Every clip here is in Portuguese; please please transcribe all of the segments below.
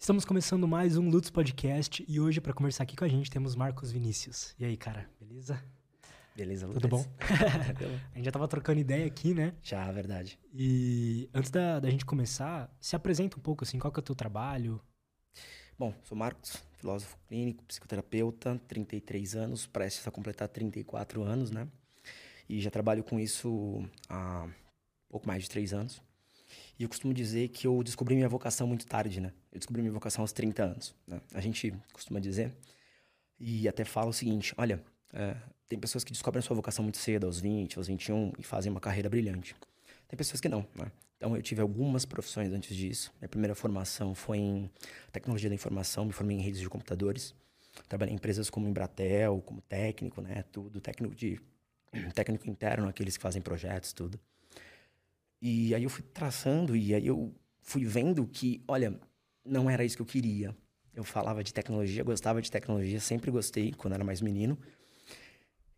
Estamos começando mais um Lutz Podcast e hoje para conversar aqui com a gente temos Marcos Vinícius. E aí, cara, beleza? Beleza, Tudo bom? a gente já tava trocando ideia aqui, né? Já, verdade. E antes da, da gente começar, se apresenta um pouco assim, qual que é o teu trabalho? Bom, sou Marcos, filósofo clínico, psicoterapeuta, 33 anos, prestes a completar 34 anos, né? E já trabalho com isso há pouco mais de três anos. E eu costumo dizer que eu descobri minha vocação muito tarde, né? Eu descobri minha vocação aos 30 anos. Né? A gente costuma dizer, e até fala o seguinte: olha, é, tem pessoas que descobrem a sua vocação muito cedo, aos 20, aos 21, e fazem uma carreira brilhante. Tem pessoas que não, né? Então eu tive algumas profissões antes disso. Minha primeira formação foi em tecnologia da informação, me formei em redes de computadores. Trabalhei em empresas como Embratel, como técnico, né? Tudo, técnico de técnico interno, aqueles que fazem projetos, tudo. E aí eu fui traçando e aí eu fui vendo que, olha, não era isso que eu queria. Eu falava de tecnologia, gostava de tecnologia, sempre gostei quando era mais menino.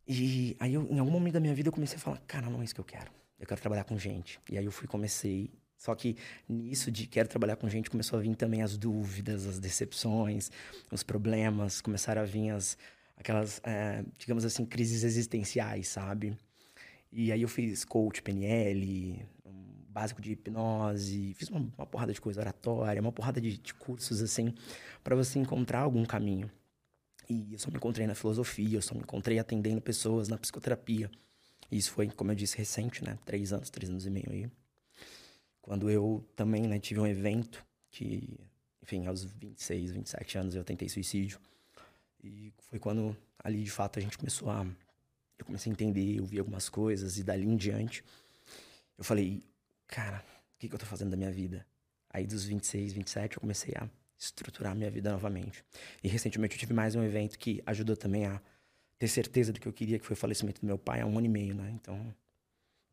E aí eu, em algum momento da minha vida eu comecei a falar, cara, não é isso que eu quero. Eu quero trabalhar com gente. E aí eu fui comecei só que nisso de quero trabalhar com gente começou a vir também as dúvidas, as decepções, os problemas, começaram a vir as aquelas, é, digamos assim, crises existenciais, sabe? E aí eu fiz coach PNL, básico de hipnose, fiz uma, uma porrada de coisa oratória, uma porrada de, de cursos assim, para você encontrar algum caminho. E eu só me encontrei na filosofia, eu só me encontrei atendendo pessoas na psicoterapia. E isso foi, como eu disse, recente, né? Três anos, três anos e meio aí. Quando eu também né, tive um evento que, enfim, aos 26, 27 anos eu tentei suicídio. E foi quando ali, de fato, a gente começou a eu comecei a entender, eu vi algumas coisas e dali em diante eu falei, cara, o que, que eu tô fazendo da minha vida? Aí dos 26, 27 eu comecei a estruturar minha vida novamente. E recentemente eu tive mais um evento que ajudou também a ter certeza do que eu queria, que foi o falecimento do meu pai há um ano e meio, né? Então,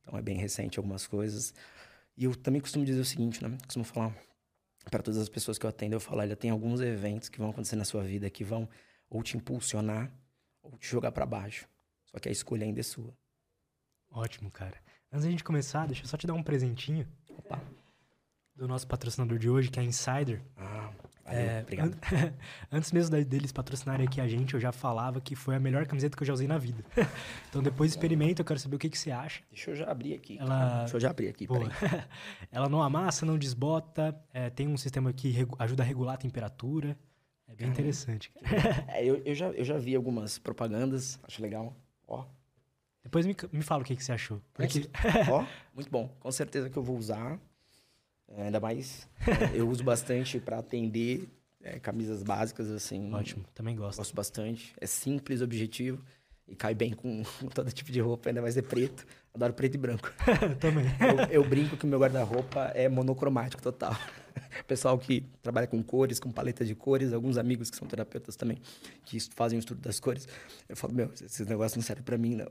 então é bem recente algumas coisas. E eu também costumo dizer o seguinte, né? Costumo falar para todas as pessoas que eu atendo, eu falo, olha, tem alguns eventos que vão acontecer na sua vida que vão ou te impulsionar ou te jogar para baixo. Só que a escolha ainda é sua. Ótimo, cara. Antes da gente começar, deixa eu só te dar um presentinho. Opa. Do nosso patrocinador de hoje, que é a Insider. Ah, valeu, É, obrigado. an- Antes mesmo deles patrocinarem aqui a gente, eu já falava que foi a melhor camiseta que eu já usei na vida. então depois experimenta, eu quero saber o que, que você acha. Deixa eu já abrir aqui. Ela-. Deixa eu já abrir aqui, peraí. Ela não amassa, não desbota, é, tem um sistema que ajuda a regular a temperatura. É bem interessante. cara. É, eu, eu, já, eu já vi algumas propagandas, acho legal. Ó, Depois me, me fala o que, que você achou. Porque, ó, muito bom. Com certeza que eu vou usar. É, ainda mais, é, eu uso bastante para atender é, camisas básicas, assim. ótimo, também gosto. Gosto bastante. É simples, objetivo. E cai bem com todo tipo de roupa, ainda mais é preto. Adoro preto e branco. também. Eu, eu brinco que o meu guarda-roupa é monocromático total. Pessoal que trabalha com cores, com paletas de cores, alguns amigos que são terapeutas também, que fazem o estudo das cores. Eu falo, meu, esses negócios não servem pra mim, não.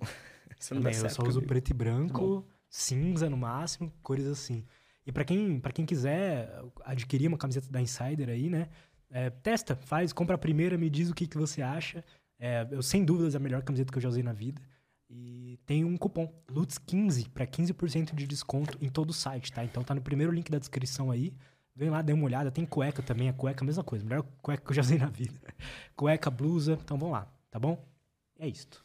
Isso não dá Também, eu certo só uso comigo. preto e branco, cinza no máximo, cores assim. E pra quem, pra quem quiser adquirir uma camiseta da Insider aí, né? é, testa, faz, compra a primeira, me diz o que, que você acha. É, eu, sem dúvidas, é a melhor camiseta que eu já usei na vida. E tem um cupom, LUTS15, pra 15% de desconto em todo o site, tá? Então tá no primeiro link da descrição aí. Vem lá, dê uma olhada. Tem cueca também, a cueca é a mesma coisa. Melhor cueca que eu já usei na vida. cueca, blusa, então vamos lá, tá bom? É isto.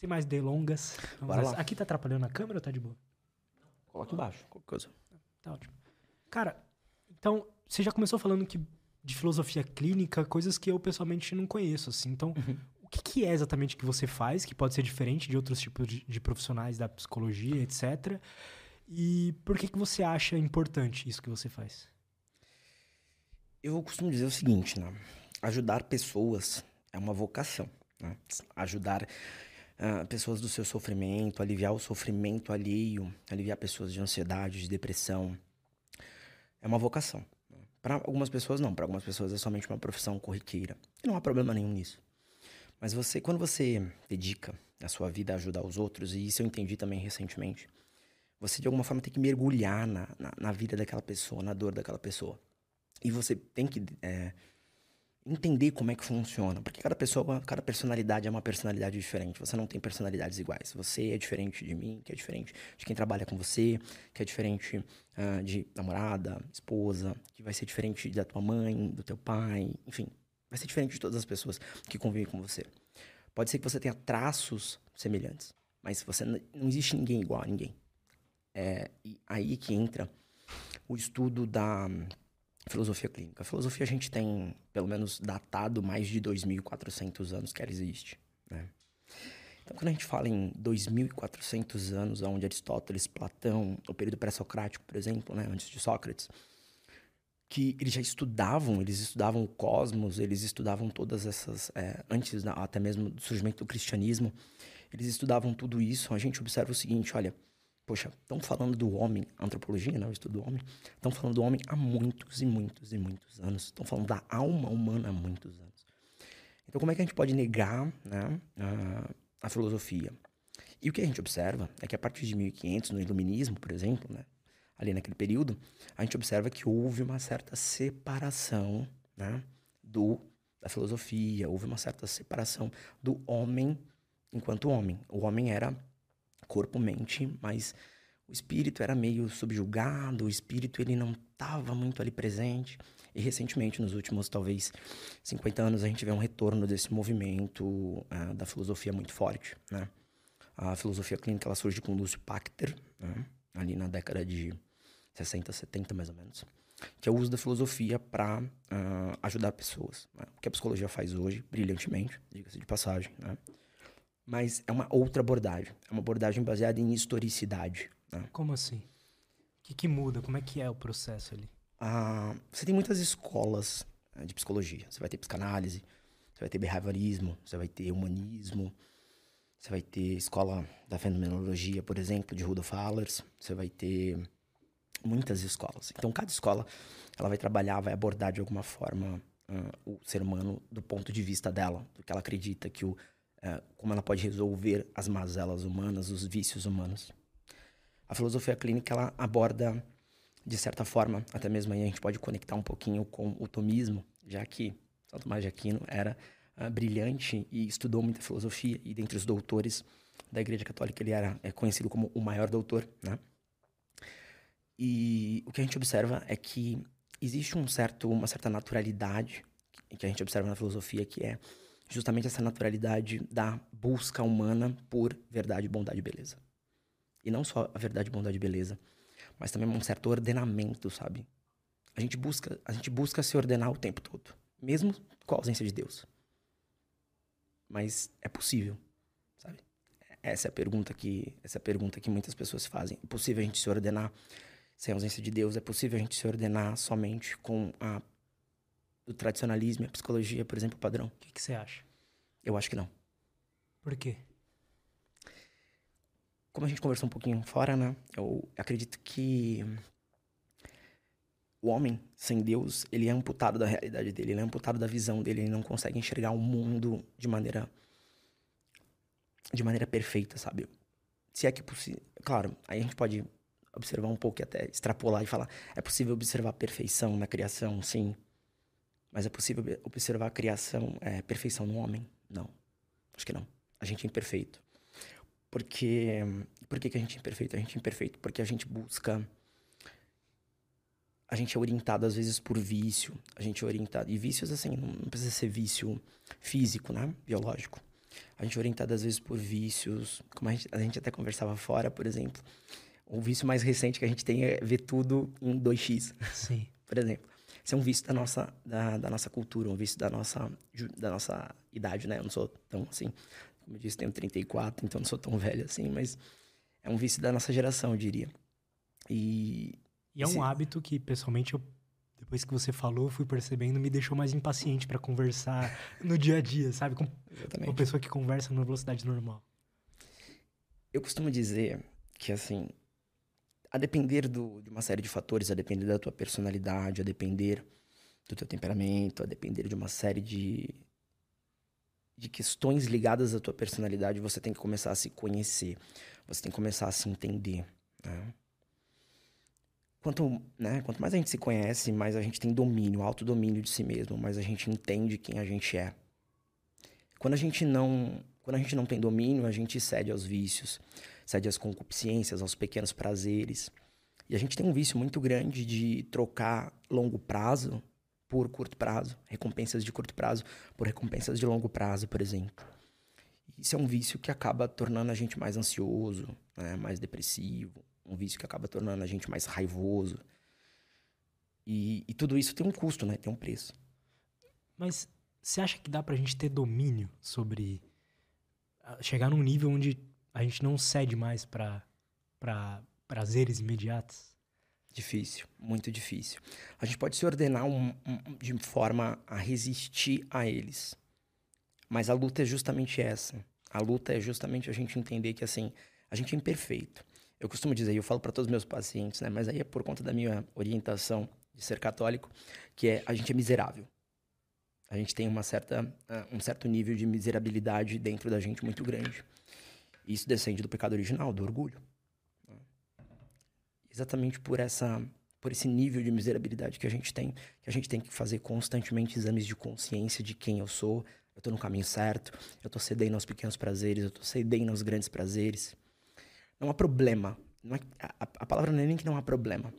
Sem mais delongas. Bora lá. Aqui tá atrapalhando a câmera ou tá de boa? Coloca embaixo, qualquer coisa. Tá ótimo. Cara, então, você já começou falando que de filosofia clínica, coisas que eu pessoalmente não conheço, assim. Então, o que, que é exatamente que você faz, que pode ser diferente de outros tipos de, de profissionais da psicologia, etc. E por que, que você acha importante isso que você faz? Eu costumo dizer o seguinte, né? Ajudar pessoas é uma vocação, né? Ajudar ah, pessoas do seu sofrimento, aliviar o sofrimento alheio, aliviar pessoas de ansiedade, de depressão, é uma vocação. Para algumas pessoas não, para algumas pessoas é somente uma profissão corriqueira. E não há problema nenhum nisso. Mas você, quando você dedica a sua vida a ajudar os outros, e isso eu entendi também recentemente, você de alguma forma tem que mergulhar na, na, na vida daquela pessoa, na dor daquela pessoa. E você tem que é, entender como é que funciona. Porque cada pessoa, cada personalidade é uma personalidade diferente. Você não tem personalidades iguais. Você é diferente de mim, que é diferente de quem trabalha com você, que é diferente uh, de namorada, esposa, que vai ser diferente da tua mãe, do teu pai, enfim. Vai ser diferente de todas as pessoas que convivem com você. Pode ser que você tenha traços semelhantes, mas você não, não existe ninguém igual a ninguém. É e aí que entra o estudo da filosofia clínica. A filosofia a gente tem, pelo menos, datado mais de 2.400 anos que ela existe. Né? Então, quando a gente fala em 2.400 anos, onde Aristóteles, Platão, o período pré-socrático, por exemplo, né, antes de Sócrates, que eles já estudavam, eles estudavam o cosmos, eles estudavam todas essas, é, antes até mesmo do surgimento do cristianismo, eles estudavam tudo isso. A gente observa o seguinte, olha, Poxa, estão falando do homem, antropologia, né, o estudo do homem, estão falando do homem há muitos e muitos e muitos anos. Estão falando da alma humana há muitos anos. Então, como é que a gente pode negar né, a, a filosofia? E o que a gente observa é que a partir de 1500, no Iluminismo, por exemplo, né, ali naquele período, a gente observa que houve uma certa separação né, do, da filosofia, houve uma certa separação do homem enquanto homem. O homem era corpo, mente, mas o espírito era meio subjugado, o espírito ele não estava muito ali presente. E recentemente, nos últimos talvez 50 anos, a gente vê um retorno desse movimento uh, da filosofia muito forte. Né? A filosofia clínica ela surge com Lúcio Pachter, né? ali na década de 60, 70 mais ou menos, que é o uso da filosofia para uh, ah, ajudar pessoas. Né? O que a psicologia faz hoje, brilhantemente, diga-se de passagem. Né? Mas é uma outra abordagem. É uma abordagem baseada em historicidade. Né? Como assim? O que, que, muda? Como é que é o processo ali? Ah, você tem muitas escolas né, de psicologia. Você vai ter psicanálise, você vai ter behaviorismo, você vai ter humanismo, você vai ter escola da fenomenologia, por exemplo, de Rudolf Allers. Você vai ter muitas escolas. Então, cada escola ela vai trabalhar, vai abordar de alguma forma uh, o ser humano do ponto de vista dela, do que ela acredita que o é, como ela pode resolver as mazelas humanas, os vícios humanos. A filosofia clínica ela aborda, de certa forma, até mesmo aí a gente pode conectar um pouquinho com o tomismo, já que Santo Tomás de Aquino era uh, brilhante e estudou muita filosofia, e dentre os doutores da Igreja Católica ele era é conhecido como o maior doutor, né? E o que a gente observa é que existe um certo, uma certa naturalidade que a gente observa na filosofia que é justamente essa naturalidade da busca humana por verdade, bondade e beleza. E não só a verdade, bondade e beleza, mas também um certo ordenamento, sabe? A gente busca, a gente busca se ordenar o tempo todo, mesmo com a ausência de Deus. Mas é possível, sabe? Essa é a pergunta que, essa é a pergunta que muitas pessoas fazem. É possível a gente se ordenar sem a ausência de Deus? É possível a gente se ordenar somente com a do tradicionalismo e a psicologia, por exemplo, padrão. O que, que você acha? Eu acho que não. Por quê? Como a gente conversou um pouquinho fora, né? Eu acredito que o homem sem Deus, ele é amputado da realidade dele, ele é amputado da visão dele, ele não consegue enxergar o mundo de maneira de maneira perfeita, sabe? Se é que é possível, claro, aí a gente pode observar um pouco e até extrapolar e falar, é possível observar a perfeição na criação, sim. Mas é possível observar a criação, é, perfeição no homem? Não. Acho que não. A gente é imperfeito. Porque. Por que, que a gente é imperfeito? A gente é imperfeito porque a gente busca. A gente é orientado, às vezes, por vício. A gente é orientado. E vícios, assim, não precisa ser vício físico, né? Biológico. A gente é orientado, às vezes, por vícios. Como a gente, a gente até conversava fora, por exemplo. O vício mais recente que a gente tem é ver tudo em 2x. Sim. por exemplo. Isso é um vício da nossa, da, da, nossa cultura, um vício da nossa, da nossa idade, né? Eu não sou tão assim, como eu disse, tenho 34, então não sou tão velho assim, mas é um vício da nossa geração, eu diria. E, e é um hábito que, pessoalmente, eu, depois que você falou, fui percebendo, me deixou mais impaciente para conversar no dia a dia, sabe? Com Exatamente. uma pessoa que conversa numa velocidade normal. Eu costumo dizer que, assim, a depender do, de uma série de fatores, a depender da tua personalidade, a depender do teu temperamento, a depender de uma série de, de questões ligadas à tua personalidade, você tem que começar a se conhecer, você tem que começar a se entender. Né? quanto, né, quanto mais a gente se conhece, mais a gente tem domínio, autodomínio de si mesmo, mais a gente entende quem a gente é. Quando a gente não, quando a gente não tem domínio, a gente cede aos vícios, cede às concupiscências, aos pequenos prazeres. E a gente tem um vício muito grande de trocar longo prazo por curto prazo, recompensas de curto prazo por recompensas de longo prazo, por exemplo. Isso é um vício que acaba tornando a gente mais ansioso, né, mais depressivo, um vício que acaba tornando a gente mais raivoso. E, e tudo isso tem um custo, né? Tem um preço. Mas você acha que dá pra gente ter domínio sobre. chegar num nível onde a gente não cede mais para prazeres imediatos? Difícil, muito difícil. A gente pode se ordenar um, um, de forma a resistir a eles. Mas a luta é justamente essa. A luta é justamente a gente entender que, assim, a gente é imperfeito. Eu costumo dizer, eu falo para todos os meus pacientes, né? Mas aí é por conta da minha orientação de ser católico, que é a gente é miserável. A gente tem uma certa, uh, um certo nível de miserabilidade dentro da gente muito grande. Isso descende do pecado original, do orgulho. Exatamente por essa por esse nível de miserabilidade que a gente tem, que a gente tem que fazer constantemente exames de consciência de quem eu sou, eu tô no caminho certo, eu tô cedendo aos pequenos prazeres, eu tô cedendo aos grandes prazeres. Não há problema. Não é, a, a palavra não é nem que não há problema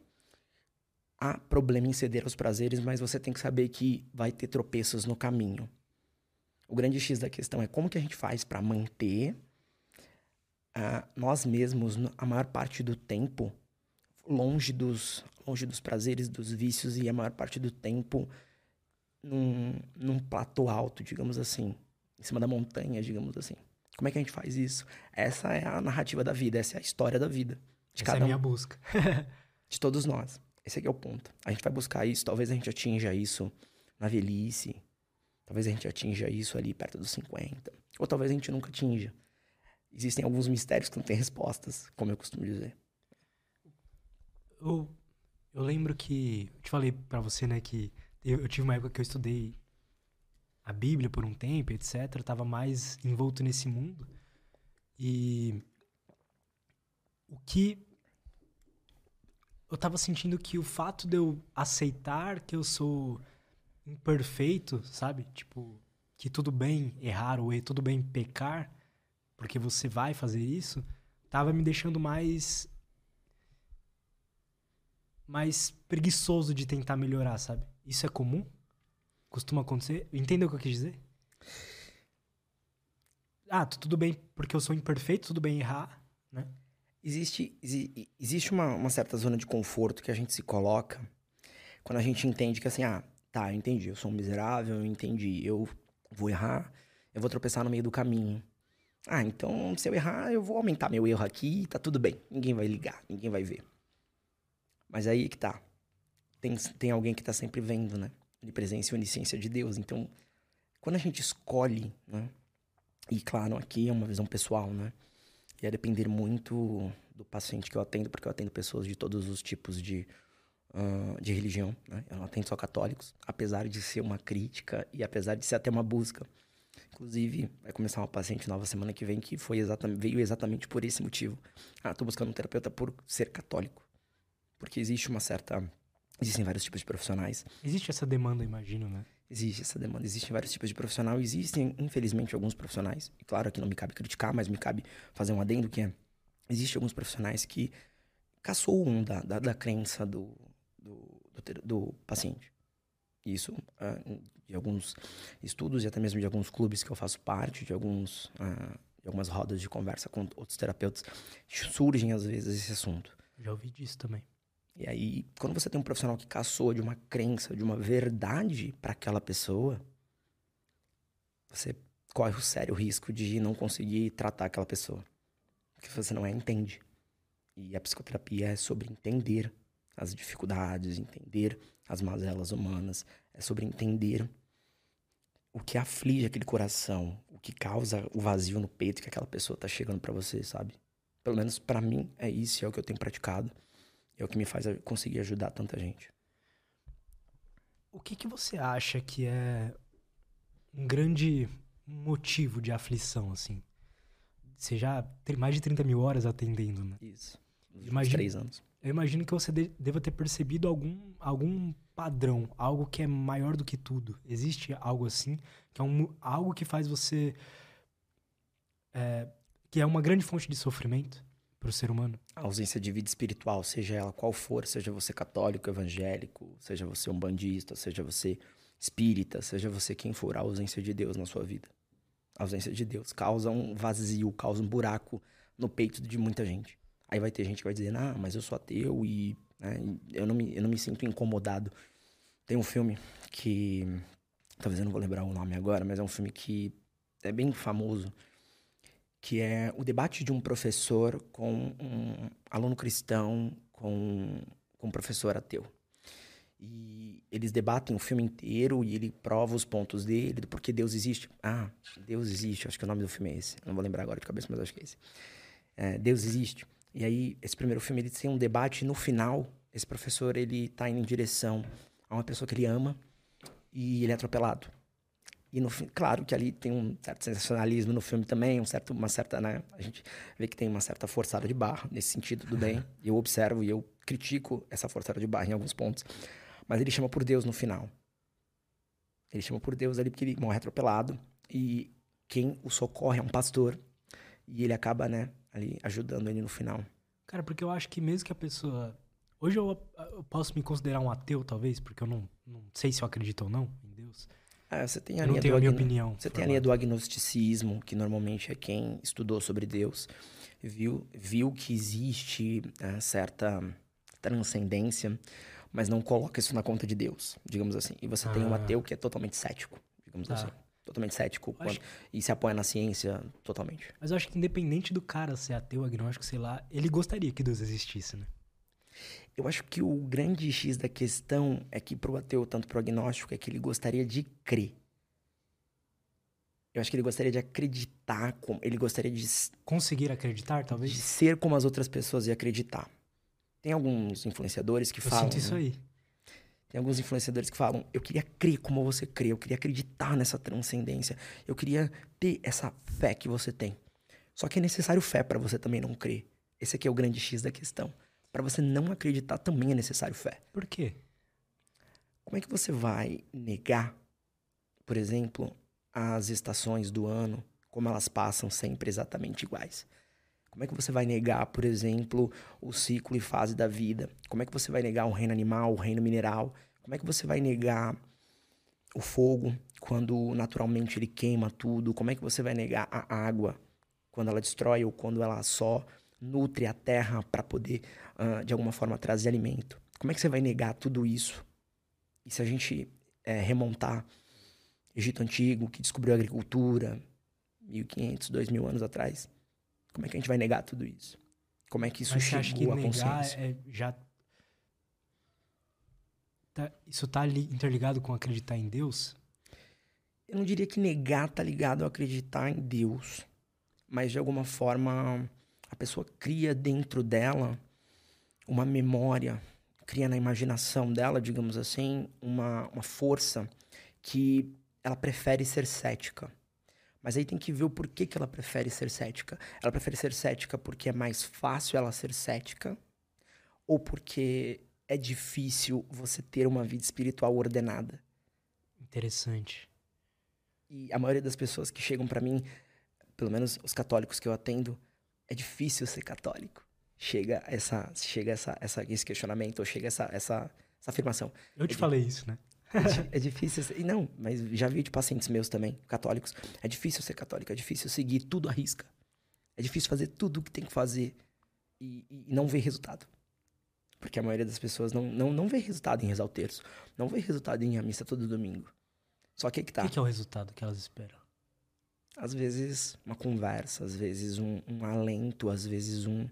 há problema em ceder aos prazeres, mas você tem que saber que vai ter tropeços no caminho. O grande X da questão é como que a gente faz para manter uh, nós mesmos a maior parte do tempo longe dos, longe dos prazeres, dos vícios e a maior parte do tempo num, num platô alto, digamos assim, em cima da montanha, digamos assim. Como é que a gente faz isso? Essa é a narrativa da vida, essa é a história da vida. De essa cada é a minha um, busca. de todos nós. Esse aqui é o ponto. A gente vai buscar isso, talvez a gente atinja isso na velhice, talvez a gente atinja isso ali perto dos 50, ou talvez a gente nunca atinja. Existem alguns mistérios que não têm respostas, como eu costumo dizer. Eu, eu lembro que. Eu te falei para você, né, que eu, eu, tive uma época que eu estudei a Bíblia por um tempo, etc. Eu tava mais envolto nesse mundo. E. O que eu tava sentindo que o fato de eu aceitar que eu sou imperfeito, sabe? Tipo, que tudo bem errar ou tudo bem pecar, porque você vai fazer isso, tava me deixando mais mais preguiçoso de tentar melhorar, sabe? Isso é comum? Costuma acontecer? Entendeu o que eu quis dizer? Ah, tudo bem porque eu sou imperfeito, tudo bem errar, né? Existe, existe uma, uma certa zona de conforto que a gente se coloca quando a gente entende que assim, ah, tá, eu entendi, eu sou um miserável, eu entendi, eu vou errar, eu vou tropeçar no meio do caminho. Ah, então se eu errar, eu vou aumentar meu erro aqui, tá tudo bem, ninguém vai ligar, ninguém vai ver. Mas aí que tá. Tem, tem alguém que tá sempre vendo, né? De presença e onisciência de Deus. Então, quando a gente escolhe, né? E claro, aqui é uma visão pessoal, né? ia depender muito do paciente que eu atendo, porque eu atendo pessoas de todos os tipos de, uh, de religião. Né? Eu não atendo só católicos, apesar de ser uma crítica e apesar de ser até uma busca. Inclusive, vai começar uma paciente nova semana que vem que foi exatamente, veio exatamente por esse motivo. Ah, estou buscando um terapeuta por ser católico. Porque existe uma certa. Existem vários tipos de profissionais. Existe essa demanda, imagino, né? Existe essa demanda, existem vários tipos de profissional, existem, infelizmente, alguns profissionais, e claro que não me cabe criticar, mas me cabe fazer um adendo que é, existem alguns profissionais que caçoam da, da, da crença do, do, do, do, paciente. Isso, uh, de alguns estudos e até mesmo de alguns clubes que eu faço parte, de alguns... Uh, de algumas rodas de conversa com outros terapeutas, surgem às vezes esse assunto. Já ouvi disso também. E aí, quando você tem um profissional que caçou de uma crença, de uma verdade para aquela pessoa, você corre o sério risco de não conseguir tratar aquela pessoa. Porque você não a entende. E a psicoterapia é sobre entender as dificuldades, entender as mazelas humanas, é sobre entender o que aflige aquele coração, o que causa o vazio no peito que aquela pessoa tá chegando para você, sabe? Pelo menos para mim é isso, é o que eu tenho praticado. É o que me faz conseguir ajudar tanta gente. O que, que você acha que é um grande motivo de aflição, assim? Você já tem mais de 30 mil horas atendendo, né? Isso. Mais três anos. Eu imagino que você de- deva ter percebido algum, algum padrão, algo que é maior do que tudo. Existe algo assim, que é um, algo que faz você. é, que é uma grande fonte de sofrimento para o ser humano. A ausência de vida espiritual, seja ela qual for, seja você católico, evangélico, seja você um bandista, seja você espírita, seja você quem for, a ausência de Deus na sua vida. A ausência de Deus causa um vazio, causa um buraco no peito de muita gente. Aí vai ter gente que vai dizer, ah, mas eu sou ateu e né, eu, não me, eu não me sinto incomodado. Tem um filme que, talvez eu não vou lembrar o nome agora, mas é um filme que é bem famoso, que é o debate de um professor com um aluno cristão com, com um professor ateu. E eles debatem o filme inteiro e ele prova os pontos dele, do porquê Deus existe. Ah, Deus existe, acho que o nome do filme é esse. Não vou lembrar agora de cabeça, mas acho que é esse. É, Deus existe. E aí, esse primeiro filme, ele tem um debate no final, esse professor, ele tá indo em direção a uma pessoa que ele ama e ele é atropelado. E no fim, claro que ali tem um certo sensacionalismo no filme também, um certo, uma certa, né? A gente vê que tem uma certa forçada de barra nesse sentido, tudo bem. Eu observo e eu critico essa forçada de barra em alguns pontos. Mas ele chama por Deus no final. Ele chama por Deus ali porque ele morre atropelado e quem o socorre é um pastor e ele acaba, né, ali ajudando ele no final. Cara, porque eu acho que mesmo que a pessoa. Hoje eu, eu posso me considerar um ateu, talvez, porque eu não, não sei se eu acredito ou não em Deus. Ah, você tem a Eu não linha tenho do a minha agno- opinião. Você tem a linha do agnosticismo, que normalmente é quem estudou sobre Deus, viu, viu que existe eh, certa transcendência, mas não coloca isso na conta de Deus, digamos assim. E você tem um Ah. ateu que é totalmente cético, digamos Tá. assim. Totalmente cético quando- e se apoia na ciência totalmente. Mas eu acho que independente do cara ser ateu, agnóstico, sei lá, ele gostaria que Deus existisse, né? Eu acho que o grande X da questão é que pro ateu, tanto pro agnóstico, é que ele gostaria de crer. Eu acho que ele gostaria de acreditar, como, ele gostaria de Conseguir acreditar, de talvez? ser como as outras pessoas e acreditar. Tem alguns influenciadores que Eu falam. sinto isso né? aí. Tem alguns influenciadores que falam: eu queria crer como você crê, eu queria acreditar nessa transcendência, eu queria ter essa fé que você tem. Só que é necessário fé para você também não crer. Esse aqui é o grande X da questão. Para você não acreditar também é necessário fé. Por quê? Como é que você vai negar, por exemplo, as estações do ano, como elas passam sempre exatamente iguais? Como é que você vai negar, por exemplo, o ciclo e fase da vida? Como é que você vai negar o reino animal, o reino mineral? Como é que você vai negar o fogo quando naturalmente ele queima tudo? Como é que você vai negar a água quando ela destrói ou quando ela só nutre a terra para poder, ah, de alguma forma, trazer alimento? Como é que você vai negar tudo isso? E se a gente eh, remontar Egito Antigo, que descobriu a agricultura, 1500, 2000 anos atrás, como é que a gente vai negar tudo isso? Como é que isso Mas você acha que chegou à consciência? é já. Tá- isso tá ali interligado com acreditar em Deus? Eu não diria que negar tá ligado a acreditar em Deus, mas de alguma forma a pessoa cria dentro dela uma memória, cria na imaginação dela, digamos assim, uma, uma força que ela prefere ser cética. Mas aí tem que ver o porquê que ela prefere ser cética. Ela prefere ser cética porque é mais fácil ela ser cética ou porque é difícil você ter uma vida espiritual ordenada. Interessante. E a maioria das pessoas que chegam pra mim, pelo menos os católicos que eu atendo, é difícil ser católico. Chega essa, chega essa, essa esse questionamento, ou chega essa, essa, essa afirmação. Eu te Ele- falei isso, né? É, é difícil. ser- E não, mas já vi de pacientes meus também, católicos. É difícil ser católico, é difícil seguir tudo à risca. É difícil fazer tudo o que tem que fazer e, e não ver resultado. Porque a maioria das pessoas não, não, não vê resultado em rezar o terço. Não vê resultado em ir à missa todo domingo. Só que aí que O tá. que, que é o resultado que elas esperam? Às vezes uma conversa, às vezes um, um alento, às vezes um,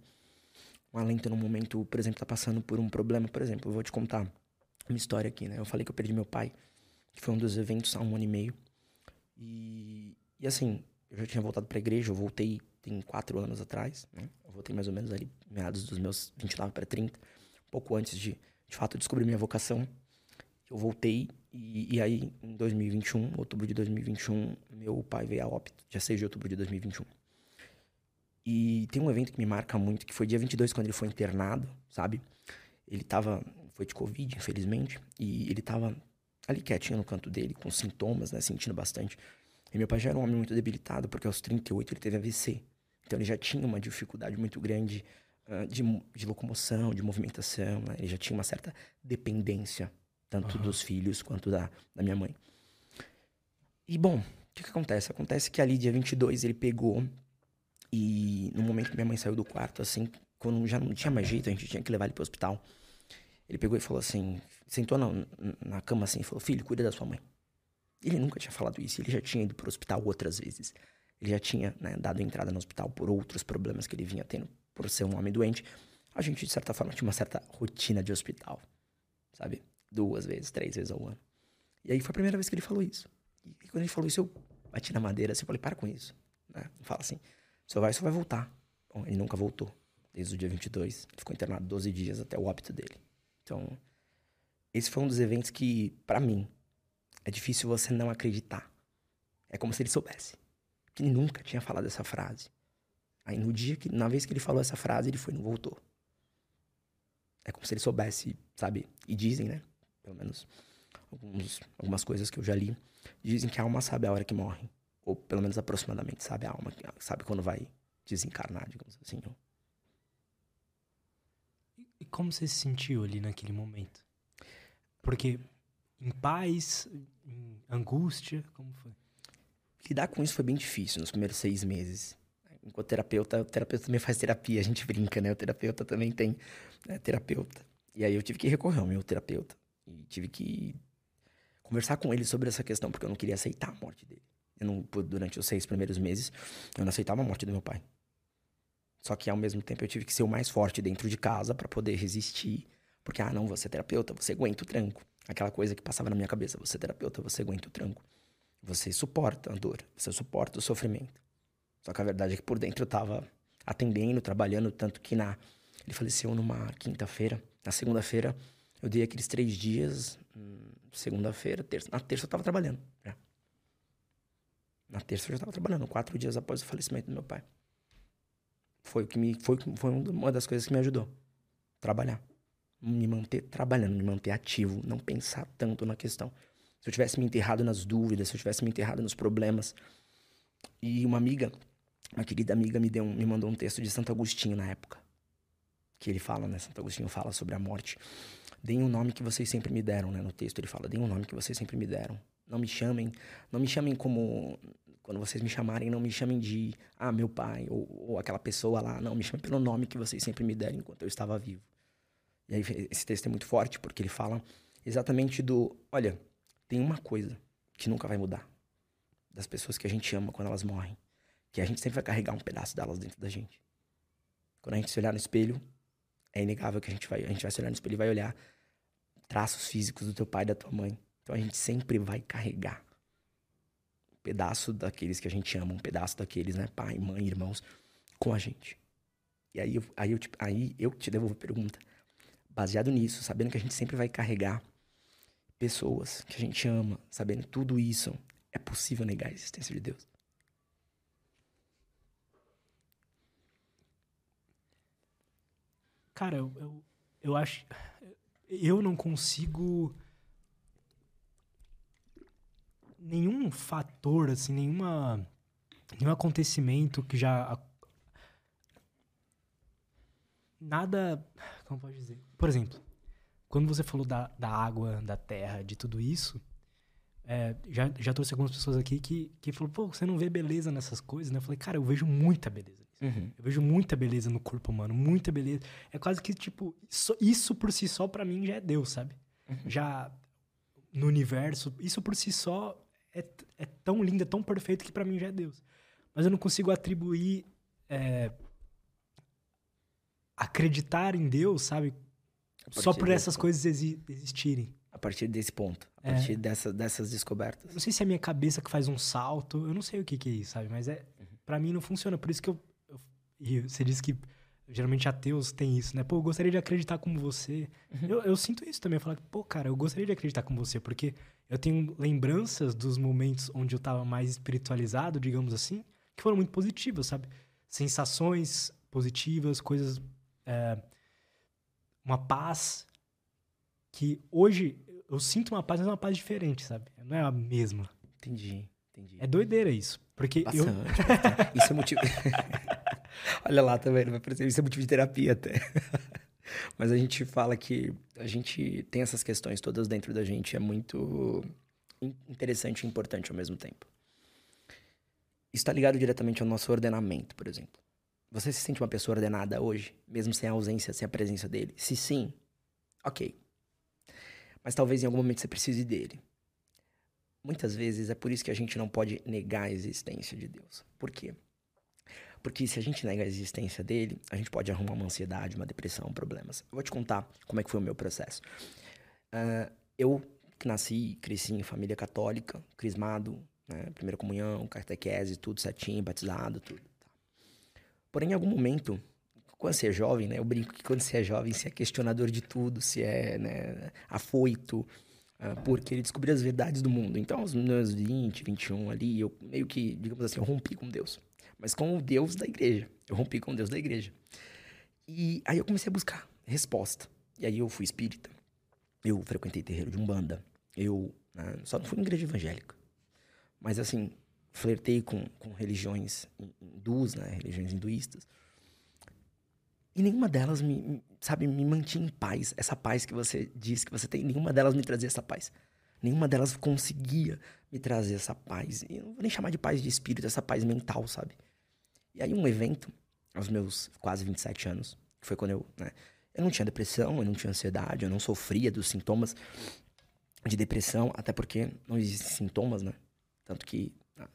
um alento no momento, por exemplo, tá passando por um problema. Por exemplo, eu vou te contar uma história aqui, né? Eu falei que eu perdi meu pai, que foi um dos eventos há um ano e meio. E, e assim, eu já tinha voltado pra igreja, eu voltei tem quatro anos atrás, né? Eu voltei mais ou menos ali, meados dos meus 29 para 30, um pouco antes de, de fato, descobrir minha vocação. Eu voltei e, e aí, em 2021, outubro de 2021, meu pai veio a óbito, dia 6 de outubro de 2021. E tem um evento que me marca muito, que foi dia 22, quando ele foi internado, sabe? Ele tava, foi de Covid, infelizmente, e ele tava ali quietinho no canto dele, com sintomas, né, sentindo bastante. E meu pai já era um homem muito debilitado, porque aos 38 ele teve AVC. Então ele já tinha uma dificuldade muito grande uh, de, de, locomoção, de movimentação, né? ele já tinha uma certa dependência, tanto uhum. dos filhos quanto da, da minha mãe. E bom, o que, que acontece? Acontece que ali, dia 22, ele pegou e no momento que minha mãe saiu do quarto, assim, quando já não tinha mais jeito, a gente tinha que levar ele pro hospital. Ele pegou e falou assim, sentou na, na cama assim falou: Filho, cuida da sua mãe. Ele nunca tinha falado isso, ele já tinha ido pro hospital outras vezes. Ele já tinha né, dado entrada no hospital por outros problemas que ele vinha tendo por ser um homem doente. A gente, de certa forma, tinha uma certa rotina de hospital, sabe? Duas vezes, três vezes ao ano. E aí foi a primeira vez que ele falou isso. E quando ele falou isso, eu bati na madeira assim, falei: Para com isso. Né? Fala assim: Só vai, só vai voltar. Bom, ele nunca voltou desde o dia 22. Ele ficou internado 12 dias até o óbito dele. Então, esse foi um dos eventos que, para mim, é difícil você não acreditar. É como se ele soubesse. Que ele nunca tinha falado essa frase. Aí no dia que, na vez que ele falou essa frase, ele foi e não voltou. É como se ele soubesse, sabe? E dizem, né? Pelo menos alguns, algumas coisas que eu já li. Dizem que a alma sabe a hora que morre. Ou pelo menos aproximadamente sabe a alma, sabe quando vai desencarnar, digamos assim. Como você se sentiu ali naquele momento? Porque em paz, em angústia, como foi? Lidar com isso foi bem difícil nos primeiros seis meses. Enquanto terapeuta, o terapeuta também faz terapia, a gente brinca, né? O terapeuta também tem né, terapeuta. E aí eu tive que recorrer ao meu terapeuta. E tive que conversar com ele sobre essa questão, porque eu não queria aceitar a morte dele. Eu não, durante os seis primeiros meses, eu não aceitava a morte do meu pai. Só que ao mesmo tempo eu tive que ser o mais forte dentro de casa para poder resistir. Porque, ah, não, você é terapeuta, você aguenta o tranco. Aquela coisa que passava na minha cabeça, você é terapeuta, você aguenta o tranco. Você suporta a dor, você suporta o sofrimento. Só que a verdade é que por dentro eu tava atendendo, trabalhando, tanto que na ele faleceu numa quinta-feira. Na segunda-feira eu dei aqueles três dias, hum, segunda-feira, terça. Na terça eu tava trabalhando. Na terça eu já tava trabalhando, quatro dias após o falecimento do meu pai. Foi o que me foi, foi uma das coisas que me ajudou. Trabalhar. Me manter trabalhando, me manter ativo, não pensar tanto na questão. Se eu tivesse me enterrado nas dúvidas, se eu tivesse me enterrado nos problemas. E uma amiga, uma querida amiga, me, deu um, me mandou um texto de Santo Agostinho na época. Que ele fala, né? Santo Agostinho fala sobre a morte. Deem o um nome que vocês sempre me deram, né? No texto ele fala: deem o um nome que vocês sempre me deram. Não me chamem, não me chamem como quando vocês me chamarem, não me chamem de ah, meu pai ou, ou aquela pessoa lá. Não, me chamem pelo nome que vocês sempre me deram enquanto eu estava vivo. E aí esse texto é muito forte porque ele fala exatamente do, olha, tem uma coisa que nunca vai mudar das pessoas que a gente ama quando elas morrem, que a gente sempre vai carregar um pedaço delas dentro da gente. Quando a gente se olhar no espelho, é inegável que a gente vai, a gente vai se olhar no espelho e vai olhar traços físicos do teu pai e da tua mãe. Então a gente sempre vai carregar pedaço daqueles que a gente ama, um pedaço daqueles, né? Pai, mãe, irmãos, com a gente. E aí, eu, aí, eu, te, aí eu te devolvo a pergunta. Baseado nisso, sabendo que a gente sempre vai carregar pessoas que a gente ama, sabendo tudo isso, é possível negar a existência de Deus? Cara, eu, eu, eu acho. Eu não consigo nenhum fator, assim, nenhuma, nenhum acontecimento que já. Nada. Como pode dizer? Por exemplo, quando você falou da, da água, da terra, de tudo isso, é, já, já trouxe algumas pessoas aqui que, que falaram, pô, você não vê beleza nessas coisas, né? Eu falei, cara, eu vejo muita beleza nisso. Uhum. Eu vejo muita beleza no corpo humano, muita beleza. É quase que, tipo, isso, isso por si só, para mim, já é Deus, sabe? Uhum. Já no universo, isso por si só é, é tão lindo, é tão perfeito que para mim já é Deus. Mas eu não consigo atribuir. É, acreditar em Deus, sabe? Só por essas ponto. coisas exi existirem. A partir desse ponto, a é. partir dessa, dessas descobertas. Não sei se é a minha cabeça que faz um salto, eu não sei o que, que é isso, sabe? Mas é, uhum. para mim não funciona. Por isso que eu, eu. E você disse que geralmente ateus têm isso, né? Pô, eu gostaria de acreditar como você. Uhum. Eu, eu sinto isso também. Eu falo, pô, cara, eu gostaria de acreditar como você, porque eu tenho lembranças dos momentos onde eu estava mais espiritualizado, digamos assim, que foram muito positivas, sabe? sensações positivas, coisas. É, uma paz que hoje eu sinto uma paz, mas é uma paz diferente, sabe? Não é a mesma. Entendi, entendi. É doideira isso. Porque Bastante, eu. bastante. Isso é motivo. Olha lá, tá vendo? Vai parecer, isso é motivo de terapia até. Mas a gente fala que a gente tem essas questões todas dentro da gente. É muito interessante e importante ao mesmo tempo. Está ligado diretamente ao nosso ordenamento, por exemplo. Você se sente uma pessoa ordenada hoje, mesmo sem a ausência, sem a presença dele? Se sim, ok. Mas talvez em algum momento você precise dele. Muitas vezes é por isso que a gente não pode negar a existência de Deus. Por quê? Porque se a gente nega a existência dele, a gente pode arrumar uma ansiedade, uma depressão, problemas. Eu vou te contar como é que foi o meu processo. Uh, eu nasci, cresci em família católica, crismado, né? primeira comunhão, catequese, tudo certinho, batizado, tudo. Porém, em algum momento, quando você é jovem, né? Eu brinco que quando você é jovem, você é questionador de tudo, se é né, afoito, uh, porque ele descobriu as verdades do mundo. Então, aos meus 20, 21 ali, eu meio que, digamos assim, eu rompi com Deus. Mas com o Deus da igreja. Eu rompi com o Deus da igreja. E aí eu comecei a buscar resposta. E aí eu fui espírita. Eu frequentei terreiro de Umbanda. Eu né, só não fui em igreja evangélica. Mas assim, flertei com, com religiões hindus, né? Religiões hinduístas. E nenhuma delas me, sabe, me mantinha em paz. Essa paz que você diz que você tem, nenhuma delas me trazia essa paz. Nenhuma delas conseguia me trazer essa paz. E eu não vou nem chamar de paz de espírito, essa paz mental, sabe? E aí um evento, aos meus quase 27 anos, que foi quando eu, né, eu não tinha depressão, eu não tinha ansiedade, eu não sofria dos sintomas de depressão, até porque não existem sintomas, né? Tanto que, ah,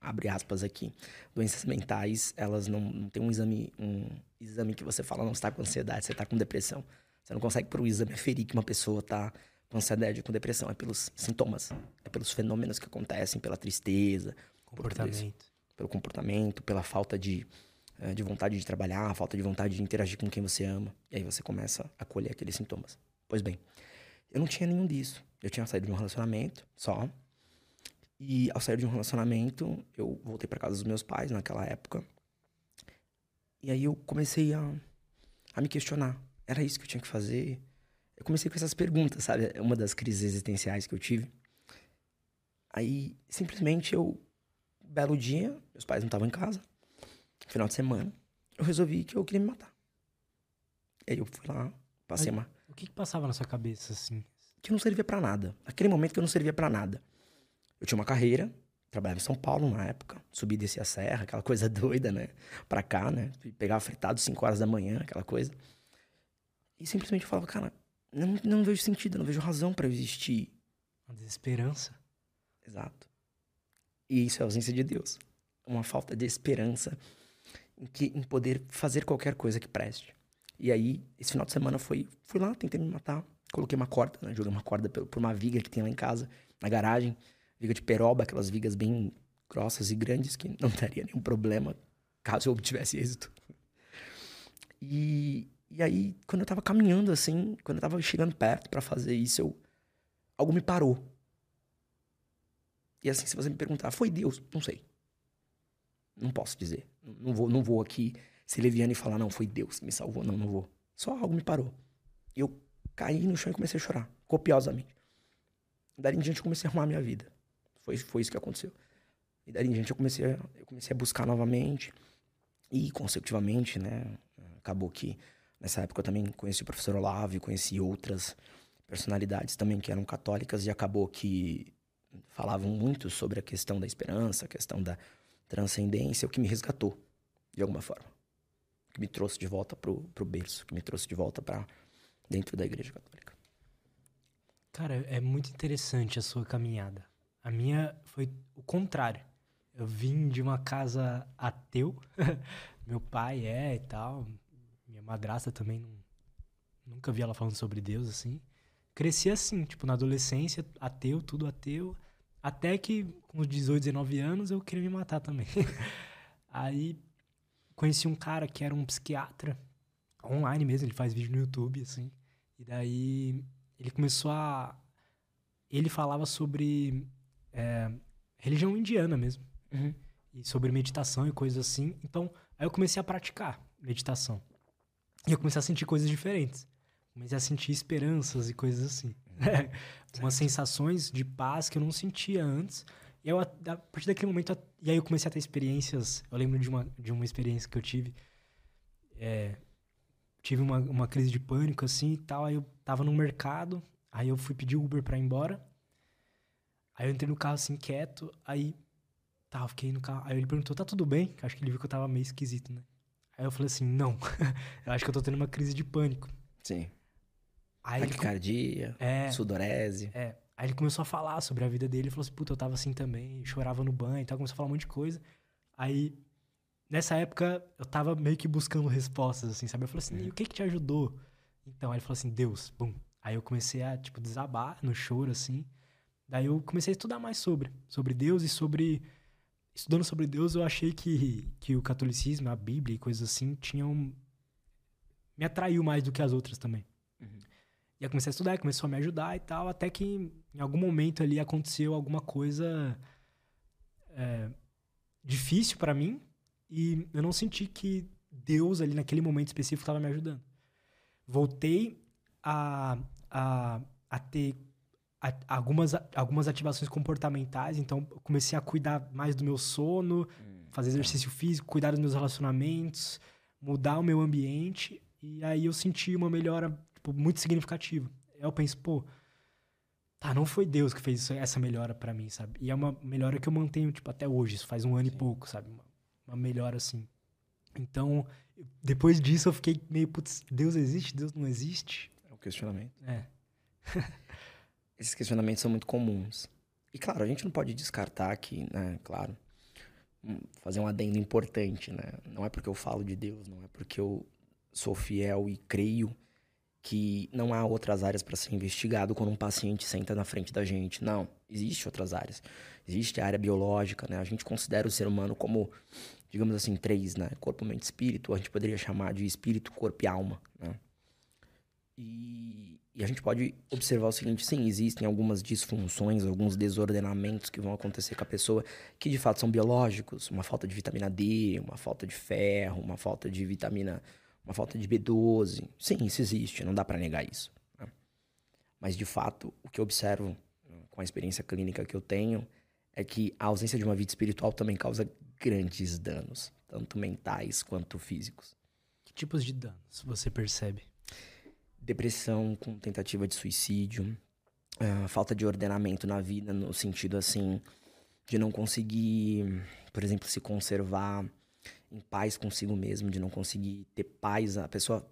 abre aspas aqui, doenças mentais, elas não, não tem um exame, um exame que você fala, não, você tá com ansiedade, você tá com depressão. Você não consegue por um exame aferir que uma pessoa tá com ansiedade com depressão. É pelos sintomas, é pelos fenômenos que acontecem, pela tristeza. Comportamento. Pelo comportamento, pela falta de, eh, de vontade de trabalhar, falta de vontade de interagir com quem você ama. E aí você começa a colher aqueles sintomas. Pois bem, eu não tinha nenhum disso. Eu tinha saído de um relacionamento só, e ao sair de um relacionamento, eu voltei para casa dos meus pais naquela época. E aí eu comecei a, a me questionar. Era isso que eu tinha que fazer? Eu comecei com essas perguntas, sabe? É uma das crises existenciais que eu tive. Aí, simplesmente, eu... Belo dia, meus pais não estavam em casa. Final de semana, eu resolvi que eu queria me matar. Aí eu fui lá, passei Mas, uma... O que, que passava na sua cabeça, assim? Que eu não servia para nada. Naquele momento que eu não servia para nada. Eu tinha uma carreira, trabalhava em São Paulo na época, subi e descia a serra, aquela coisa doida, né? Pra cá, né? Pegava fritado 5 horas da manhã, aquela coisa. E simplesmente eu falava, cara, não, não vejo sentido, não vejo razão para existir. Uma desesperança. Exato. E isso é ausência de Deus. Uma falta de esperança em, que, em poder fazer qualquer coisa que preste. E aí, esse final de semana foi, fui lá, tentei me matar. Coloquei uma corda, né? Joguei uma corda por uma viga que tem lá em casa, na garagem viga de peroba, aquelas vigas bem grossas e grandes que não daria nenhum problema caso eu obtivesse êxito. E, e aí, quando eu tava caminhando assim, quando eu tava chegando perto para fazer isso, eu, algo me parou. E assim, se você me perguntar, foi Deus? Não sei. Não posso dizer. Não vou, não vou aqui ser leviano e falar, não, foi Deus que me salvou. Não, não vou. Só algo me parou. E eu caí no chão e comecei a chorar, copiosamente. Daí em diante eu comecei a arrumar a minha vida. Foi, foi isso que aconteceu. E daí em diante eu comecei, a, eu comecei a buscar novamente. E, consecutivamente, né? Acabou que nessa época eu também conheci o professor Olavo, conheci outras personalidades também que eram católicas e acabou que falavam muito sobre a questão da esperança, a questão da transcendência, o que me resgatou, de alguma forma. Que me trouxe de volta pro, pro berço, que me trouxe de volta para dentro da igreja católica. Cara, é muito interessante a sua caminhada. A minha foi o contrário. Eu vim de uma casa ateu. Meu pai é e tal. Minha madrasta também não, nunca vi ela falando sobre Deus assim. Cresci assim, tipo, na adolescência, ateu, tudo ateu. Até que com os 18, 19 anos eu queria me matar também. Aí conheci um cara que era um psiquiatra, online mesmo, ele faz vídeo no YouTube, assim. E daí ele começou a. Ele falava sobre é, religião indiana mesmo. Uhum. E sobre meditação e coisas assim. Então, Aí eu comecei a praticar meditação. E eu comecei a sentir coisas diferentes. Comecei a sentir esperanças e coisas assim. Umas sensações de paz que eu não sentia antes. E eu, a partir daquele momento, e aí eu comecei a ter experiências. Eu lembro de uma, de uma experiência que eu tive. É, tive uma, uma crise de pânico, assim e tal. Aí eu tava no mercado, aí eu fui pedir Uber pra ir embora. Aí eu entrei no carro assim, quieto. Aí, tá, eu fiquei no carro. Aí ele perguntou, tá tudo bem? Acho que ele viu que eu tava meio esquisito, né? Aí eu falei assim, não. eu acho que eu tô tendo uma crise de pânico. Sim. Aí Taquicardia, É, sudorese. é. Aí ele começou a falar sobre a vida dele. Ele falou assim, puta, eu tava assim também. Chorava no banho e tal. Começou a falar um monte de coisa. Aí, nessa época, eu tava meio que buscando respostas, assim, sabe? Eu falei assim, e o que que te ajudou? Então, aí ele falou assim, Deus. Bum. Aí eu comecei a, tipo, desabar no choro, assim. Daí eu comecei a estudar mais sobre. Sobre Deus e sobre... Estudando sobre Deus, eu achei que, que o catolicismo, a Bíblia e coisas assim, tinham... Me atraiu mais do que as outras também. E aí comecei a estudar, começou a me ajudar e tal, até que em algum momento ali aconteceu alguma coisa é, difícil pra mim e eu não senti que Deus ali naquele momento específico estava me ajudando. Voltei a, a, a ter a- algumas, algumas ativações comportamentais, então comecei a cuidar mais do meu sono, fazer exercício físico, cuidar dos meus relacionamentos, mudar o meu ambiente, e aí eu senti uma melhora tipo, muito significativa. Aí eu penso, pô, tá, não foi Deus que fez isso- essa melhora pra mim, sabe? E é uma melhora que eu mantenho, tipo, até hoje, isso faz um ano e pouco, sabe? Uma, uma melhora assim. Então, depois disso eu fiquei meio, putz, Deus existe? Deus não existe? É o questionamento. É. Esses questionamentos são muito comuns. E claro, a gente não pode descartar que, né, claro, hum, fazer um adendo importante, né? Não é porque eu falo de Deus, não é porque eu sou fiel e creio que não há outras áreas para ser investigado quando um paciente senta na frente da gente. Não, existe outras áreas. Existe a área biológica, né? A gente considera o ser humano como, digamos assim, três, né? Corpo, mente, espírito. A gente poderia chamar de espírito, corpo e alma, né? E, e a gente pode observar o seguinte: sim, existem algumas disfunções, alguns desordenamentos que vão acontecer com a pessoa que de fato são biológicos, uma falta de vitamina D, uma falta de ferro, uma falta de vitamina, uma falta de B12. Sim, isso existe, não dá para negar isso. né? Mas de fato, o que eu observo né, com a experiência clínica que eu tenho é que a ausência de uma vida espiritual também causa grandes danos, tanto mentais quanto físicos. Que tipos de danos você percebe? depressão com tentativa de suicídio, ah, falta de ordenamento na vida, no sentido assim, de não conseguir, por exemplo, se conservar em paz consigo mesmo, de não conseguir ter paz. A pessoa,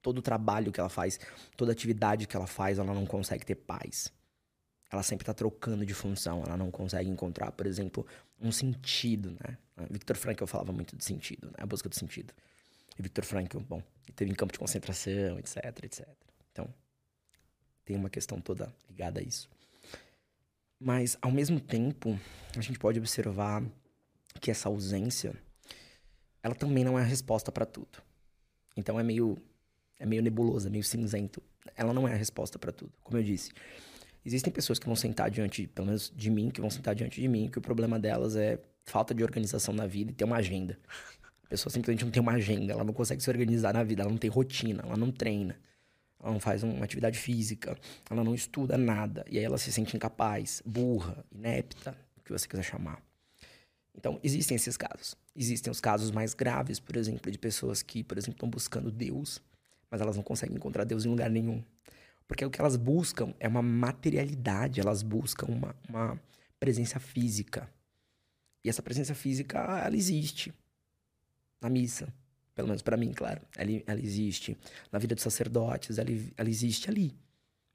todo o trabalho que ela faz, toda atividade que ela faz, ela não consegue ter paz. Ela sempre está trocando de função, ela não consegue encontrar, por exemplo, um sentido, né? Victor Frankl falava muito de sentido, né? A busca do sentido. E Victor Frankl, bom, ele teve em campo de concentração, etc, etc. Então, tem uma questão toda ligada a isso. Mas, ao mesmo tempo, a gente pode observar que essa ausência, ela também não é a resposta para tudo. Então, é meio, é meio nebuloso, é meio cinzento. Ela não é a resposta para tudo. Como eu disse, existem pessoas que vão sentar diante, pelo menos de mim, que vão sentar diante de mim, que o problema delas é falta de organização na vida e ter uma agenda. A pessoa simplesmente não tem uma agenda, ela não consegue se organizar na vida, ela não tem rotina, ela não treina, ela não faz uma atividade física, ela não estuda nada, e aí ela se sente incapaz, burra, inepta, o que você quiser chamar. Então, existem esses casos. Existem os casos mais graves, por exemplo, de pessoas que, por exemplo, estão buscando Deus, mas elas não conseguem encontrar Deus em lugar nenhum. Porque o que elas buscam é uma materialidade, elas buscam uma, uma presença física. E essa presença física, ela existe na missa. Pelo menos para mim, claro. Ela, ela existe na vida dos sacerdotes, ela, ela existe ali.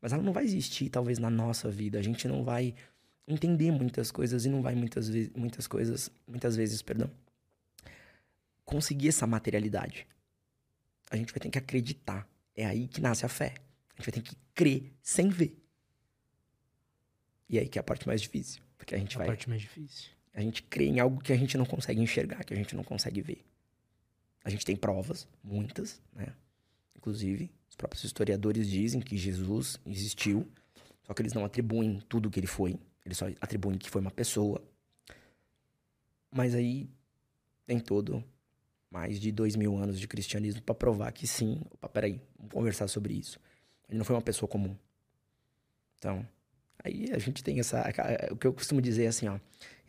Mas ela não vai existir, talvez, na nossa vida. A gente não vai entender muitas coisas e não vai muitas, muitas coisas, muitas vezes, perdão, conseguir essa materialidade. A gente vai ter que acreditar. É aí que nasce a fé. A gente vai ter que crer sem ver. E é aí que é a parte mais difícil. Porque a gente a vai. parte mais difícil. A gente crê em algo que a gente não consegue enxergar, que a gente não consegue ver. A gente tem provas, muitas, né? Inclusive, os próprios historiadores dizem que Jesus existiu, só que eles não atribuem tudo o que ele foi. Eles só atribuem que foi uma pessoa. Mas aí tem todo mais de dois mil anos de cristianismo para provar que sim. Opa, peraí, vamos conversar sobre isso. Ele não foi uma pessoa comum. Então, aí a gente tem essa. O que eu costumo dizer é assim, ó.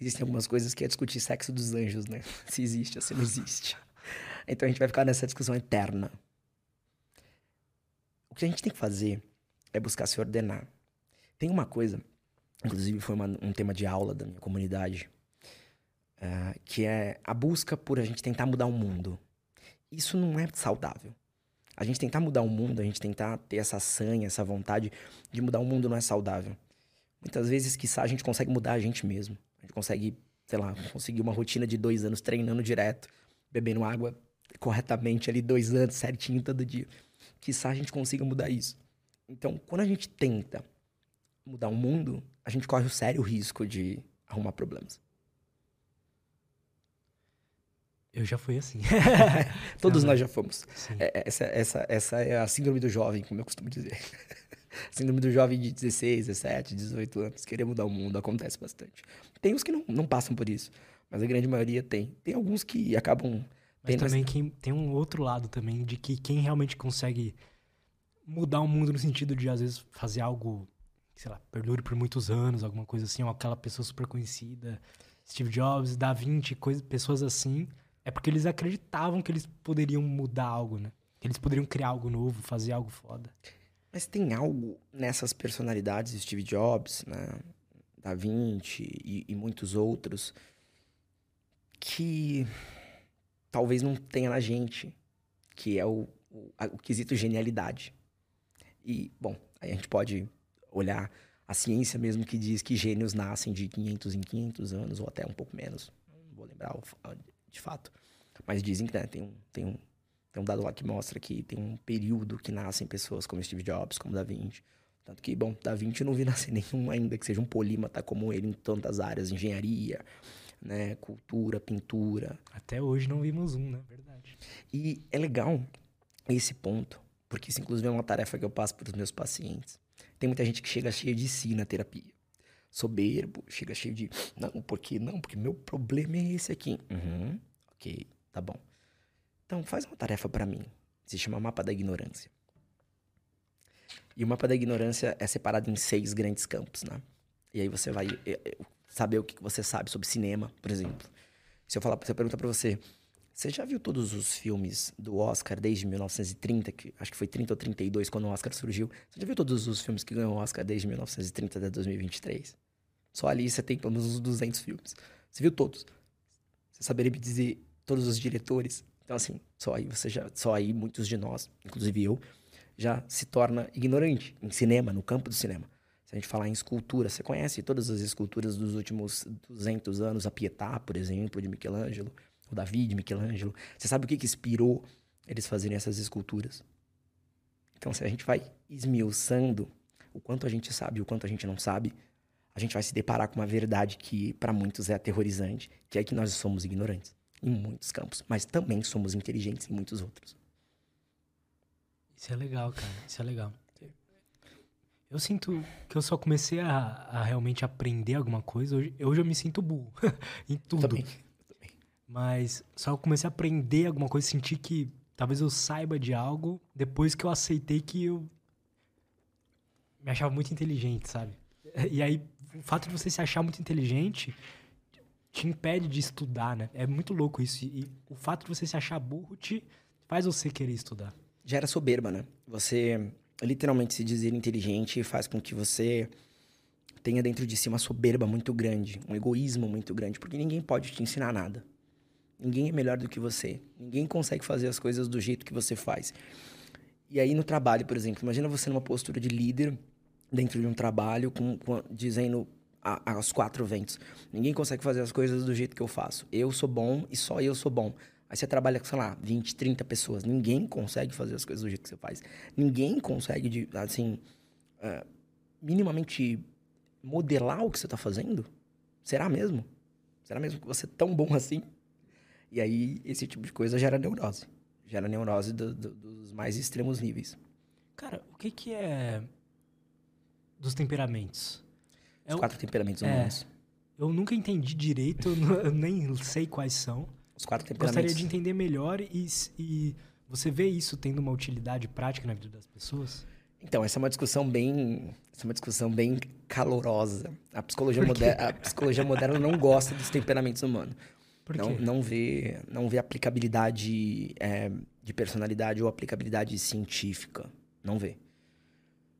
Existem algumas coisas que é discutir sexo dos anjos, né? Se existe ou se não existe. Então a gente vai ficar nessa discussão eterna. O que a gente tem que fazer é buscar se ordenar. Tem uma coisa, inclusive foi uma, um tema de aula da minha comunidade, uh, que é a busca por a gente tentar mudar o mundo. Isso não é saudável. A gente tentar mudar o mundo, a gente tentar ter essa sanha, essa vontade de mudar o mundo não é saudável. Muitas vezes, quiçá, a gente consegue mudar a gente mesmo. A gente consegue, sei lá, conseguir uma rotina de dois anos treinando direto, bebendo água corretamente ali dois anos, certinho todo dia. Quiçá a gente consiga mudar isso. Então, quando a gente tenta mudar o mundo, a gente corre o sério risco de arrumar problemas. Eu já fui assim. Todos nós já fomos. É, essa, essa, essa é a síndrome do jovem, como eu costumo dizer. síndrome do jovem de 16, 17, 18 anos. Querer mudar o mundo acontece bastante. Tem os que não, não passam por isso, mas a grande maioria tem. Tem alguns que acabam. Mas também quem, tem um outro lado também de que quem realmente consegue mudar o mundo no sentido de, às vezes, fazer algo, sei lá, perdure por muitos anos, alguma coisa assim, ou aquela pessoa super conhecida, Steve Jobs, Da Vinci, coisa, pessoas assim, é porque eles acreditavam que eles poderiam mudar algo, né? Que eles poderiam criar algo novo, fazer algo foda. Mas tem algo nessas personalidades, Steve Jobs, né? Da Vinci e, e muitos outros, que talvez não tenha na gente, que é o, o, o quesito genialidade. E, bom, aí a gente pode olhar a ciência mesmo que diz que gênios nascem de 500 em 500 anos, ou até um pouco menos. Não vou lembrar de fato. Mas dizem que né, tem, um, tem, um, tem um dado lá que mostra que tem um período que nascem pessoas como Steve Jobs, como Da Vinci. Tanto que, bom, Da Vinci não vi nascer nenhum ainda que seja um polímata como ele em tantas áreas, engenharia, né, cultura, pintura. Até hoje não vimos um, né? Verdade. E é legal esse ponto, porque isso, inclusive, é uma tarefa que eu passo para os meus pacientes. Tem muita gente que chega cheio de si na terapia. Soberbo, chega cheio de. Não, por que não? Porque meu problema é esse aqui. Uhum, ok, tá bom. Então, faz uma tarefa para mim. Se chama Mapa da Ignorância. E o mapa da ignorância é separado em seis grandes campos, né? E aí você vai eh, eh, saber o que você sabe sobre cinema, por exemplo. Se eu falar, se eu perguntar para você, você já viu todos os filmes do Oscar desde 1930, que acho que foi 30 ou 32 quando o Oscar surgiu? Você já viu todos os filmes que ganhou o Oscar desde 1930 até 2023? Só ali você tem pelo menos uns 200 filmes. Você viu todos? Você saberia me dizer todos os diretores? Então assim, só aí você já, só aí muitos de nós, inclusive eu, já se torna ignorante em cinema, no campo do cinema. Se a gente falar em escultura, você conhece todas as esculturas dos últimos 200 anos, a Pietà, por exemplo, de Michelangelo, o Davi, Michelangelo. Você sabe o que, que inspirou eles fazerem essas esculturas? Então, se a gente vai esmiuçando o quanto a gente sabe e o quanto a gente não sabe, a gente vai se deparar com uma verdade que para muitos é aterrorizante, que é que nós somos ignorantes em muitos campos, mas também somos inteligentes em muitos outros. Isso é legal, cara. Isso é legal. Eu sinto que eu só comecei a, a realmente aprender alguma coisa. Hoje, hoje eu me sinto burro em tudo. Também. Mas só comecei a aprender alguma coisa, sentir que talvez eu saiba de algo depois que eu aceitei que eu me achava muito inteligente, sabe? E aí, o fato de você se achar muito inteligente te impede de estudar, né? É muito louco isso. E o fato de você se achar burro te faz você querer estudar. Gera soberba, né? Você literalmente se dizer inteligente faz com que você tenha dentro de si uma soberba muito grande, um egoísmo muito grande, porque ninguém pode te ensinar nada. Ninguém é melhor do que você. Ninguém consegue fazer as coisas do jeito que você faz. E aí no trabalho, por exemplo, imagina você numa postura de líder dentro de um trabalho com, com dizendo a, aos quatro ventos. Ninguém consegue fazer as coisas do jeito que eu faço. Eu sou bom e só eu sou bom. Aí você trabalha com, sei lá, 20, 30 pessoas. Ninguém consegue fazer as coisas do jeito que você faz. Ninguém consegue, assim, uh, minimamente modelar o que você está fazendo. Será mesmo? Será mesmo que você é tão bom assim? E aí, esse tipo de coisa gera neurose. Gera neurose do, do, dos mais extremos níveis. Cara, o que que é dos temperamentos? Os é quatro temperamentos humanos. É, eu nunca entendi direito, eu nem sei quais são. Os quatro temperamentos. Gostaria de entender melhor e, e você vê isso tendo uma utilidade prática na vida das pessoas? Então, essa é uma discussão bem, essa é uma discussão bem calorosa. A psicologia, moderna, a psicologia moderna não gosta dos temperamentos humanos. Por quê? Não, não vê, não vê aplicabilidade é, de personalidade ou aplicabilidade científica. Não vê.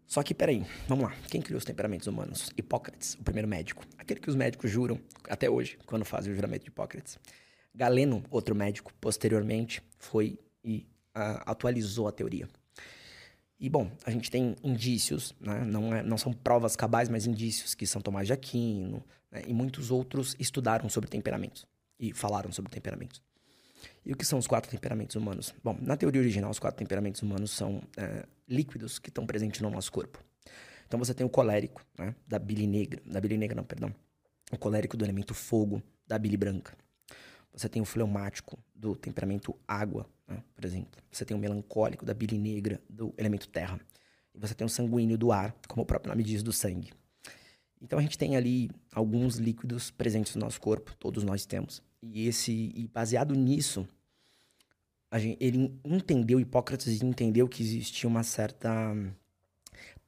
Só que, peraí, vamos lá. Quem criou os temperamentos humanos? Hipócrates, o primeiro médico. Aquele que os médicos juram, até hoje, quando fazem o juramento de Hipócrates. Galeno, outro médico, posteriormente, foi e uh, atualizou a teoria. E, bom, a gente tem indícios, né? não, é, não são provas cabais, mas indícios que São Tomás de Aquino né? e muitos outros estudaram sobre temperamentos e falaram sobre temperamentos. E o que são os quatro temperamentos humanos? Bom, na teoria original, os quatro temperamentos humanos são é, líquidos que estão presentes no nosso corpo. Então você tem o colérico, né, da bile negra, da bile negra não, perdão, o colérico do elemento fogo, da bile branca. Você tem o fleumático do temperamento água, né, por exemplo. Você tem o melancólico da bile negra do elemento terra. E você tem o sanguíneo do ar, como o próprio nome diz, do sangue. Então a gente tem ali alguns líquidos presentes no nosso corpo, todos nós temos. E esse e baseado nisso, gente, ele entendeu, Hipócrates entendeu que existia uma certa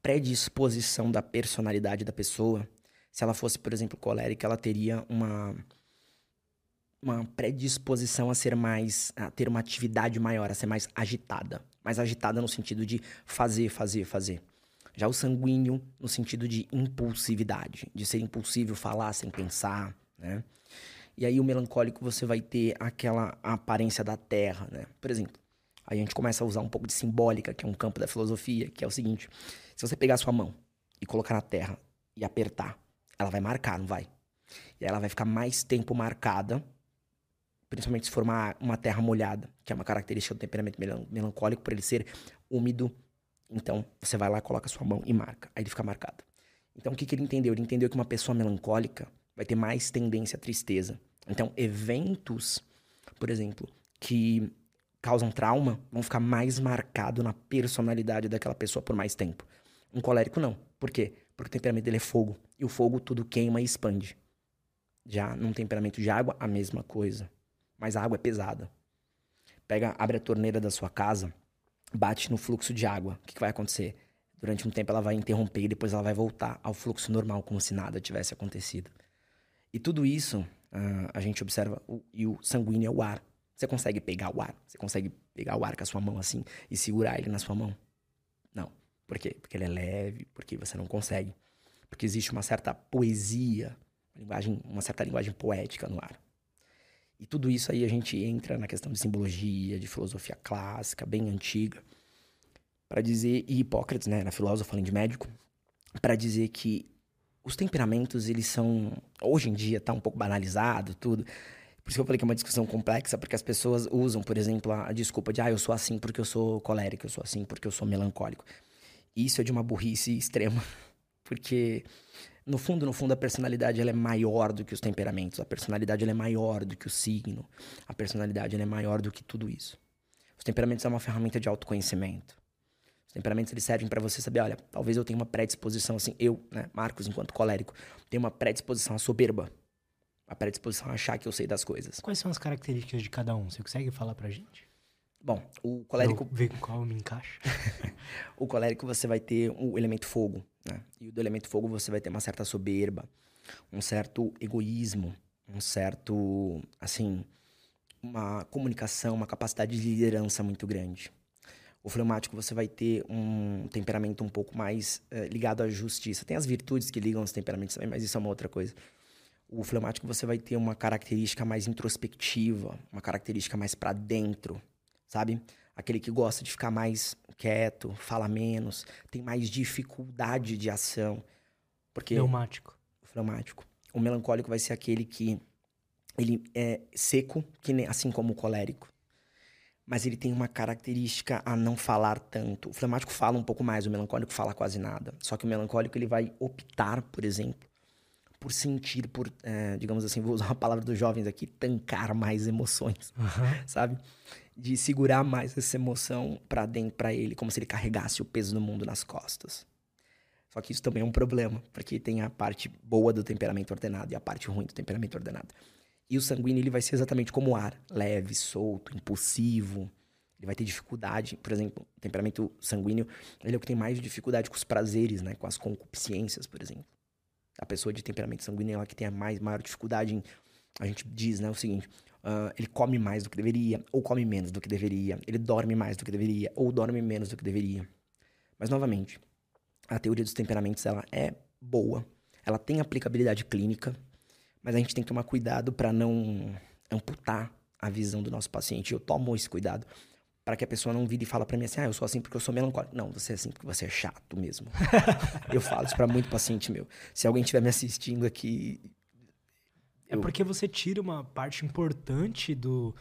predisposição da personalidade da pessoa. Se ela fosse, por exemplo, colérica, ela teria uma uma predisposição a ser mais a ter uma atividade maior, a ser mais agitada, mais agitada no sentido de fazer, fazer, fazer. Já o sanguíneo no sentido de impulsividade, de ser impulsivo, falar sem pensar, né? E aí o melancólico você vai ter aquela aparência da terra, né? Por exemplo, aí a gente começa a usar um pouco de simbólica, que é um campo da filosofia, que é o seguinte: se você pegar a sua mão e colocar na terra e apertar, ela vai marcar, não vai? E ela vai ficar mais tempo marcada, principalmente se for uma, uma terra molhada, que é uma característica do temperamento melancólico, por ele ser úmido. Então, você vai lá, coloca a sua mão e marca. Aí ele fica marcado. Então, o que, que ele entendeu? Ele entendeu que uma pessoa melancólica vai ter mais tendência à tristeza. Então, eventos, por exemplo, que causam trauma vão ficar mais marcado na personalidade daquela pessoa por mais tempo. Um colérico não. Por quê? Porque o temperamento dele é fogo. E o fogo tudo queima e expande. Já num temperamento de água, a mesma coisa. Mas a água é pesada. Pega, abre a torneira da sua casa, bate no fluxo de água. O que, que vai acontecer? Durante um tempo ela vai interromper e depois ela vai voltar ao fluxo normal, como se nada tivesse acontecido. E tudo isso uh, a gente observa, o, e o sanguíneo é o ar. Você consegue pegar o ar? Você consegue pegar o ar com a sua mão assim e segurar ele na sua mão? Não. Por quê? Porque ele é leve, porque você não consegue. Porque existe uma certa poesia, uma, linguagem, uma certa linguagem poética no ar. E tudo isso aí a gente entra na questão de simbologia, de filosofia clássica, bem antiga, para dizer, e Hipócrates, né, na filósofa, além de médico, para dizer que os temperamentos, eles são. Hoje em dia tá um pouco banalizado, tudo. Por isso que eu falei que é uma discussão complexa, porque as pessoas usam, por exemplo, a desculpa de, ah, eu sou assim porque eu sou colérico, eu sou assim porque eu sou melancólico. Isso é de uma burrice extrema, porque no fundo, no fundo, a personalidade ela é maior do que os temperamentos, a personalidade ela é maior do que o signo, a personalidade ela é maior do que tudo isso. Os temperamentos são uma ferramenta de autoconhecimento. Os temperamentos eles servem para você saber, olha, talvez eu tenha uma predisposição assim, eu, né, Marcos, enquanto colérico, tenho uma predisposição à soberba. A predisposição a achar que eu sei das coisas. Quais são as características de cada um? Você consegue falar pra gente? Bom, o colérico. Ver qual me encaixa. o colérico você vai ter o elemento fogo, né? E o do elemento fogo você vai ter uma certa soberba, um certo egoísmo, um certo, assim, uma comunicação, uma capacidade de liderança muito grande. O fleumático você vai ter um temperamento um pouco mais é, ligado à justiça. Tem as virtudes que ligam os temperamentos também, mas isso é uma outra coisa. O fleumático você vai ter uma característica mais introspectiva, uma característica mais para dentro, sabe? Aquele que gosta de ficar mais quieto, fala menos, tem mais dificuldade de ação. Porque fleumático. O fleumático. O melancólico vai ser aquele que ele é seco, que nem, assim como o colérico mas ele tem uma característica a não falar tanto. O flemático fala um pouco mais, o melancólico fala quase nada. Só que o melancólico ele vai optar, por exemplo, por sentir, por, é, digamos assim, vou usar uma palavra dos jovens aqui, tancar mais emoções, uhum. sabe? De segurar mais essa emoção para dentro para ele, como se ele carregasse o peso do mundo nas costas. Só que isso também é um problema, porque tem a parte boa do temperamento ordenado e a parte ruim do temperamento ordenado. E o sanguíneo ele vai ser exatamente como o ar, leve, solto, impulsivo. Ele vai ter dificuldade, por exemplo, o temperamento sanguíneo, ele é o que tem mais dificuldade com os prazeres, né, com as concupiscências, por exemplo. A pessoa de temperamento sanguíneo é ela que tem a mais maior dificuldade em, a gente diz, né, o seguinte, uh, ele come mais do que deveria, ou come menos do que deveria, ele dorme mais do que deveria, ou dorme menos do que deveria. Mas novamente, a teoria dos temperamentos ela é boa, ela tem aplicabilidade clínica, mas a gente tem que tomar cuidado para não amputar a visão do nosso paciente. Eu tomo esse cuidado para que a pessoa não vire e fala para mim assim: "Ah, eu sou assim porque eu sou melancólico". Não, você é assim porque você é chato mesmo. eu falo isso para muito paciente meu. Se alguém estiver me assistindo aqui, é porque você tira uma parte importante do,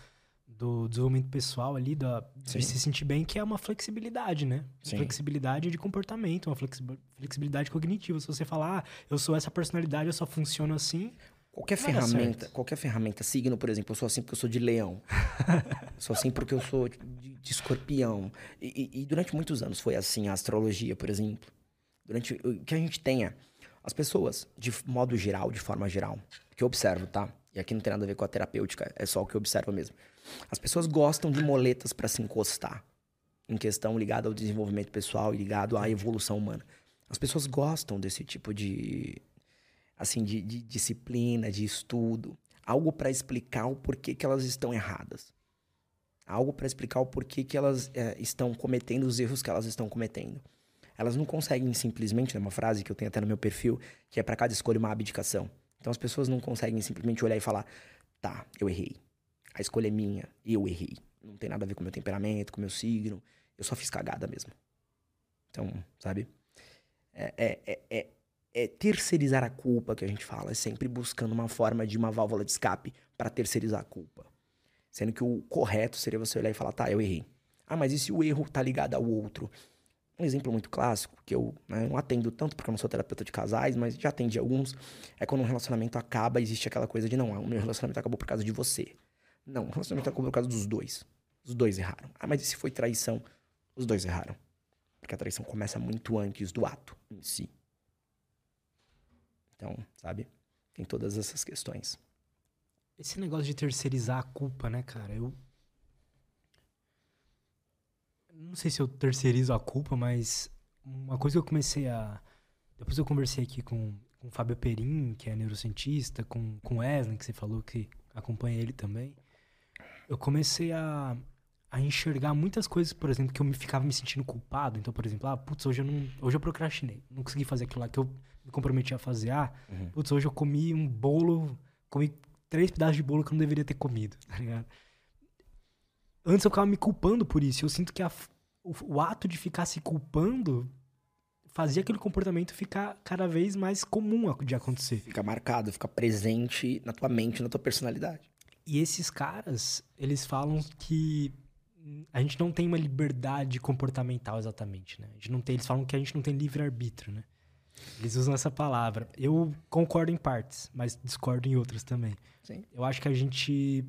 do desenvolvimento pessoal ali, da, de se sentir bem, que é uma flexibilidade, né? Sim. Flexibilidade de comportamento, uma flexibilidade cognitiva. Se você falar, ah, eu sou essa personalidade, eu só funciono assim. Qualquer ferramenta, qualquer ferramenta, signo, por exemplo, eu sou assim porque eu sou de leão. sou assim porque eu sou de, de escorpião. E, e, e, durante muitos anos foi assim a astrologia, por exemplo. Durante o que a gente tenha, as pessoas, de modo geral, de forma geral, que eu observo, tá? E aqui não tem nada a ver com a terapêutica, é só o que eu observo mesmo. As pessoas gostam de moletas para se encostar, em questão ligada ao desenvolvimento pessoal e ligado à evolução humana. As pessoas gostam desse tipo de, assim, de, de disciplina, de estudo, algo para explicar o porquê que elas estão erradas, algo para explicar o porquê que elas é, estão cometendo os erros que elas estão cometendo. Elas não conseguem simplesmente, é uma frase que eu tenho até no meu perfil, que é para cada escolha uma abdicação. Então as pessoas não conseguem simplesmente olhar e falar: tá, eu errei. A escolha é minha, eu errei. Não tem nada a ver com meu temperamento, com meu signo. Eu só fiz cagada mesmo. Então, sabe? É, é, é, é, terceirizar a culpa que a gente fala. É sempre buscando uma forma de uma válvula de escape para terceirizar a culpa. Sendo que o correto seria você olhar e falar: tá, eu errei. Ah, mas e se o erro tá ligado ao outro? Um exemplo muito clássico, que eu né, não atendo tanto porque eu não sou terapeuta de casais, mas já atendi alguns, é quando um relacionamento acaba, existe aquela coisa de não, o meu relacionamento acabou por causa de você. Não, o relacionamento acabou por causa dos dois. Os dois erraram. Ah, mas e se foi traição? Os dois erraram. Porque a traição começa muito antes do ato em si. Então, sabe? Tem todas essas questões. Esse negócio de terceirizar a culpa, né, cara? Eu não sei se eu terceirizo a culpa, mas uma coisa que eu comecei a. Depois eu conversei aqui com, com o Fábio Perim, que é neurocientista, com, com o Wesley, que você falou que acompanha ele também. Eu comecei a, a enxergar muitas coisas, por exemplo, que eu me ficava me sentindo culpado. Então, por exemplo, ah, putz, hoje eu não. Hoje eu procrastinei. Não consegui fazer aquilo lá que eu me comprometi a fazer. Ah, uhum. putz, hoje eu comi um bolo. Comi três pedaços de bolo que eu não deveria ter comido, tá ligado? Antes eu ficava me culpando por isso. Eu sinto que a, o, o ato de ficar se culpando fazia aquele comportamento ficar cada vez mais comum de acontecer. Fica marcado, fica presente na tua mente, na tua personalidade. E esses caras, eles falam que a gente não tem uma liberdade comportamental exatamente, né? A gente não tem, eles falam que a gente não tem livre-arbítrio, né? Eles usam essa palavra. Eu concordo em partes, mas discordo em outras também. Sim. Eu acho que a gente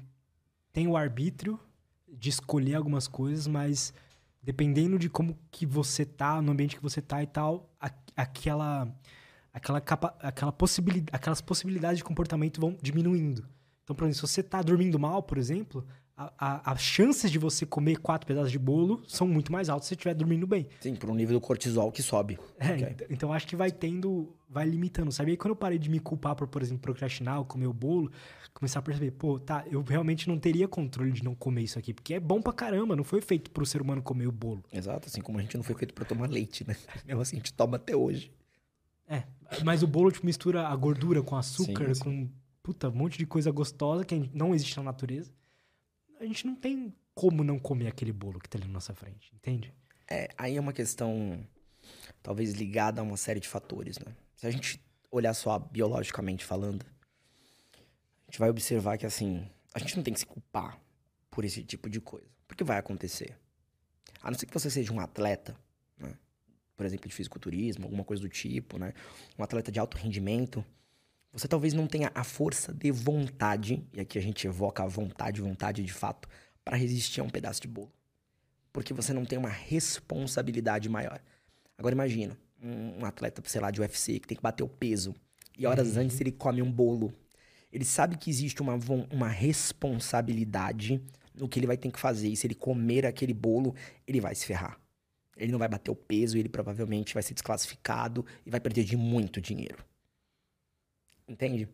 tem o arbítrio de escolher algumas coisas, mas dependendo de como que você tá, no ambiente que você tá e tal, a, aquela aquela capa, aquela possibilidade, aquelas possibilidades de comportamento vão diminuindo. Então, por exemplo, se você tá dormindo mal, por exemplo, as chances de você comer quatro pedaços de bolo são muito mais altas se você estiver dormindo bem. Sim, por um nível do cortisol que sobe. É, okay. então, então, acho que vai tendo, vai limitando, sabe? E aí, quando eu parei de me culpar por, por exemplo, procrastinar ou comer o bolo, começar a perceber, pô, tá, eu realmente não teria controle de não comer isso aqui, porque é bom pra caramba, não foi feito pro ser humano comer o bolo. Exato, assim como a gente não foi feito para tomar leite, né? Mesmo assim, a gente toma até hoje. É, mas o bolo tipo, mistura a gordura com açúcar, sim, sim. com puta, um monte de coisa gostosa que não existe na natureza. A gente não tem como não comer aquele bolo que tá ali na nossa frente, entende? É, aí é uma questão talvez ligada a uma série de fatores, né? Se a gente olhar só biologicamente falando, a gente vai observar que, assim, a gente não tem que se culpar por esse tipo de coisa. Porque vai acontecer. A não ser que você seja um atleta, né? Por exemplo, de fisiculturismo, alguma coisa do tipo, né? Um atleta de alto rendimento. Você talvez não tenha a força de vontade, e aqui a gente evoca a vontade, vontade de fato, para resistir a um pedaço de bolo. Porque você não tem uma responsabilidade maior. Agora imagina, um, atleta, sei lá, de UFC, que tem que bater o peso. E horas uhum. antes ele come um bolo Ele sabe que existe uma, uma responsabilidade no que ele vai ter que fazer. E se ele comer aquele bolo, ele vai se ferrar. Ele não vai bater o peso, ele provavelmente vai ser desclassificado e vai perder de muito dinheiro. Entende?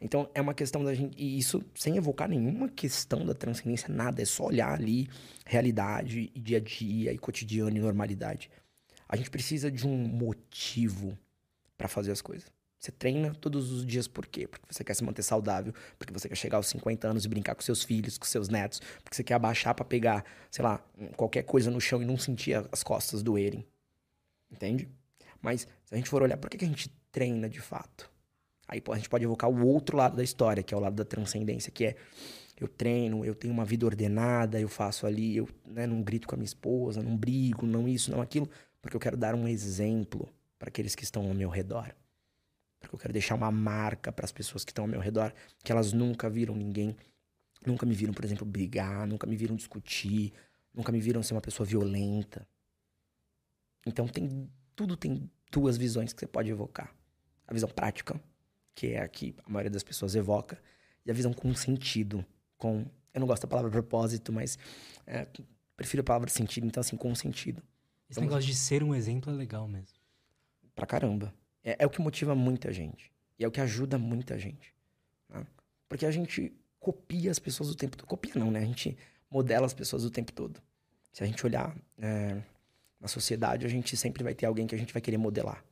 Então é uma questão da gente. E isso sem evocar nenhuma questão da transcendência, nada. É só olhar ali realidade, e dia a dia, e cotidiano e normalidade. A gente precisa de um motivo para fazer as coisas. Você treina todos os dias por quê? Porque você quer se manter saudável, porque você quer chegar aos 50 anos e brincar com seus filhos, com seus netos, porque você quer abaixar para pegar, sei lá, qualquer coisa no chão e não sentir as costas doerem. Entende? Mas se a gente for olhar, por que, que a gente treina de fato? Aí a gente pode evocar o outro lado da história, que é o lado da transcendência, que é eu treino, eu tenho uma vida ordenada, eu faço ali, eu né, não grito com a minha esposa, não brigo, não isso, não aquilo, porque eu quero dar um exemplo para aqueles que estão ao meu redor. Porque eu quero deixar uma marca para as pessoas que estão ao meu redor, que elas nunca viram ninguém, nunca me viram, por exemplo, brigar, nunca me viram discutir, nunca me viram ser uma pessoa violenta. Então tem tudo tem duas visões que você pode evocar. A visão prática, que é a que a maioria das pessoas evoca, e a visão com sentido, com eu não gosto da palavra propósito, mas é, prefiro a palavra sentido, então assim, com sentido. Esse então, negócio de ser um exemplo é legal mesmo. Pra caramba. É, é, o que motiva muita gente. E é o que ajuda muita gente. Né? Porque a gente copia as pessoas o tempo todo. Copia não, né? A gente modela as pessoas o tempo todo. Se a gente olhar é, na sociedade, a gente sempre vai ter alguém que a gente vai querer modelar.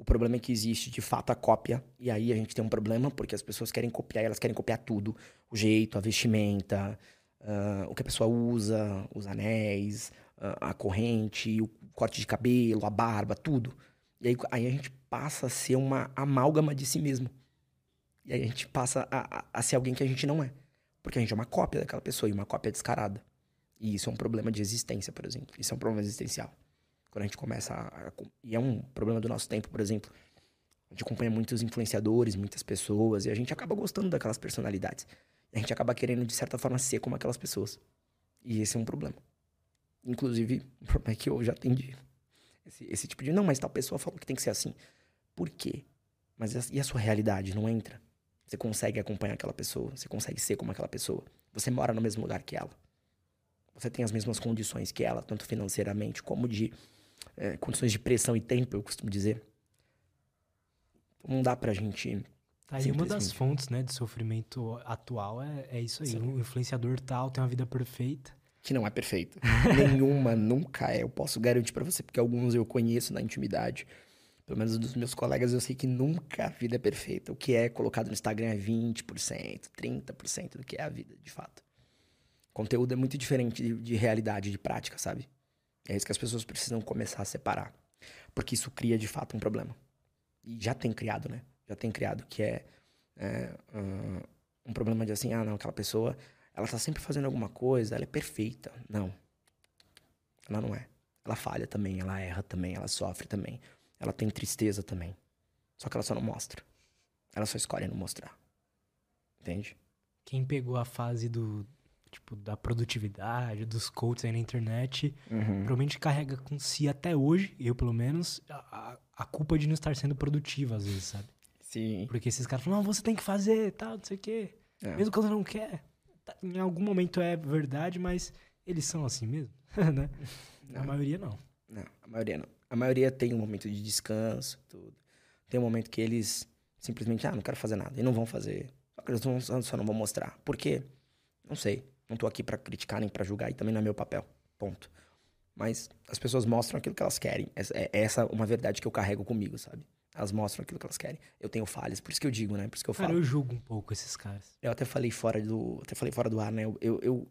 O problema é que existe de fato a cópia, e aí a gente tem um problema porque as pessoas querem copiar, elas querem copiar tudo: o jeito, a vestimenta, uh, o que a pessoa usa, os anéis, uh, a corrente, o corte de cabelo, a barba, tudo. E aí, aí a gente passa a ser uma amálgama de si mesmo. E aí a gente passa a, a, a, ser alguém que a gente não é. Porque a gente é uma cópia daquela pessoa e uma cópia descarada. E isso é um problema de existência, por exemplo. Isso é um problema existencial. Quando a gente começa a, a. E é um problema do nosso tempo, por exemplo. A gente acompanha muitos influenciadores, muitas pessoas, e a gente acaba gostando daquelas personalidades. A gente acaba querendo, de certa forma, ser como aquelas pessoas. E esse é um problema. Inclusive, o problema é que eu já atendi esse, esse tipo de, não, mas tal pessoa falou que tem que ser assim. Por quê? Mas e a sua realidade não entra? Você consegue acompanhar aquela pessoa, você consegue ser como aquela pessoa. Você mora no mesmo lugar que ela. Você tem as mesmas condições que ela, tanto financeiramente como de é, condições de pressão e tempo, eu costumo dizer. Não dá pra gente. Tá aí uma das fontes, né, de sofrimento atual é, é isso aí. Sim. O influenciador tal tem uma vida perfeita que não é perfeita. Nenhuma nunca é. Eu posso garantir para você, porque alguns eu conheço na intimidade. Pelo menos dos meus colegas, eu sei que nunca a vida é perfeita. O que é colocado no Instagram é 20%, 30% do que é a vida, de fato. O conteúdo é muito diferente de, de realidade, de prática, sabe? É isso que as pessoas precisam começar a separar. Porque isso cria, de fato, um problema. E já tem criado, né? Já tem criado, que é, é uh, um problema de assim, ah, não, aquela pessoa ela tá sempre fazendo alguma coisa, ela é perfeita. Não. Ela não é. Ela falha também, ela erra também, ela sofre também. Ela tem tristeza também. Só que ela só não mostra. Ela só escolhe não mostrar. Entende? Quem pegou a fase do tipo da produtividade, dos coaches aí na internet, uhum. provavelmente carrega com si até hoje, eu pelo menos, a, a culpa de não estar sendo produtivo às vezes, sabe? Sim. Porque esses caras falam, não, você tem que fazer, tal, não sei o quê. É. Mesmo quando não quer. Tá, em algum momento é verdade, mas eles são assim mesmo, né? Não. A maioria não. Não, a maioria não. A maioria tem um momento de descanso, tudo. Tem um momento que eles simplesmente, ah, não quero fazer nada. E não vão fazer. Só que eles não, só não vão mostrar. Por quê? Não sei. Não tô aqui para criticar nem para julgar e também não é meu papel. Ponto. Mas as pessoas mostram aquilo que elas querem. Essa, é essa uma verdade que eu carrego comigo, sabe? Elas mostram aquilo que elas querem. Eu tenho falhas, por isso que eu digo, né? Por isso que eu falo. Cara, eu julgo um pouco esses caras. Eu até falei fora do, até falei fora do ar, né? Eu, eu, eu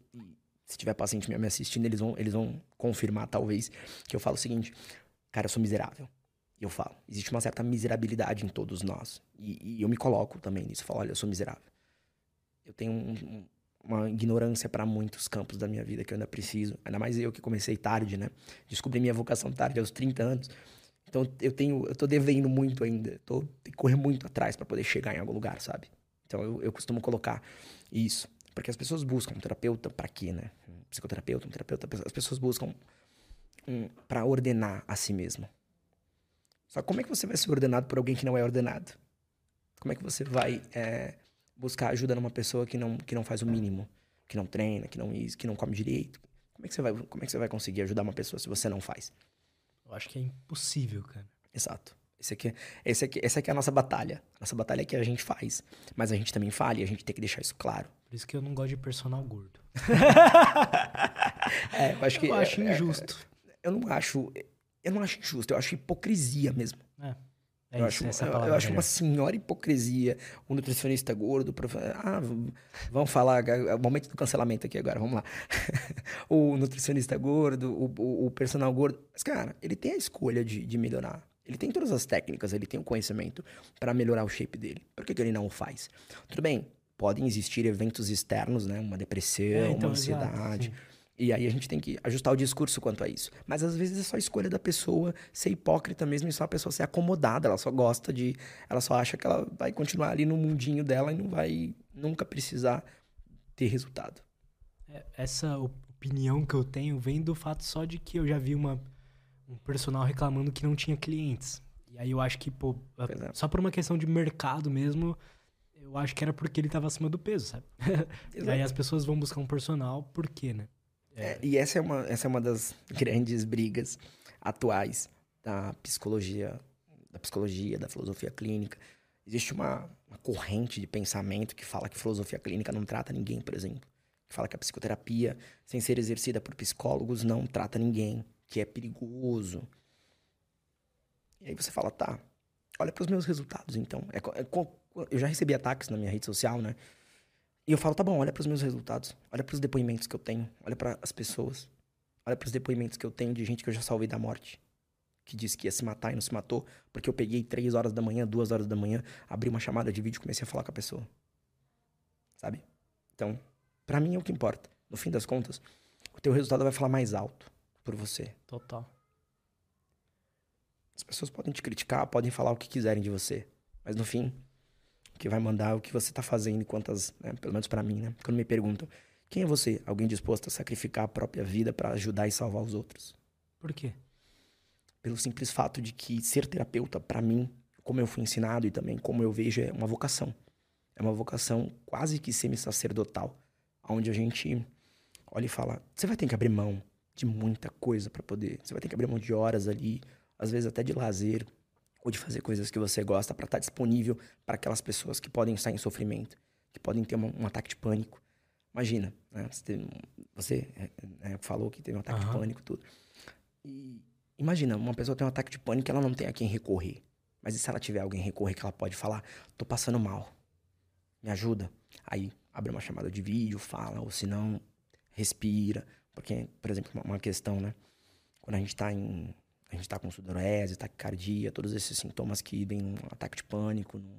se tiver paciente me assistindo, eles vão, eles vão confirmar talvez que eu falo o seguinte, cara, eu sou miserável. E eu falo, existe uma certa miserabilidade em todos nós. E, e eu me coloco também nisso. Eu falo, olha, eu sou miserável. Eu tenho um, um, uma ignorância para muitos campos da minha vida que eu ainda preciso. Ainda mais eu que comecei tarde, né? Descobri minha vocação tarde, aos 30 anos. Então eu tenho, eu tô devendo muito ainda, tô tem que correr muito atrás para poder chegar em algum lugar, sabe? Então eu, eu costumo colocar isso, porque as pessoas buscam um terapeuta para quê, né? Um psicoterapeuta, um terapeuta, as pessoas buscam um, para ordenar a si mesmo. Só como é que você vai ser ordenado por alguém que não é ordenado? Como é que você vai é, buscar ajuda numa pessoa que não, que não faz o mínimo, que não treina, que não que não come direito. Como é que você vai, como é que você vai conseguir ajudar uma pessoa se você não faz? Eu acho que é impossível, cara. Exato. Esse aqui, esse aqui, essa aqui é a nossa batalha. Nossa batalha é que a gente faz. Mas a gente também fala e a gente tem que deixar isso claro. Por isso que eu não gosto de personal gordo. é, eu acho que. Eu acho é, injusto. É, eu não acho. Eu não acho injusto, eu acho hipocrisia mesmo. É. É eu isso, acho, é eu, eu acho uma senhora hipocrisia. O nutricionista gordo. prof- Ah, vamos falar. É o momento do cancelamento aqui agora, vamos lá. o nutricionista gordo, o, o, o personal gordo. Mas, cara, ele tem a escolha de, de melhorar. Ele tem todas as técnicas, ele tem o conhecimento para melhorar o shape dele. Por que, que ele não o faz? Tudo bem, podem existir eventos externos, né? Uma depressão, É, uma então, exato, ansiedade. sim. E aí a gente tem que ajustar o discurso quanto a isso. Mas às vezes é só escolha da pessoa ser hipócrita mesmo e só a pessoa ser acomodada. Ela só gosta de. Ela só acha que ela vai continuar ali no mundinho dela e não vai nunca precisar ter resultado. É, Essa opinião que eu tenho vem do fato só de que eu já vi uma, um personal reclamando que não tinha clientes. E aí eu acho que, pô, é. só por uma questão de mercado mesmo, eu acho que era porque ele tava acima do peso, sabe? e aí as pessoas vão buscar um personal, por quê, né? É, e essa é, uma, essa é uma das grandes brigas atuais da psicologia, da psicologia, da filosofia clínica. Existe uma, uma corrente de pensamento que fala que filosofia clínica não trata ninguém, por exemplo. Que fala que a psicoterapia, sem ser exercida por psicólogos, não trata ninguém, que é perigoso. E aí você fala, tá, olha para os meus resultados, então. É é eu já recebi ataques na minha rede social, né? E eu falo, tá bom, olha para os meus resultados, olha para os depoimentos que eu tenho, olha para as pessoas, olha para os depoimentos que eu tenho de gente que eu já salvei da morte, que disse que ia se matar e não se matou, porque eu peguei três horas da manhã, duas horas da manhã, abri uma chamada de vídeo e comecei a falar com a pessoa. Sabe? Então, para mim é o que importa. No fim das contas, o teu resultado vai falar mais alto por você. Total. As pessoas podem te criticar, podem falar o que quiserem de você, mas no fim, que vai mandar o que você tá fazendo e quantas, né, pelo menos pra mim, né? Quando me perguntam, quem é você? Alguém disposto a sacrificar a própria vida pra ajudar e salvar os outros? Por quê? Pelo simples fato de que ser terapeuta, pra mim, como eu fui ensinado e também como eu vejo, é uma vocação. É uma vocação quase que semi-sacerdotal, onde a gente olha e fala: você vai ter que abrir mão de muita coisa pra poder. Você vai ter que abrir mão de horas ali, às vezes até de lazer, ou de fazer coisas que você gosta pra estar disponível para aquelas pessoas que podem estar em sofrimento, que podem ter uma- um ataque de pânico. Imagina, né? Você, teve um- você, é, é, falou que teve um ataque de Aham. pânico tudo. E imagina, uma pessoa tem um ataque de pânico e ela não tem a quem recorrer. Mas e se ela tiver alguém recorrer que ela pode falar, tô passando mal, me ajuda? Aí abre uma chamada de vídeo, fala, ou se não, respira. Porque, por exemplo, uma- uma questão, né? Quando a gente tá em. A gente tá com sudorese, taquicardia, todos esses sintomas que vêm num ataque de pânico, num,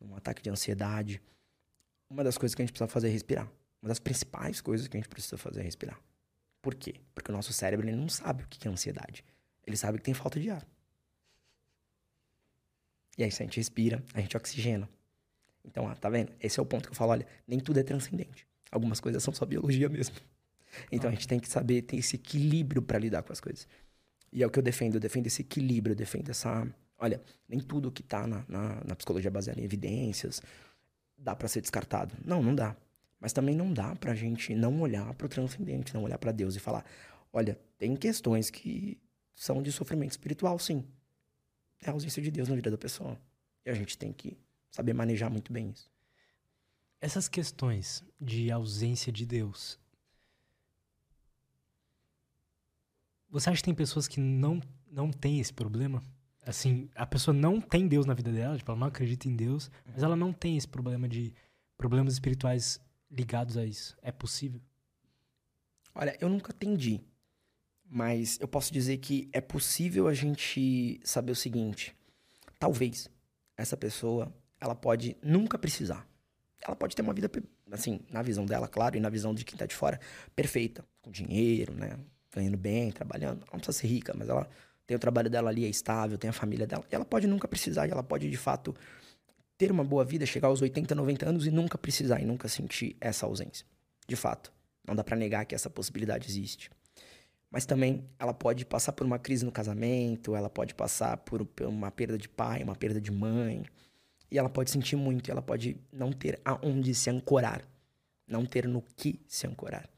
num ataque de ansiedade. Uma das coisas que a gente precisa fazer é respirar. Uma das principais coisas que a gente precisa fazer é respirar. Por quê? Porque o nosso cérebro ele não sabe o que é ansiedade. Ele sabe que tem falta de ar. E aí, se a gente respira, a gente oxigena. Então, ó, tá vendo? Esse é o ponto que eu falo, olha, nem tudo é transcendente. Algumas coisas são só biologia mesmo. Então, a gente tem que saber ter esse equilíbrio para lidar com as coisas. E é o que eu defendo, eu defendo esse equilíbrio, eu defendo essa... Olha, nem tudo que tá na, na, na psicologia baseada em evidências dá para ser descartado. Não, não dá. Mas também não dá pra gente não olhar pro transcendente, não olhar para Deus e falar, olha, tem questões que são de sofrimento espiritual, sim. É a ausência de Deus na vida da pessoa. E a gente tem que saber manejar muito bem isso. Essas questões de ausência de Deus. Você acha que tem pessoas que não, não têm esse problema? Assim, a pessoa não tem Deus na vida dela, tipo, ela não acredita em Deus, mas ela não tem esse problema de problemas espirituais ligados a isso. É possível? Olha, eu nunca atendi, mas eu posso dizer que é possível a gente saber o seguinte: talvez essa pessoa ela pode nunca precisar. Ela pode ter uma vida, assim, na visão dela, claro, e na visão de quem tá de fora, perfeita, com dinheiro, né? Ganhando bem, trabalhando. Ela não precisa ser rica, mas ela tem o trabalho dela ali, é estável, tem a família dela. E ela pode nunca precisar, e ela pode, de fato, ter uma boa vida, chegar aos 80, 90 anos e nunca precisar, e nunca sentir essa ausência. De fato. Não dá pra negar que essa possibilidade existe. Mas também ela pode passar por uma crise no casamento, ela pode passar por, uma perda de pai, uma perda de mãe. E ela pode sentir muito, ela pode não ter aonde se ancorar, não ter no que se ancorar.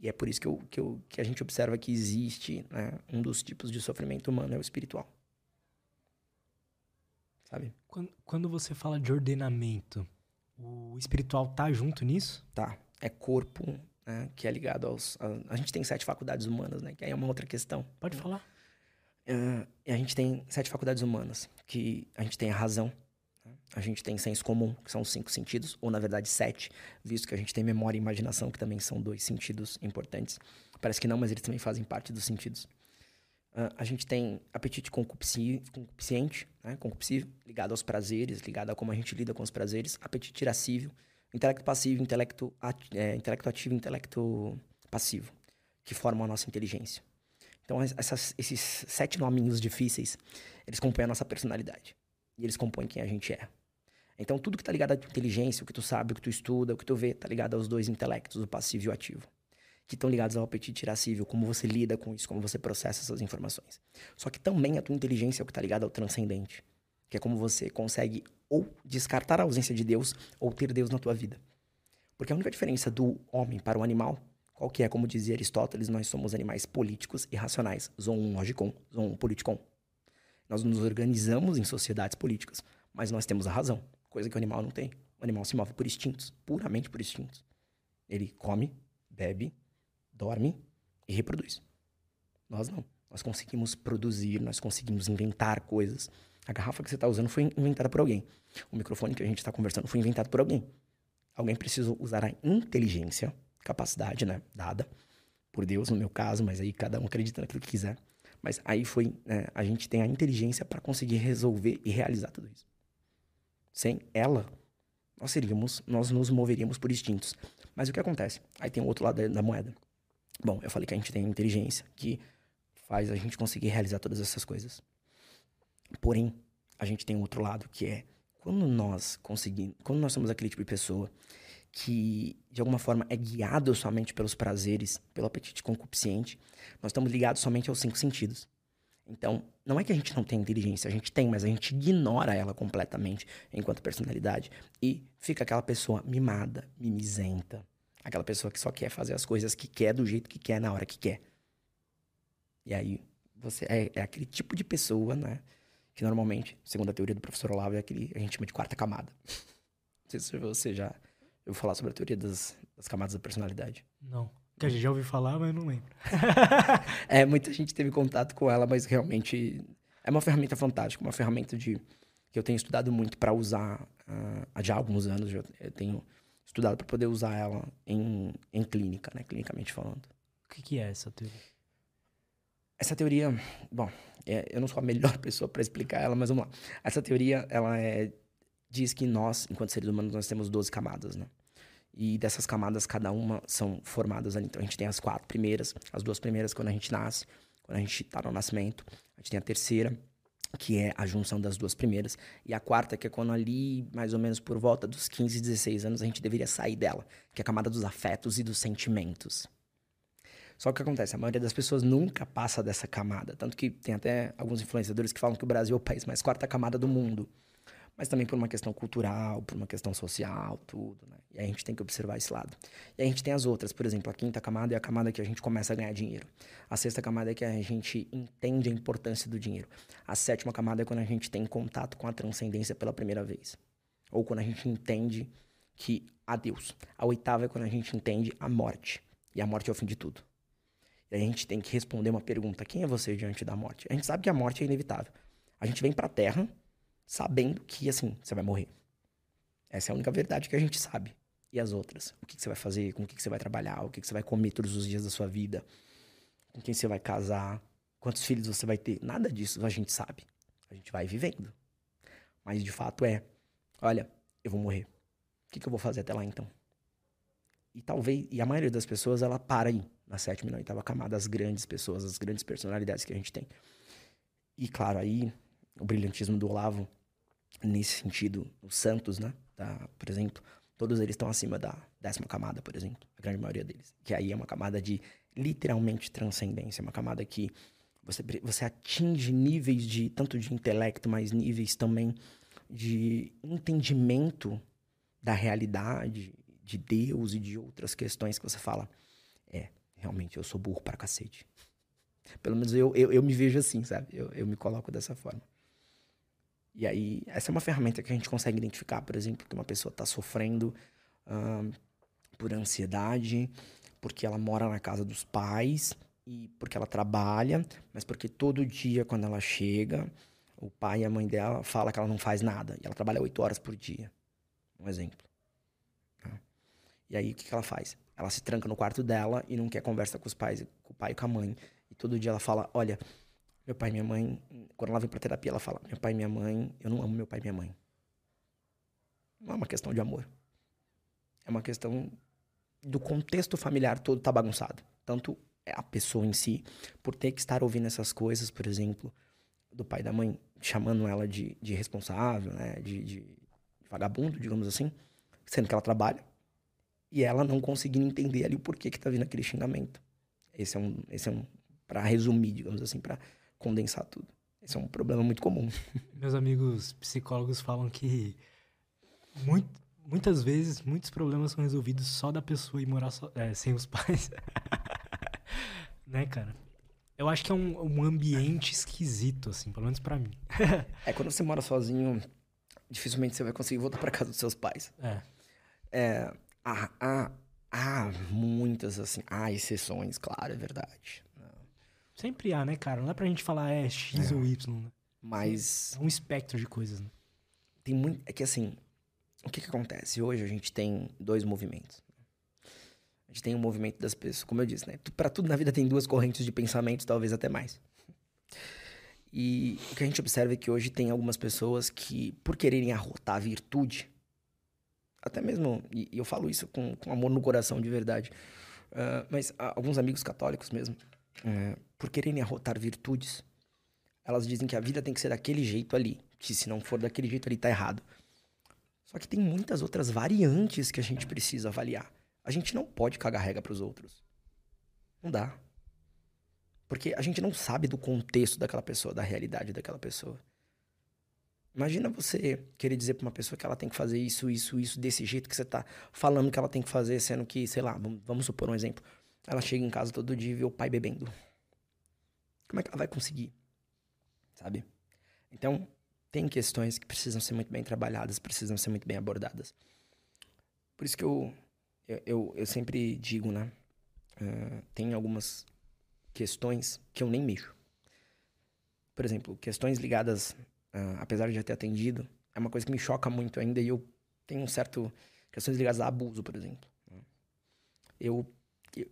E é por isso que, eu, que, eu, que a gente observa que existe né, um dos tipos de sofrimento humano é o espiritual. Sabe? Quando, quando você fala de ordenamento, o espiritual tá junto nisso? Tá. É corpo, né, que é ligado aos. A, a, gente tem sete faculdades humanas, né? Que aí é uma outra questão. Pode falar. Uh, a gente tem sete faculdades humanas, que a gente tem a razão, a gente tem senso comum, que são cinco sentidos, ou na verdade sete, visto que a gente tem memória e imaginação, que também são dois sentidos importantes. Parece que não, mas eles também fazem parte dos sentidos. Uh, a gente tem apetite concupiscente, né? concupiscível, ligado aos prazeres, ligado a como a gente lida com os prazeres. Apetite irascível, intelecto passivo, intelecto, é, intelecto ativo intelecto passivo, que formam a nossa inteligência. Então, essas, esses sete nominhos difíceis, eles compõem a nossa personalidade. E eles compõem quem a gente é. Então, tudo que está ligado à inteligência, o que tu sabe, o que tu estuda, o que tu vê, está ligado aos dois intelectos, o passivo e o ativo. Que estão ligados ao apetite irascível, como você lida com isso, como você processa essas informações. Só que também a tua inteligência é o que está ligado ao transcendente, que é como você consegue ou descartar a ausência de Deus ou ter Deus na tua vida. Porque a única diferença do homem para o animal, qual que é, como dizia Aristóteles, nós somos animais políticos e racionais, zoon logicon, zoon politikon. Nós nos organizamos em sociedades políticas, mas nós temos a razão coisa que o animal não tem. O animal se move por instintos, puramente por instintos. Ele come, bebe, dorme e reproduz. Nós não. Nós conseguimos produzir, nós conseguimos inventar coisas. A garrafa que você está usando foi inventada por alguém. O microfone que a gente está conversando foi inventado por alguém. Alguém precisou usar a inteligência, capacidade, né, dada por Deus, no meu caso, mas aí cada um acredita naquilo que quiser. Mas aí foi, né, a gente tem a inteligência para conseguir resolver e realizar tudo isso. Sem ela, nós seríamos, nós nos moveríamos por instintos. Mas o que acontece? Aí tem o outro lado da, da moeda. Bom, eu falei que a gente tem a inteligência que faz a gente conseguir realizar todas essas coisas. Porém, a gente tem outro lado que é quando nós conseguimos, quando nós somos aquele tipo de pessoa que de alguma forma é guiado somente pelos prazeres, pelo apetite concupiscente, nós estamos ligados somente aos cinco sentidos. Então, não é que a gente não tem inteligência, a gente tem, mas a gente ignora ela completamente enquanto personalidade. E fica aquela pessoa mimada, mimizenta. Aquela pessoa que só quer fazer as coisas que quer, do jeito que quer, na hora que quer. E aí, você é, é aquele tipo de pessoa, né? Que normalmente, segundo a teoria do professor Olavo, é aquele a gente chama de quarta camada. Não sei se você já eu vou falar sobre a teoria das, das camadas da personalidade. Não. Que a gente já ouviu falar, mas não lembro. é, muita gente teve contato com ela, mas realmente é uma ferramenta fantástica, uma ferramenta de que eu tenho estudado muito para usar uh, há já alguns anos. Eu, eu tenho estudado para poder usar ela em, em clínica, né, clinicamente falando. O que, que é essa teoria? Essa teoria, bom, é, eu não sou a melhor pessoa para explicar ela, mas vamos lá. Essa teoria, ela é, diz que nós, enquanto seres humanos, nós temos 12 camadas, né? E dessas camadas, cada uma são formadas ali. Então a gente tem as quatro primeiras, as duas primeiras quando a gente nasce, quando a gente está no nascimento. A gente tem a terceira, que é a junção das duas primeiras. E a quarta, que é quando ali, mais ou menos por volta dos 15, 16 anos, a gente deveria sair dela, que é a camada dos afetos e dos sentimentos. Só que o que acontece? A maioria das pessoas nunca passa dessa camada. Tanto que tem até alguns influenciadores que falam que o Brasil é o país mais quarta camada do mundo mas também por uma questão cultural, por uma questão social, tudo, né? E a gente tem que observar esse lado. E a gente tem as outras, por exemplo, a quinta camada é a camada que a gente começa a ganhar dinheiro. A sexta camada é que a gente entende a importância do dinheiro. A sétima camada é quando a gente tem contato com a transcendência pela primeira vez. Ou quando a gente entende que há Deus. A oitava é quando a gente entende a morte. E a morte é o fim de tudo. E a gente tem que responder uma pergunta: quem é você diante da morte? A gente sabe que a morte é inevitável. A gente vem para a Terra sabendo que, assim, você vai morrer. Essa é a única verdade que a gente sabe. E as outras? O que, você vai fazer? Com o que, você vai trabalhar? O que, você vai comer todos os dias da sua vida? Com quem você vai casar? Quantos filhos você vai ter? Nada disso a gente sabe. A gente vai vivendo. Mas de fato é: olha, eu vou morrer. O que, que eu vou fazer até lá então? E talvez, e a maioria das pessoas, ela para aí, na sétima e na oitava camada, as grandes pessoas, as grandes personalidades que a gente tem. E claro, aí, o brilhantismo do Olavo nesse sentido, os santos, né? Da, por exemplo, todos eles estão acima da décima camada, por exemplo, a grande maioria deles. Que aí é uma camada de literalmente transcendência, uma camada que você, você atinge níveis de tanto de intelecto, mas níveis também de entendimento da realidade, de Deus e de outras questões que você fala. É, realmente eu sou burro para cacete. Pelo menos eu, eu, eu me vejo assim, sabe? Eu, eu me coloco dessa forma. E aí, essa é uma ferramenta que a gente consegue identificar, por exemplo, que uma pessoa está sofrendo por ansiedade, porque ela mora na casa dos pais e porque ela trabalha, mas porque todo dia, quando ela chega, o pai e a mãe dela falam que ela não faz nada. E ela trabalha oito horas por dia. Um exemplo. Tá? E aí, o que, que ela faz? Ela se tranca no quarto dela e não quer conversa com os pais, com o pai e com a mãe. E todo dia ela fala: Olha, meu pai e minha mãe. Quando ela vem pra terapia, ela fala: Meu pai e minha mãe, eu não amo meu pai e minha mãe. Não é uma questão de amor. É uma questão do contexto familiar todo tá bagunçado. Tanto a pessoa em si, por ter que estar ouvindo essas coisas, por exemplo, do pai e da mãe chamando ela de, de responsável, né? De, de, vagabundo, digamos assim, sendo que ela trabalha, e ela não conseguindo entender ali o porquê que tá vindo aquele xingamento. Esse é um, esse é um para resumir, digamos assim, para condensar tudo. Esse é um problema muito comum. Meus amigos psicólogos falam que muito, muitas vezes muitos problemas são resolvidos só da pessoa ir morar so, é, sem os pais. né, cara? Eu acho que é um, um ambiente esquisito, assim, pelo menos para mim. é, quando você mora sozinho, dificilmente você vai conseguir voltar para casa dos seus pais. É. é há, há, há muitas, assim, há exceções, claro, é verdade. Sempre há, né, cara? Não dá pra gente falar é X é. ou Y, né? Mas. É um espectro de coisas, né? Tem muito. É que assim, o que, que acontece? Hoje a gente tem dois movimentos. A gente tem um movimento das pessoas, como eu disse, né? Para tudo na vida tem duas correntes de pensamento, talvez até mais. E o que a gente observa é que hoje tem algumas pessoas que, por quererem arrotar a virtude, até mesmo, e, eu falo isso com, com amor no coração de verdade, uh, mas alguns amigos católicos mesmo, uh, por quererem arrotar virtudes, elas dizem que a vida tem que ser daquele jeito ali, que se não for daquele jeito ali tá errado. Só que tem muitas outras variantes que a gente precisa avaliar. A gente não pode cagar regra para os outros. Não dá. Porque a gente não sabe do contexto daquela pessoa, da realidade daquela pessoa. Imagina você querer dizer para uma pessoa que ela tem que fazer isso, isso, isso, desse jeito que você tá falando que ela tem que fazer, sendo que, sei lá, vamos supor um exemplo. Ela chega em casa todo dia e vê o pai bebendo. Como é que ela vai conseguir? Sabe? Então, tem questões que precisam ser muito bem trabalhadas, precisam ser muito bem abordadas. Por isso que eu, eu, eu, eu sempre digo, né? Uh, tem algumas questões que eu nem mexo. Por exemplo, questões ligadas, uh, apesar de já ter atendido, é uma coisa que me choca muito ainda e eu tenho um certo. questões ligadas a abuso, por exemplo. Eu,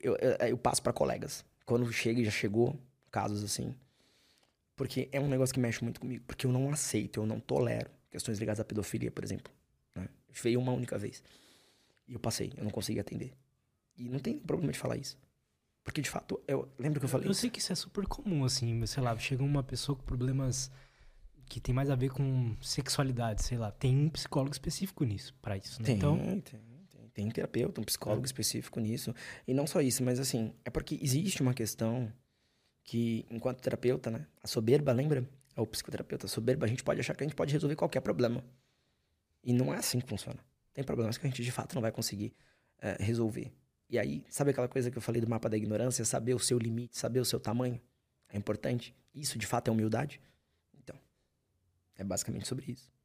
eu, eu, eu passo para colegas. Quando chega e já chegou, casos assim, porque é um negócio que mexe muito comigo. Porque eu não aceito, eu não tolero questões ligadas à pedofilia, por exemplo. Né? Veio uma única vez. E eu passei, eu não consegui atender. E não tem problema de falar isso. Porque, de fato, eu lembro que eu falei. Eu sei que isso é super comum, assim, sei lá, chega uma pessoa com problemas que tem mais a ver com sexualidade, sei lá. Tem um psicólogo específico nisso, para isso, né? Tem, então... tem, tem. Um terapeuta, um psicólogo é. específico nisso. E não só isso, mas assim, é porque existe uma questão que, enquanto terapeuta, né? A soberba, lembra? É o psicoterapeuta. A soberba, a gente pode achar que a gente pode resolver qualquer problema. E não é assim que funciona. Tem problemas que a gente, de fato, não vai conseguir é, resolver. E aí, sabe aquela coisa que eu falei do mapa da ignorância? Saber o seu limite, saber o seu tamanho. É importante. Isso, de fato, é humildade. Então, é basicamente sobre isso.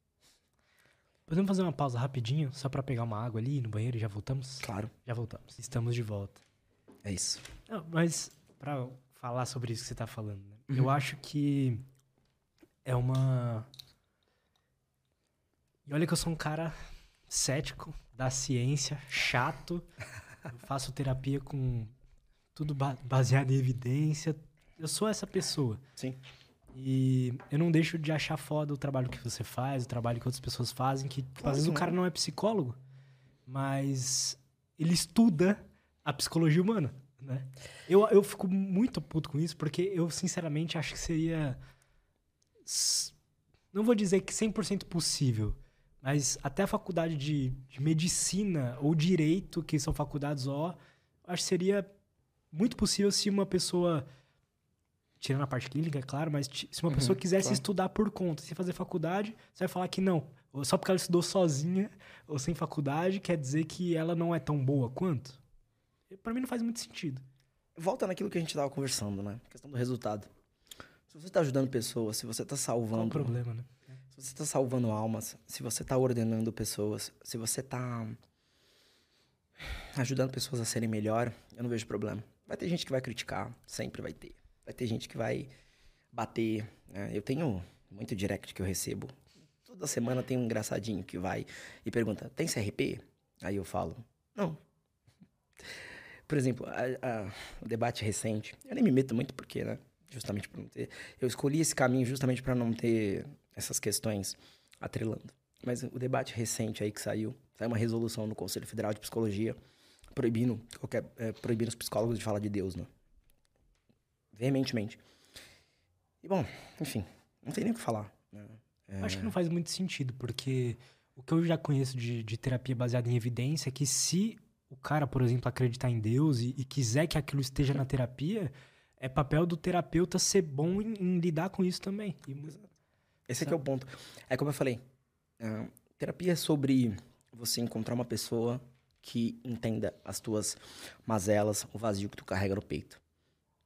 Podemos fazer uma pausa rapidinho, só para pegar uma água ali no banheiro e já voltamos? Claro. Já voltamos. Estamos de volta. É isso. Não, mas, para falar sobre isso que você tá falando. Né? Uhum. Eu acho que é uma. E olha que eu sou um cara cético da ciência, chato. Eu faço terapia com tudo baseado em evidência. Eu sou essa pessoa. Sim. E eu não deixo de achar foda o trabalho que você faz, o trabalho que outras pessoas fazem, que claro às vezes o cara não é psicólogo, mas ele estuda a psicologia humana. Né? Eu, eu fico muito puto com isso, porque eu, sinceramente, acho que seria. Não vou dizer que 100% possível, mas até a faculdade de, de medicina ou direito, que são faculdades ó, acho que seria muito possível se uma pessoa. Tirando a parte clínica, é claro, mas se uma uhum, pessoa quisesse claro. estudar por conta, se fazer faculdade, você vai falar que não. Só porque ela estudou sozinha ou sem faculdade, quer dizer que ela não é tão boa quanto? Pra mim não faz muito sentido. Volta naquilo que a gente tava conversando, né? A questão do resultado. Se você tá ajudando pessoas, se você tá Qual o salvando. problema, né? Se você tá salvando almas, se você tá ordenando pessoas, se você tá ajudando pessoas a serem melhor, eu não vejo problema. Vai ter gente que vai criticar, sempre vai ter. Vai ter gente que vai bater. né? Eu tenho muito direct que eu recebo. Toda semana tem um engraçadinho que vai e pergunta: tem CRP? Aí eu falo: não. Por exemplo, a- a- o debate recente, eu nem me meto muito porque, né? Justamente por não ter. Eu escolhi esse caminho justamente para não ter essas questões atrelando. Mas o debate recente aí que saiu, saiu uma resolução no Conselho Federal de Psicologia proibindo qualquer, é, proibindo os psicólogos de falar de Deus, né? Veementemente. E bom, enfim, não tem nem o que falar. Né? É, Acho que não faz muito sentido, porque o que eu já conheço de, de terapia baseada em evidência é que se o cara, por exemplo, acreditar em Deus e, e quiser que aquilo esteja na terapia, é papel do terapeuta ser bom em, em lidar com isso também. E Esse aqui é o ponto. É como eu falei, ah, terapia é sobre você encontrar uma pessoa que entenda as tuas mazelas, o vazio que tu carrega no peito.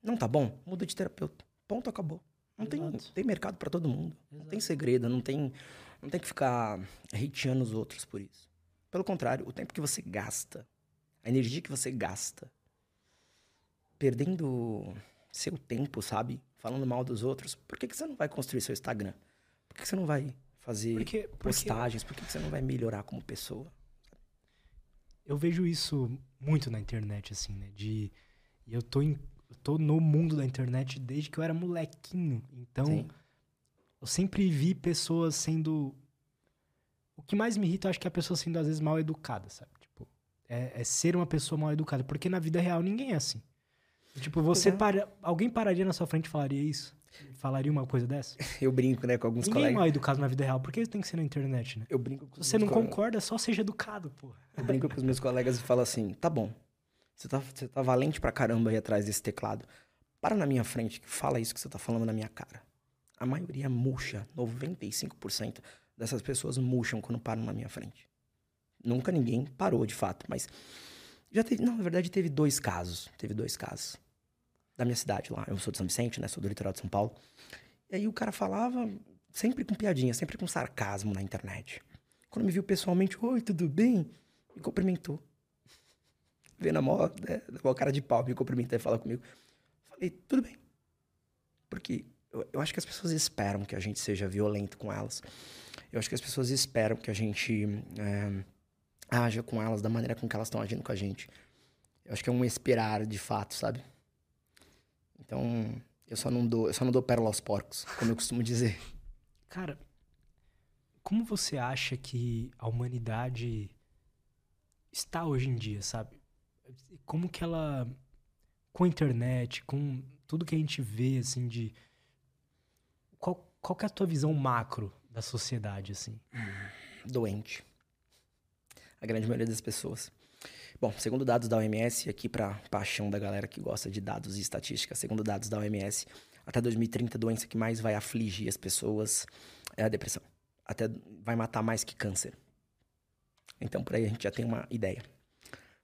Não tá bom? Muda de terapeuta. Ponto, acabou. Não tem, Exato. tem mercado pra todo mundo. Não tem segredo, não tem, não tem que ficar hateando os outros por isso. Pelo contrário, o tempo que você gasta, a energia que você gasta, perdendo seu tempo, sabe? Falando mal dos outros, por que, que você não vai construir seu Instagram? Por que, que você não vai fazer Porque, porque postagens? Por que, que você não vai melhorar como pessoa? eu vejo isso muito na internet, assim, né? De, e eu tô, em- tô no mundo da internet desde que eu era molequinho. Então, Sim. eu sempre vi pessoas sendo. O que mais me irrita, eu acho que é a pessoa sendo, às vezes, mal educada, sabe? Tipo, é, é ser uma pessoa mal educada. Porque na vida real ninguém é assim. Tipo, você é. para. Alguém pararia na sua frente e falaria isso? Falaria uma coisa dessa? Eu brinco, né, com alguns ninguém é colegas. mal educado na vida real. Por que isso tem que ser na internet, né? Eu brinco com Se você não colegas- concorda, só seja educado, porra. Eu brinco com os meus colegas e falo assim: tá bom, você tá, você tá valente pra caramba aí atrás desse teclado. Para na minha frente, que fala isso que você tá falando na minha cara. A maioria murcha, 95% dessas pessoas murcham quando param na minha frente. Nunca ninguém parou de fato, mas já teve, não, na verdade teve dois casos, teve dois casos. Da minha cidade lá, eu sou de São Vicente, né, sou do litoral de São Paulo. E aí o cara falava sempre com piadinha, sempre com sarcasmo na internet. Quando me viu pessoalmente, oi, tudo bem? Me cumprimentou. Veio na maior, né, maior cara de pau, me cumprimentar e falar comigo. Falei, tudo bem. Porque eu, eu acho que as pessoas esperam que a gente seja violento com elas. Eu acho que as pessoas esperam que a gente é, haja com elas da maneira com que elas estão agindo com a gente. Eu acho que é um esperar de fato, sabe? Então, eu só não dou, eu só não dou pérola aos porcos, como eu costumo dizer. Cara, como você acha que a humanidade está hoje em dia, sabe? Como que ela, com a internet, com tudo que a gente vê, assim, de... Qual, qual é a tua visão macro da sociedade, assim? doente. A grande maioria das pessoas. Bom, segundo dados da OMS, aqui para paixão da galera que gosta de dados e estatística, segundo dados da OMS, até 2030 a doença que mais vai afligir as pessoas é a depressão. Até vai matar mais que câncer. Então por aí a gente já tem uma ideia.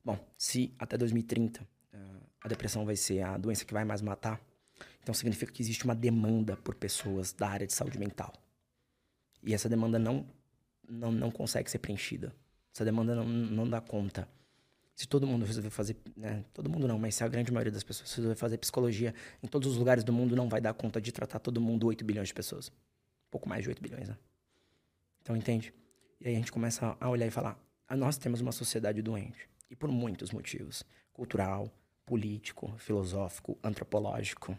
Bom, se até 2030 eh, a depressão vai ser a doença que vai mais matar, então significa que existe uma demanda por pessoas da área de saúde mental. E essa demanda não não, não consegue ser preenchida. Essa demanda não, não dá conta. Se todo mundo resolver fazer, né, todo mundo não, mas se a grande maioria das pessoas resolver fazer psicologia em todos os lugares do mundo, não vai dar conta de tratar todo mundo 8 bilhões de pessoas. Pouco mais de 8 bilhões, né? Então, entende? E aí a gente começa a olhar e falar, ah, nós temos uma sociedade doente. E por muitos motivos. Cultural, político, filosófico, antropológico.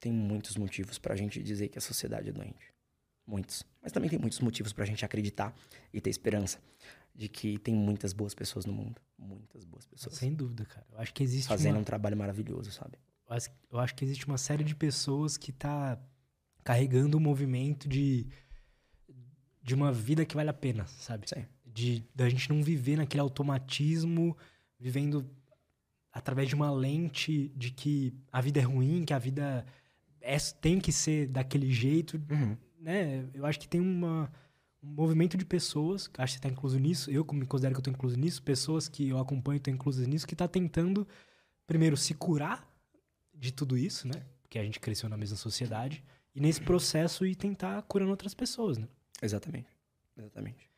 Tem muitos motivos pra gente dizer que a sociedade é doente. Muitos. Mas também tem muitos motivos pra gente acreditar e ter esperança de que tem muitas boas pessoas no mundo. Muitas boas pessoas. Sem dúvida, cara. Eu acho que existe Fazendo uma... um trabalho maravilhoso, sabe? eu acho- que existe uma série de pessoas que tá carregando um movimento de... De uma vida que vale a pena, sabe? Sim. De da gente não viver naquele automatismo, vivendo através de uma lente de que a vida é ruim, que a vida é, tem que ser daquele jeito. Uhum. né, eu acho que tem uma, um movimento de pessoas, acho que você está incluso nisso, eu me considero que eu estou incluso nisso, pessoas que eu acompanho estão inclusas nisso, que está tentando, primeiro, se curar de tudo isso, né? Porque a gente cresceu na mesma sociedade, e nesse processo ir tentar curando outras pessoas, né? Exatamente. Exatamente.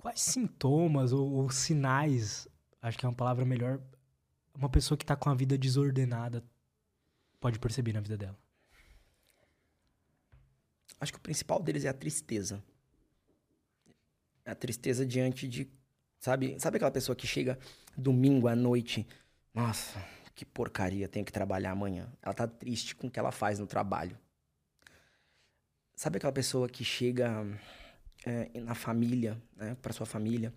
Quais sintomas ou, ou sinais, acho que é uma palavra melhor, uma pessoa que está com a vida desordenada pode perceber na vida dela? Acho que o principal deles é a tristeza. A tristeza diante de. Sabe, sabe aquela pessoa que chega domingo à noite? Nossa, que porcaria, tenho que trabalhar amanhã. Ela tá triste com o que ela faz no trabalho. Sabe aquela pessoa que chega é, na família, né, para sua família,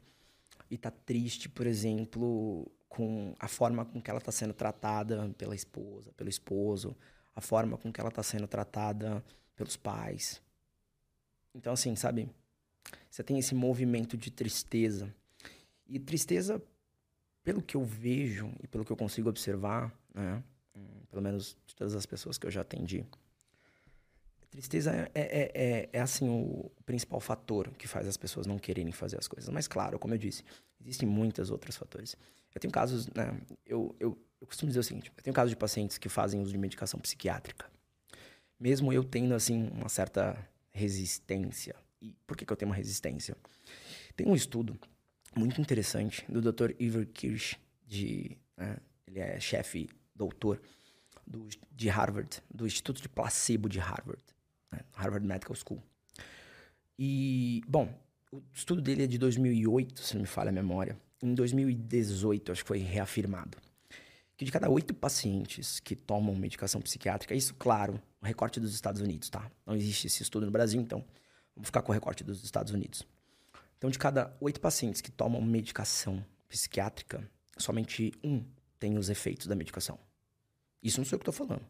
e tá triste, por exemplo, com a forma com que ela está sendo tratada pela esposa, pelo esposo, a forma com que ela está sendo tratada pelos pais. Então, assim, sabe? Você tem esse movimento de tristeza. E tristeza, pelo que eu vejo e pelo que eu consigo observar, né? Pelo menos de todas as pessoas que eu já atendi. Tristeza é, é, é, é, assim o principal fator que faz as pessoas não quererem fazer as coisas. Mas, claro, como eu disse, existem muitos outros fatores. Eu tenho casos, né? Eu, eu, eu costumo dizer o seguinte: eu tenho casos de pacientes que fazem uso de medicação psiquiátrica mesmo eu tendo assim uma certa resistência. E por que, que eu tenho uma resistência? Tem um estudo muito interessante do Dr. Iver Kirsch, de, né, ele é chefe doutor do, de Harvard, do Instituto de Placebo de Harvard, né, Harvard Medical School. E, bom, o estudo dele é de 2008, se não me falha a memória. Em 2018, acho que foi reafirmado que de cada oito pacientes que tomam medicação psiquiátrica, isso, claro, o recorte dos Estados Unidos, tá? Não existe esse estudo no Brasil, então vamos ficar com o recorte dos Estados Unidos. Então, de cada oito pacientes que tomam medicação psiquiátrica, somente um tem os efeitos da medicação. Isso não sou eu que estou falando.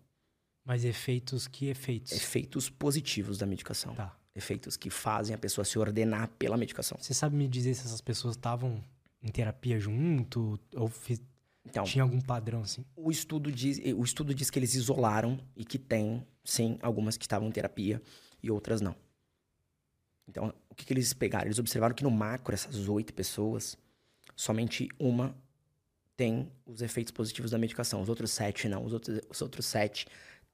Mas efeitos, que efeitos? Efeitos positivos da medicação. Tá. Efeitos que fazem a pessoa se ordenar pela medicação. Você sabe me dizer se essas pessoas estavam em terapia junto? Ou então, Tinha algum padrão, assim? O estudo, diz, o estudo diz que eles isolaram e que tem, sim, algumas que estavam em terapia e outras não. Então, o que, que eles pegaram? Eles observaram que no macro, essas oito pessoas, somente uma tem os efeitos positivos da medicação. Os outros sete não. Os outros, os outros sete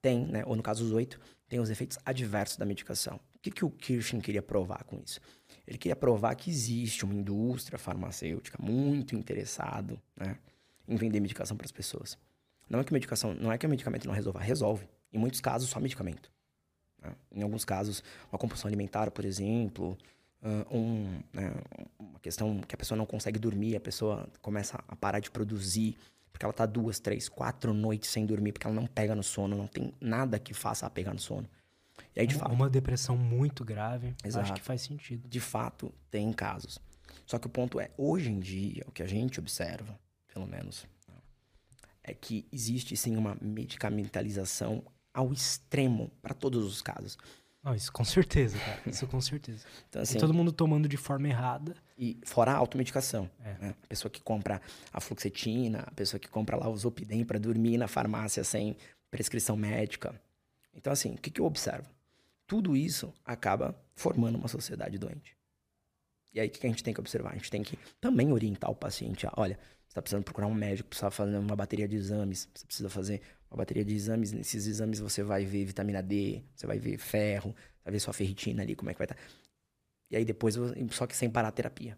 têm, né? ou no caso os oito, têm os efeitos adversos da medicação. O que, que o Kirschen queria provar com isso? Ele queria provar que existe uma indústria farmacêutica muito interessado, né? em vender medicação para as pessoas. Não é que medicação, não é que o medicamento não resolva, resolve. Em muitos casos, só medicamento. Né? Em alguns casos, uma compulsão alimentar, por exemplo, um, né, uma questão que a pessoa não consegue dormir, a pessoa começa a parar de produzir, porque ela está duas, três, quatro noites sem dormir, porque ela não pega no sono, não tem nada que faça ela pegar no sono. E aí, de uma, fato, uma depressão muito grave, exato, acho que faz sentido. De fato, tem casos. Só que o ponto é, hoje em dia, o que a gente observa pelo menos, é que existe sim uma medicamentalização ao extremo para todos os casos. Não, isso com certeza, cara. Isso com certeza. então, assim, todo mundo tomando de forma errada. E fora a automedicação. É. Né? A pessoa que compra a fluoxetina, a pessoa que compra lá o Zopidem para dormir na farmácia sem prescrição médica. Então, assim, o que, que eu observo? Tudo isso acaba formando uma sociedade doente. E aí, o que a gente tem que observar? A gente tem que também orientar o paciente a, olha, você está precisando procurar um médico, precisa fazer uma bateria de exames. Você precisa fazer uma bateria de exames. Nesses exames você vai ver vitamina D, você vai ver ferro, vai ver sua ferritina ali, como é que vai estar. E aí depois, só que sem parar a terapia.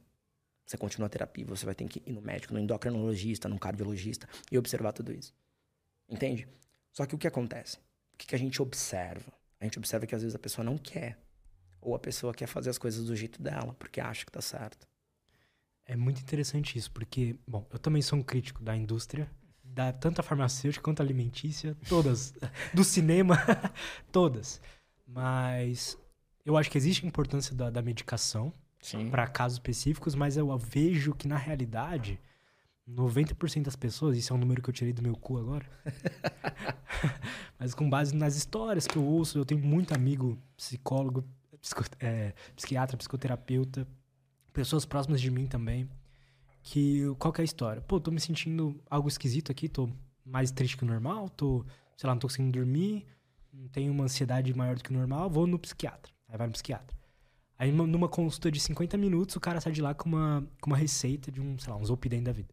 Você continua a terapia, você vai ter que ir no médico, no endocrinologista, no cardiologista e observar tudo isso. Entende? Só que o que acontece? O que, que a gente observa? A gente observa que às vezes a pessoa não quer. Ou a pessoa quer fazer as coisas do jeito dela, porque acha que tá certo. É muito interessante isso, porque, bom, eu também sou um crítico da indústria, da tanto a farmacêutica quanto a alimentícia, todas, do cinema, todas. Mas eu acho que existe a importância da, da medicação para casos específicos, mas eu vejo que na realidade 90% das pessoas, isso é um número que eu tirei do meu cu agora. mas com base nas histórias que eu ouço, eu tenho muito amigo psicólogo, psico, é, psiquiatra, psicoterapeuta, pessoas próximas de mim também, que qual que é a história? Pô, tô me sentindo algo esquisito aqui, tô mais triste que o normal, tô, sei lá, não tô conseguindo dormir. tenho uma ansiedade maior do que o normal, vou no psiquiatra. Aí vai no psiquiatra. Aí numa consulta de 50 minutos, o cara sai de lá com uma, com uma receita de um, sei lá, um Zolpidem da vida.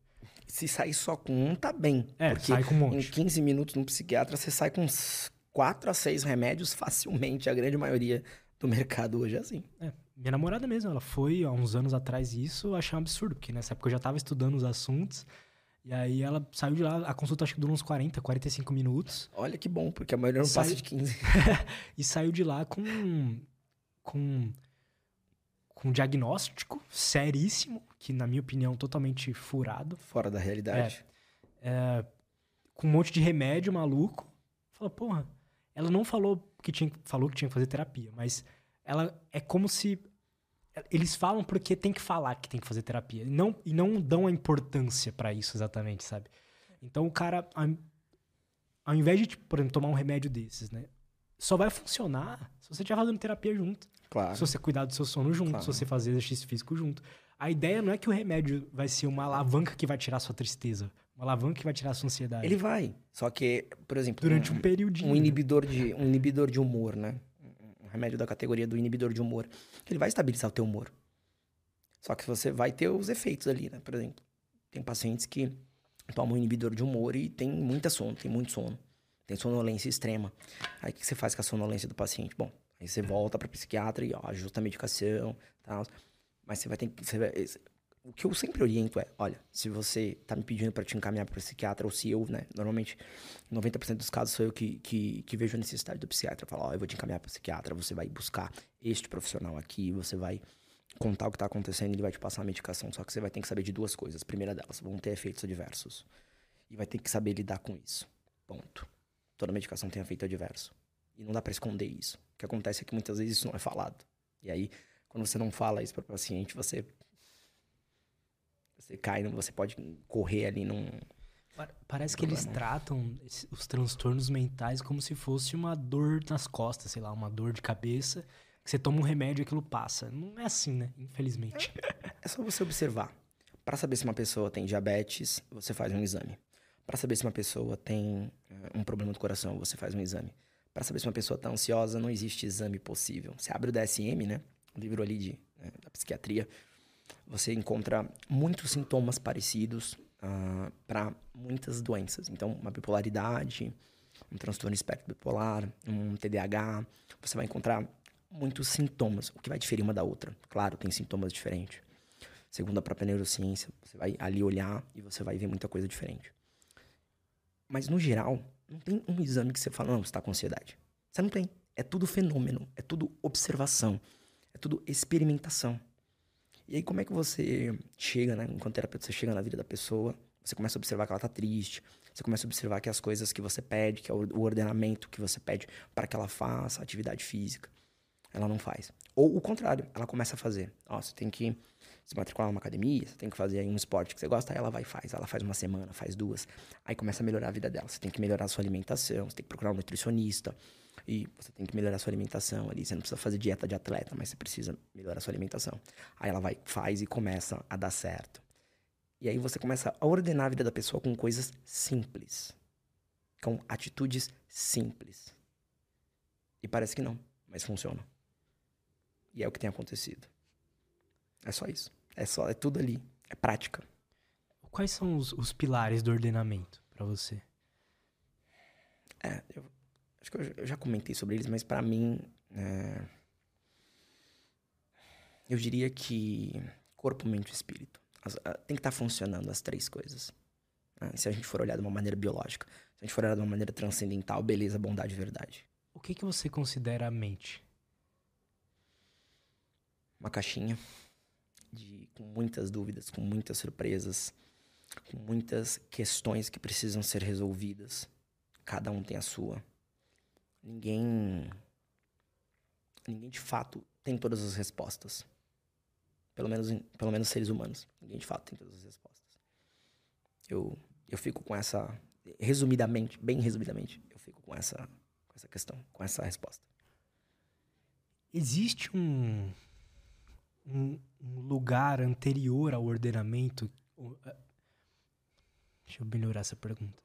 Se sair só com um, tá bem. É, porque sai com um monte. em 15 minutos no psiquiatra, você sai com uns 4 a 6 remédios facilmente. A grande maioria do mercado hoje é assim. É, minha namorada mesmo, ela foi há uns anos atrás isso, eu achei um absurdo, porque nessa época eu já tava estudando os assuntos. E aí ela saiu de lá, a consulta acho que durou uns 40, 45 minutos. Olha que bom, porque a maioria não Sai- passa de 15. e saiu de lá com com com um diagnóstico seríssimo, que na minha opinião totalmente furado, Fora da realidade. é, com um monte de remédio maluco. Falou, porra, ela não falou que tinha falou que tinha que fazer terapia, mas ela é como se eles falam porque tem que falar que tem que fazer terapia e não e não dão a importância pra isso exatamente, sabe? Então o cara ao, ao invés de, tipo, por exemplo, tomar um remédio desses, né? Só vai funcionar se você estiver fazendo terapia junto. Claro. Se você cuidar do seu sono junto, Claro. se você fazer exercício físico junto. A ideia não é que o remédio vai ser uma alavanca que vai tirar sua tristeza. Uma alavanca que vai tirar sua ansiedade. Ele vai. Só que, por exemplo, Durante um período. um inibidor de um inibidor de humor, né? Um remédio da categoria do inibidor de humor. Ele vai estabilizar o teu humor. Só que você vai ter os efeitos ali, né? Por exemplo, tem pacientes que tomam um inibidor de humor e tem muita sono, tem muito sono. Tem sonolência extrema. Aí o que você faz com a sonolência do paciente? Bom, aí você volta para psiquiatra e ó, ajusta a medicação, tal. Mas você vai ter que você vai- o que eu sempre oriento é, olha, se você tá me pedindo para te encaminhar para psiquiatra ou se eu, né, normalmente 90% dos casos sou eu que, que, que vejo a necessidade do psiquiatra. Falar, ó, eu vou te encaminhar para psiquiatra, você vai buscar este profissional aqui, você vai contar o que tá acontecendo, ele vai te passar a medicação. Só que você vai ter que saber de duas coisas. A primeira delas, vão ter efeitos adversos. E vai ter que saber lidar com isso. Ponto. Toda medicação tem efeito adverso. E não dá para esconder isso. O que acontece é que muitas vezes isso não é falado. E aí, quando você não fala isso para o paciente, você você cai, você pode correr ali num Pa- Parece que eles tratam os transtornos mentais como se fosse uma dor nas costas, sei lá, uma dor de cabeça. Que você toma um remédio e aquilo passa. Não é assim, né? Infelizmente. É só você observar. Para saber se uma pessoa tem diabetes, você faz um exame. Para saber se uma pessoa tem eh, um problema do coração, você faz um exame. Para saber se uma pessoa está ansiosa, não existe exame possível. Você abre o DSM, né? O livro ali de, né, da psiquiatria. Você encontra muitos sintomas parecidos para muitas doenças. Então, uma bipolaridade, um transtorno espectro bipolar, um TDAH. Você vai encontrar muitos sintomas, o que vai diferir uma da outra. Claro, tem sintomas diferentes. Segundo a própria neurociência, você vai ali olhar e você vai ver muita coisa diferente. Mas, no geral, não tem um exame que você fala, não, você está com ansiedade. Você não tem. É tudo fenômeno, é tudo observação, é tudo experimentação. E aí, como é que você chega, né? Enquanto terapeuta, você chega na vida da pessoa, você começa a observar que ela tá triste, você começa a observar que as coisas que você pede, que é o o ordenamento que você pede para que ela faça atividade física, ela não faz. Ou o contrário, ela começa a fazer. Ó, você tem que se matricular numa academia, você tem que fazer aí um esporte que você gosta, aí ela vai e faz. Ela faz uma semana, faz duas. Aí começa a melhorar a vida dela. Você tem que melhorar a sua alimentação, você tem que procurar um nutricionista. E você tem que melhorar a sua alimentação ali. Você não precisa fazer dieta de atleta, mas você precisa melhorar a sua alimentação. Aí ela vai, faz e começa a dar certo. E aí você começa a ordenar a vida da pessoa com coisas simples. Com atitudes simples. E parece que não, mas funciona. E é o que tem acontecido. É só isso. É só, é tudo ali. É prática. Quais são os, os pilares do ordenamento pra você? É, eu acho que eu, já- eu já comentei sobre eles, mas pra mim, é, eu diria que corpo, mente e espírito. As- a- tem que estar funcionando as três coisas. né? Se a gente for olhar de uma maneira biológica, se a gente for olhar de uma maneira transcendental, beleza, bondade e verdade. O que, que você considera a mente? uma caixinha de, com muitas dúvidas, com muitas surpresas, com muitas questões que precisam ser resolvidas. Cada um tem a sua. Ninguém. Ninguém de fato tem todas as respostas. Pelo menos, pelo menos seres humanos. Ninguém de fato tem todas as respostas. Eu, eu fico com essa. Resumidamente, bem resumidamente, eu fico com essa, com essa questão, com essa resposta. Existe um, um, um lugar anterior ao ordenamento? Deixa eu melhorar essa pergunta.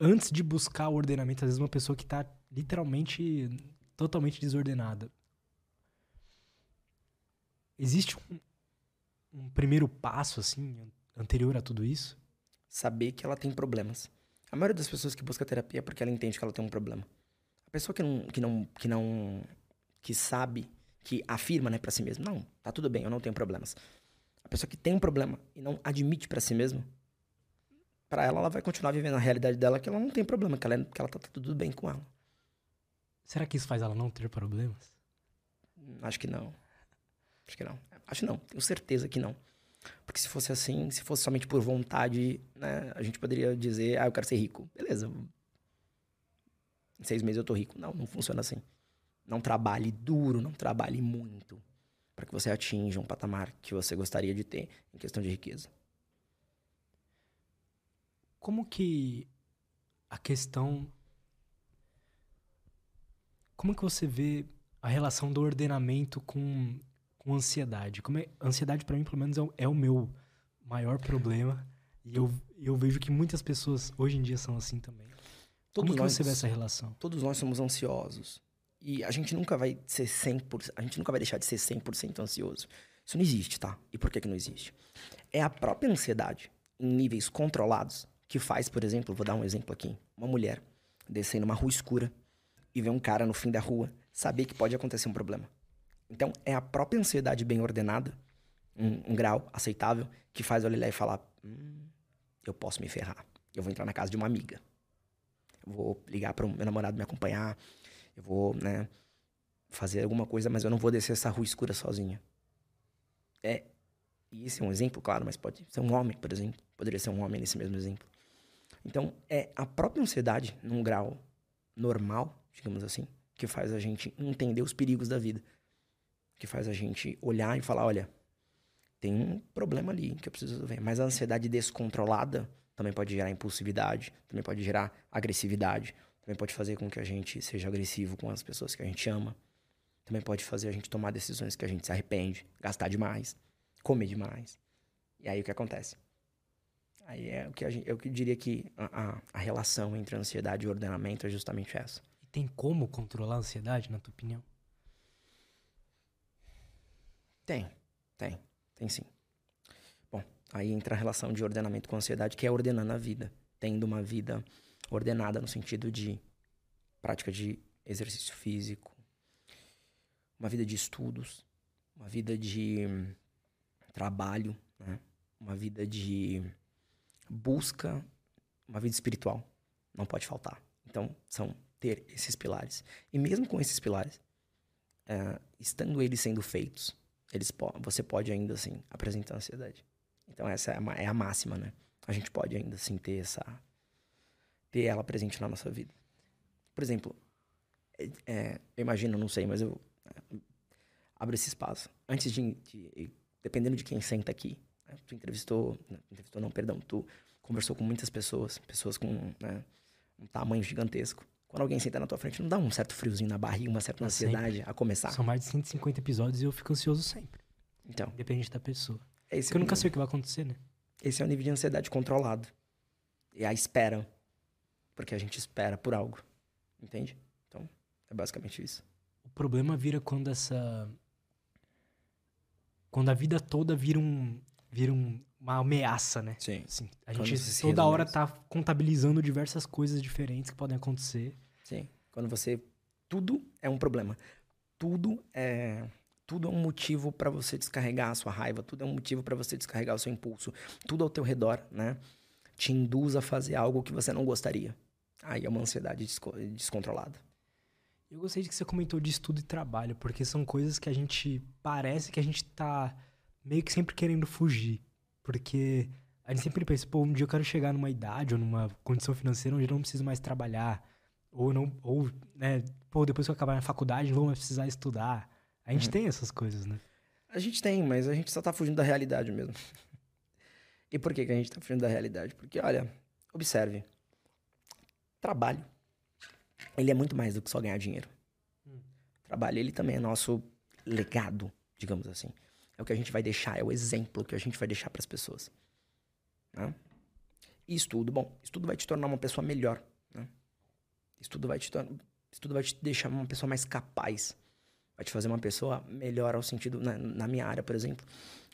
antes de buscar o ordenamento, às vezes uma pessoa que tá literalmente totalmente desordenada. Existe um, um primeiro passo, assim, anterior a tudo isso? Saber que ela tem problemas. A maioria das pessoas que busca terapia é porque ela entende que ela tem um problema. A pessoa que não, que não, que não, que sabe, que afirma, né, para si mesma, não, tá tudo bem, eu não tenho problemas. A pessoa que tem um problema e não admite para si mesma, para ela, ela vai continuar vivendo a realidade dela que ela não tem problema, que ela, é, que ela tá tudo bem com ela. Será que isso faz ela não ter problemas? Acho que não. Acho que não. Acho não. Tenho certeza que não. Porque se fosse assim, se fosse somente por vontade, né, a gente poderia dizer, ah, eu quero ser rico. Beleza. Em seis meses eu tô rico. Não, não funciona assim. Não trabalhe duro, não trabalhe muito para que você atinja um patamar que você gostaria de ter em questão de riqueza. Como que a questão como que você vê a relação do ordenamento com, com ansiedade? Como é, ansiedade, para mim, pelo menos, é o, é o, meu maior problema. E eu, eu vejo que muitas pessoas hoje em dia são assim também. Todos como que nós, você vê essa relação? Todos nós somos ansiosos. E a gente nunca vai ser 100%, a gente nunca vai deixar de ser 100% ansioso. Isso não existe, tá? E por que que não existe? É a própria ansiedade, em níveis controlados, que faz, por exemplo, vou dar um exemplo aqui, uma mulher descendo uma rua escura, e ver um cara no fim da rua, saber que pode acontecer um problema. Então, é a própria ansiedade bem ordenada, um, um grau aceitável, que faz eu olhar e falar: hum, eu posso me ferrar. Eu vou entrar na casa de uma amiga. Vou ligar para o meu namorado me acompanhar. Eu vou, né, fazer alguma coisa, mas eu não vou descer essa rua escura sozinha. É. E esse é um exemplo, claro, mas pode ser um homem, por exemplo. Poderia ser um homem nesse mesmo exemplo. Então, é a própria ansiedade, num grau normal, digamos assim, que faz a gente entender os perigos da vida. Que faz a gente olhar e falar, olha, tem um problema ali que eu preciso resolver. Mas a ansiedade descontrolada também pode gerar impulsividade, também pode gerar agressividade, também pode fazer com que a gente seja agressivo com as pessoas que a gente ama. Também pode fazer a gente tomar decisões que a gente se arrepende, gastar demais, comer demais. E aí o que acontece? Aí é o que a gente, eu diria que a, a, a relação entre ansiedade e ordenamento é justamente essa. Tem como controlar a ansiedade, na tua opinião? Tem, tem, tem sim. Bom, aí entra a relação de ordenamento com ansiedade, que é ordenando a vida. Tendo uma vida ordenada no sentido de prática de exercício físico, uma vida de estudos, uma vida de trabalho, né? uma vida de busca, uma vida espiritual. Não pode faltar. Então, são ter esses pilares. E mesmo com esses pilares, é, estando eles sendo feitos, eles po você pode ainda assim apresentar ansiedade. Então essa é a, é a máxima, né? A gente pode ainda assim ter essa ter ela presente na nossa vida. Por exemplo, é, é eu imagino, não sei, mas eu é, abro esse espaço. Antes de, de dependendo de quem senta aqui, né? tu entrevistou, entrevistou não, perdão, tu conversou com muitas pessoas, pessoas com né, um tamanho gigantesco. Quando alguém senta na tua frente, não dá um certo friozinho na barriga, uma certa ansiedade sempre. a começar? São mais de 150 episódios e eu fico ansioso sempre. Então. Independente da pessoa. Esse Porque é eu nunca sei o que vai acontecer, né? Esse é o nível de ansiedade controlado. E a espera. Porque a gente espera por algo. Entende? Então, é basicamente isso. O problema vira quando essa. Quando a vida toda vira um. Vira um, uma ameaça, né? Sim. Assim, a gente toda hora tá contabilizando diversas coisas diferentes que podem acontecer. Sim. Quando você. Tudo é um problema. Tudo é. Tudo é um motivo para você descarregar a sua raiva, tudo é um motivo para você descarregar o seu impulso. Tudo ao teu redor, né? Te induz a fazer algo que você não gostaria. Aí é uma ansiedade descontrolada. Eu gostei de que você comentou de estudo e trabalho, porque são coisas que a gente parece que a gente tá meio que sempre querendo fugir. Porque a gente sempre pensa, pô, um dia eu quero chegar numa idade ou numa condição financeira onde eu não preciso mais trabalhar. Ou não, ou, né, pô, depois que eu acabar na faculdade, não vou mais precisar estudar. A gente uhum. tem essas coisas, né? A gente tem, mas a gente só tá fugindo da realidade mesmo. e por que, que a gente tá fugindo da realidade? Porque, olha, observe. Trabalho. Ele é muito mais do que só ganhar dinheiro. Hum. Trabalho, ele também é nosso legado, digamos assim. É o que a gente vai deixar, é o exemplo que a gente vai deixar para as pessoas. Né? E estudo, bom, estudo vai te tornar uma pessoa melhor, né? Estudo vai te tornar, estudo vai te deixar uma pessoa mais capaz, vai te fazer uma pessoa melhor ao sentido na, na minha área, por exemplo,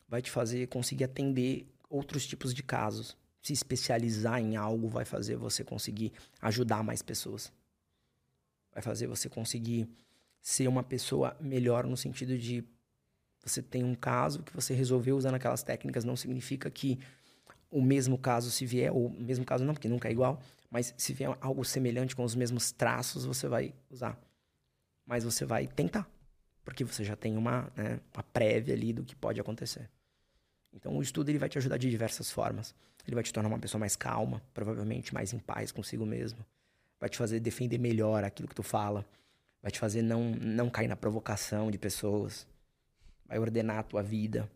vai te fazer conseguir atender outros tipos de casos. Se especializar em algo vai fazer você conseguir ajudar mais pessoas. Vai fazer você conseguir ser uma pessoa melhor no sentido de você tem um caso que você resolveu usando aquelas técnicas, não significa que o mesmo caso se vier, ou o mesmo caso não, porque nunca é igual, mas se vier algo semelhante com os mesmos traços, você vai usar. Mas você vai tentar, porque você já tem uma, né, uma prévia ali do que pode acontecer. Então o estudo ele vai te ajudar de diversas formas. Ele vai te tornar uma pessoa mais calma, provavelmente mais em paz consigo mesmo. Vai te fazer defender melhor aquilo que tu fala. Vai te fazer não, não cair na provocação de pessoas. Vai ordenar a tua vida.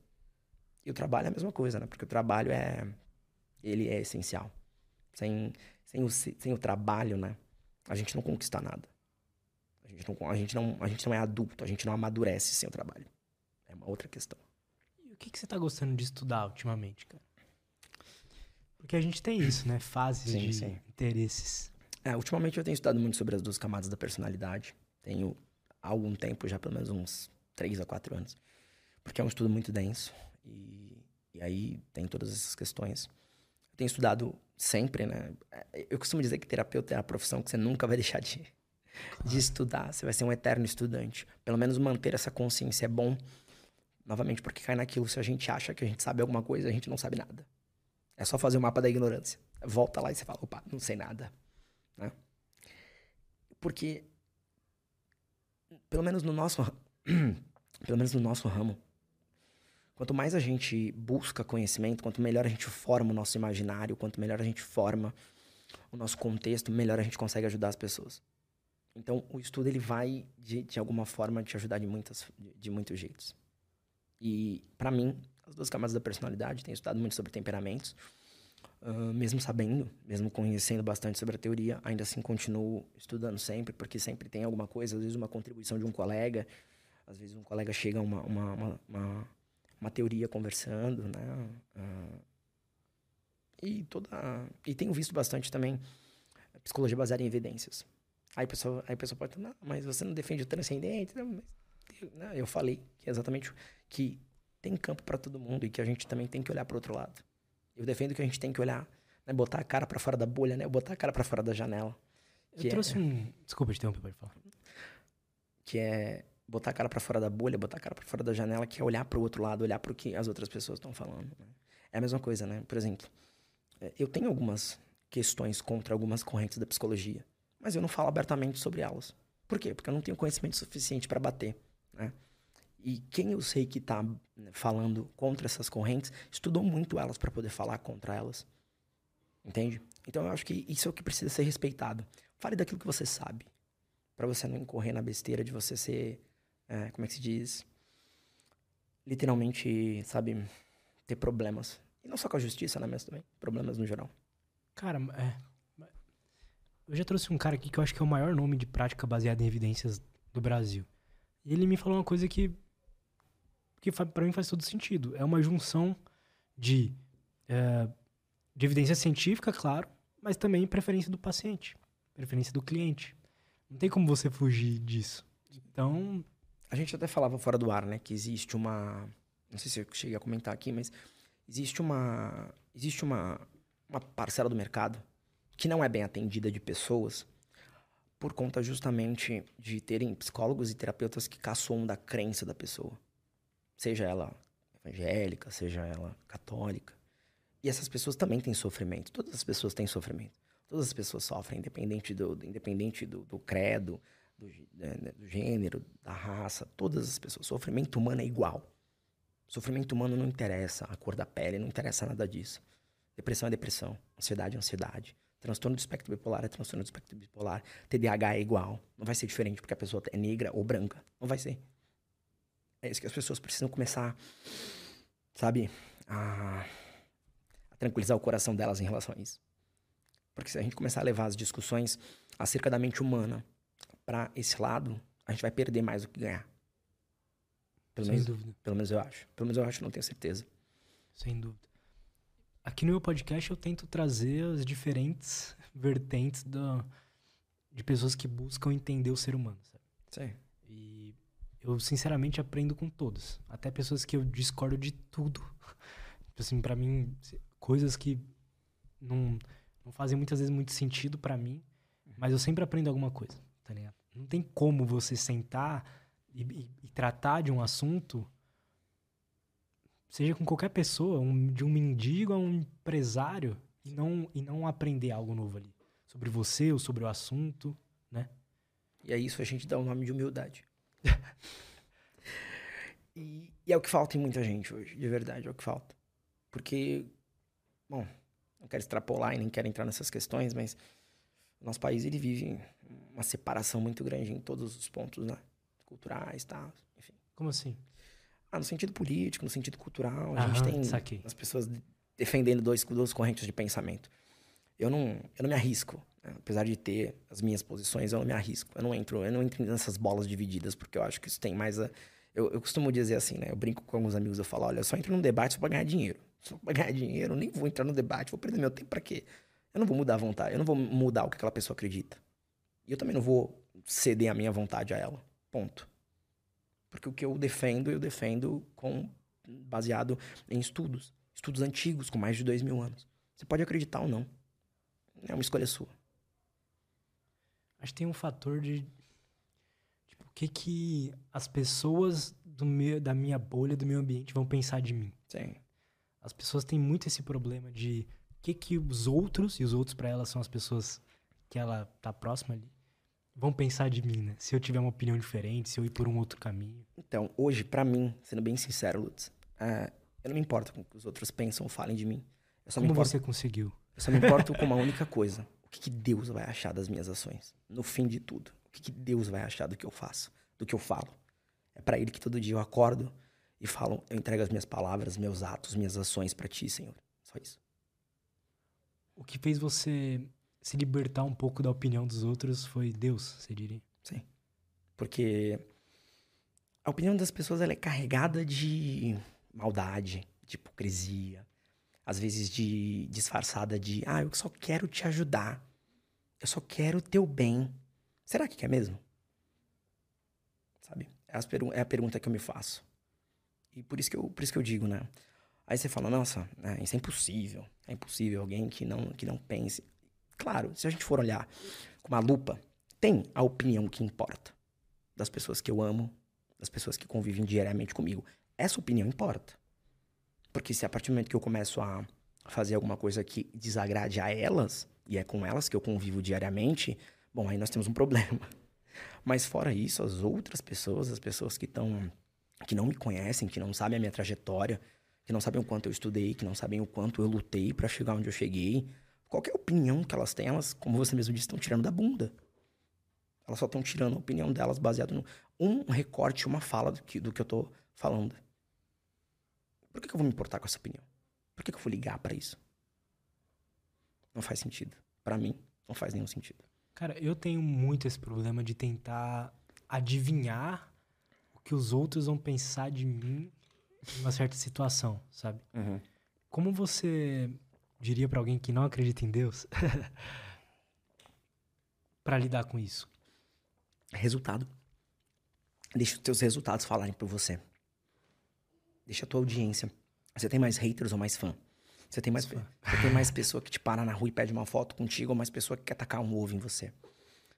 E o trabalho é a mesma coisa, né? Porque o trabalho é ele é essencial. Sem, sem, o, sem o trabalho, né? A gente não conquista nada. A gente, não, a, gente não, a gente não é adulto, a gente não amadurece sem o trabalho. É uma outra questão. E o que, que você tá gostando de estudar ultimamente, cara? Porque a gente tem isso, né? Fases sim, de sim. interesses. É, ultimamente eu tenho estudado muito sobre as duas camadas da personalidade. Tenho há algum tempo, já pelo menos uns 3 a 4 anos. Porque é um estudo muito denso. E, e aí tem todas essas questões eu tenho estudado sempre, né? Eu costumo dizer que terapeuta é a profissão que você nunca vai deixar de, de estudar. Você vai ser um eterno estudante. Pelo menos manter essa consciência é bom. Novamente, porque cai naquilo. Se a gente acha que a gente sabe alguma coisa, a gente não sabe nada. É só fazer o mapa da ignorância. Volta lá e você fala, opa, não sei nada. Né? Porque, pelo menos no nosso, pelo menos no nosso ramo, Quanto mais a gente busca conhecimento, quanto melhor a gente forma o nosso imaginário, quanto melhor a gente forma o nosso contexto, melhor a gente consegue ajudar as pessoas. Então, o estudo ele vai de, de alguma forma te ajudar de muitas de, de muitos jeitos. E para mim, as duas camadas da personalidade, tenho estudado muito sobre temperamentos, uh, mesmo sabendo, mesmo conhecendo bastante sobre a teoria, ainda assim continuo estudando sempre, porque sempre tem alguma coisa, às vezes uma contribuição de um colega, às vezes um colega chega a uma, uma, uma, uma uma teoria conversando, né? Uh, e toda e tenho visto bastante também psicologia baseada em evidências. Aí a pessoa, aí a pessoa pode falar, mas você não defende o transcendente? Não, mas, não, eu falei que é exatamente que tem campo para todo mundo e que a gente também tem que olhar para outro lado. Eu defendo que a gente tem que olhar, né, botar a cara para fora da bolha, né, botar a cara para fora da janela. Eu trouxe é, um, desculpa te interromper, pode falar. Que é botar a cara para fora da bolha, botar a cara para fora da janela, que é olhar para o outro lado, olhar para o que as outras pessoas estão falando. Né? É a mesma coisa, né? Por exemplo, é, eu tenho algumas questões contra algumas correntes da psicologia, mas eu não falo abertamente sobre elas. Por quê? Porque eu não tenho conhecimento suficiente para bater, né? E quem eu sei que está né, falando contra essas correntes, estudou muito elas para poder falar contra elas. Entende? Então eu acho que isso é o que precisa ser respeitado. Fale daquilo que você sabe, para você não incorrer na besteira de você ser é, como é que se diz? Literalmente, sabe, ter problemas. E não só com a justiça, né, mas também problemas no geral. Cara, é. Eu já trouxe um cara aqui que eu acho que é o maior nome de prática baseada em evidências do Brasil. E ele me falou uma coisa que que para mim faz todo sentido. É uma junção de, é, de evidência científica, claro, mas também preferência do paciente, preferência do cliente. Não tem como você fugir disso. Então, a gente até falava fora do ar, né, que existe uma, não sei se eu cheguei a comentar aqui, mas existe uma, existe uma, uma parcela do mercado que não é bem atendida de pessoas por conta justamente de terem psicólogos e terapeutas que caçam da crença da pessoa. Seja ela evangélica, seja ela católica. E essas pessoas também têm sofrimento. Todas as pessoas têm sofrimento. Todas as pessoas sofrem, independente do, independente do, do credo, do, né, né, do gênero, da raça, todas as pessoas. Sofrimento humano é igual. Sofrimento humano não interessa a cor da pele, não interessa nada disso. Depressão é depressão, ansiedade é ansiedade. Transtorno do espectro bipolar é transtorno do espectro bipolar. TDAH é igual. Não vai ser diferente porque a pessoa é negra ou branca. Não vai ser. É isso que as pessoas precisam começar, sabe, a, a tranquilizar o coração delas em relação a isso. Porque se a gente começar a levar as discussões acerca da mente humana para esse lado, a gente vai perder mais do que ganhar. Pelo Sem menos, dúvida. Pelo menos eu acho. Pelo menos eu acho, não tenho certeza. Sem dúvida. aqui no meu podcast eu tento trazer as diferentes vertentes do, de pessoas que buscam entender o ser humano, sabe? Sim. Eu, sinceramente, aprendo com todos. Até pessoas que eu discordo de tudo. Tipo assim, pra mim, coisas que não, não fazem muitas vezes muito sentido para mim, mas eu sempre aprendo alguma coisa, tá ligado? Não tem como você sentar e, e, e tratar de um assunto, seja com qualquer pessoa, um, de um mendigo a um empresário, e não, e não aprender algo novo ali. Sobre você ou sobre o assunto, né? E é isso a gente dá o nome de humildade. e, e, é o que falta em muita gente hoje, de verdade, é o que falta. Porque, bom, não quero extrapolar e nem quero entrar nessas questões, mas o nosso país ele vive uma separação muito grande em todos os pontos, né? Culturais, tá? Enfim. Como assim? Ah, no sentido político, no sentido cultural, a Aham, gente tem saquei. as pessoas defendendo dois, duas correntes de pensamento. Eu não, eu não me arrisco? Apesar de ter as minhas posições, eu não me arrisco. Eu não entro, eu não entro nessas bolas divididas porque eu acho que isso tem mais a eu, eu costumo dizer assim, né? Eu brinco com alguns amigos, eu falo, olha, eu só entro num debate só pra ganhar dinheiro. Só pra ganhar dinheiro, eu nem vou entrar no debate, vou perder meu tempo pra quê? Eu não vou mudar a vontade, eu não vou mudar o que aquela pessoa acredita. E eu também não vou ceder a minha vontade a ela. Ponto. Porque o que eu defendo, eu defendo com baseado em estudos. Estudos antigos, com mais de dois mil anos. Você pode acreditar ou não. É uma escolha sua. Acho que tem um fator de que, que as pessoas do meu, da minha bolha, do meu ambiente vão pensar de mim. Sim. As pessoas têm muito esse problema de o que, que os outros, e os outros para elas são as pessoas que ela tá próxima ali, vão pensar de mim, né? Se eu tiver uma opinião diferente, se eu ir por um outro caminho. Então, hoje, para mim, sendo bem sincero, Lutz, uh, eu não me importo com o que os outros pensam ou falem de mim. Como importo, você conseguiu? Eu só me importo com uma única coisa. O que, que Deus vai achar das minhas ações? No fim de tudo que, que Deus vai achar do que eu faço, do que eu falo. É para Ele que todo dia eu acordo e falo, eu entrego as minhas palavras, meus atos, minhas ações para Ti, Senhor. Só isso. O que fez você se libertar um pouco da opinião dos outros foi Deus, você diria? Sim. Porque a opinião das pessoas ela é carregada de maldade, de hipocrisia, às vezes de disfarçada de, ah, eu só quero te ajudar. Eu só quero o teu bem. Será que quer mesmo? Sabe? É, é, a pergunta que eu me faço. E por isso que eu, por isso que eu digo, né? Aí você fala, nossa, é, isso é impossível. É impossível alguém que não, que não pense. Claro, se a gente for olhar com uma lupa, tem a opinião que importa. Das pessoas que eu amo, das pessoas que convivem diariamente comigo. Essa opinião importa. Porque se a partir do momento que eu começo a fazer alguma coisa que desagrade a elas, e é com elas que eu convivo diariamente, Bom, aí nós temos um problema. Mas fora isso, as outras pessoas, as pessoas que estão que não me conhecem, que não sabem a minha trajetória, que não sabem o quanto eu estudei, que não sabem o quanto eu lutei para chegar onde eu cheguei, qualquer opinião que elas têm, elas, como você mesmo disse, estão tirando da bunda. Elas só estão tirando a opinião delas baseado no um recorte, uma fala do que, do que eu tô falando. Por que, que eu vou me importar com essa opinião? Por que, que eu vou ligar para isso? Não faz sentido. Para mim, não faz nenhum sentido. Cara, eu tenho muito esse problema de tentar adivinhar o que os outros vão pensar de mim em uma certa situação, sabe? Uhum. Como você diria para alguém que não acredita em Deus para lidar com isso? Resultado. Deixa os teus resultados falarem por você. Deixa a tua audiência. Você tem mais haters ou mais fã? Você tem mais, você tem mais pessoa que te para na rua e pede uma foto contigo ou mais pessoa que quer tacar um ovo em você.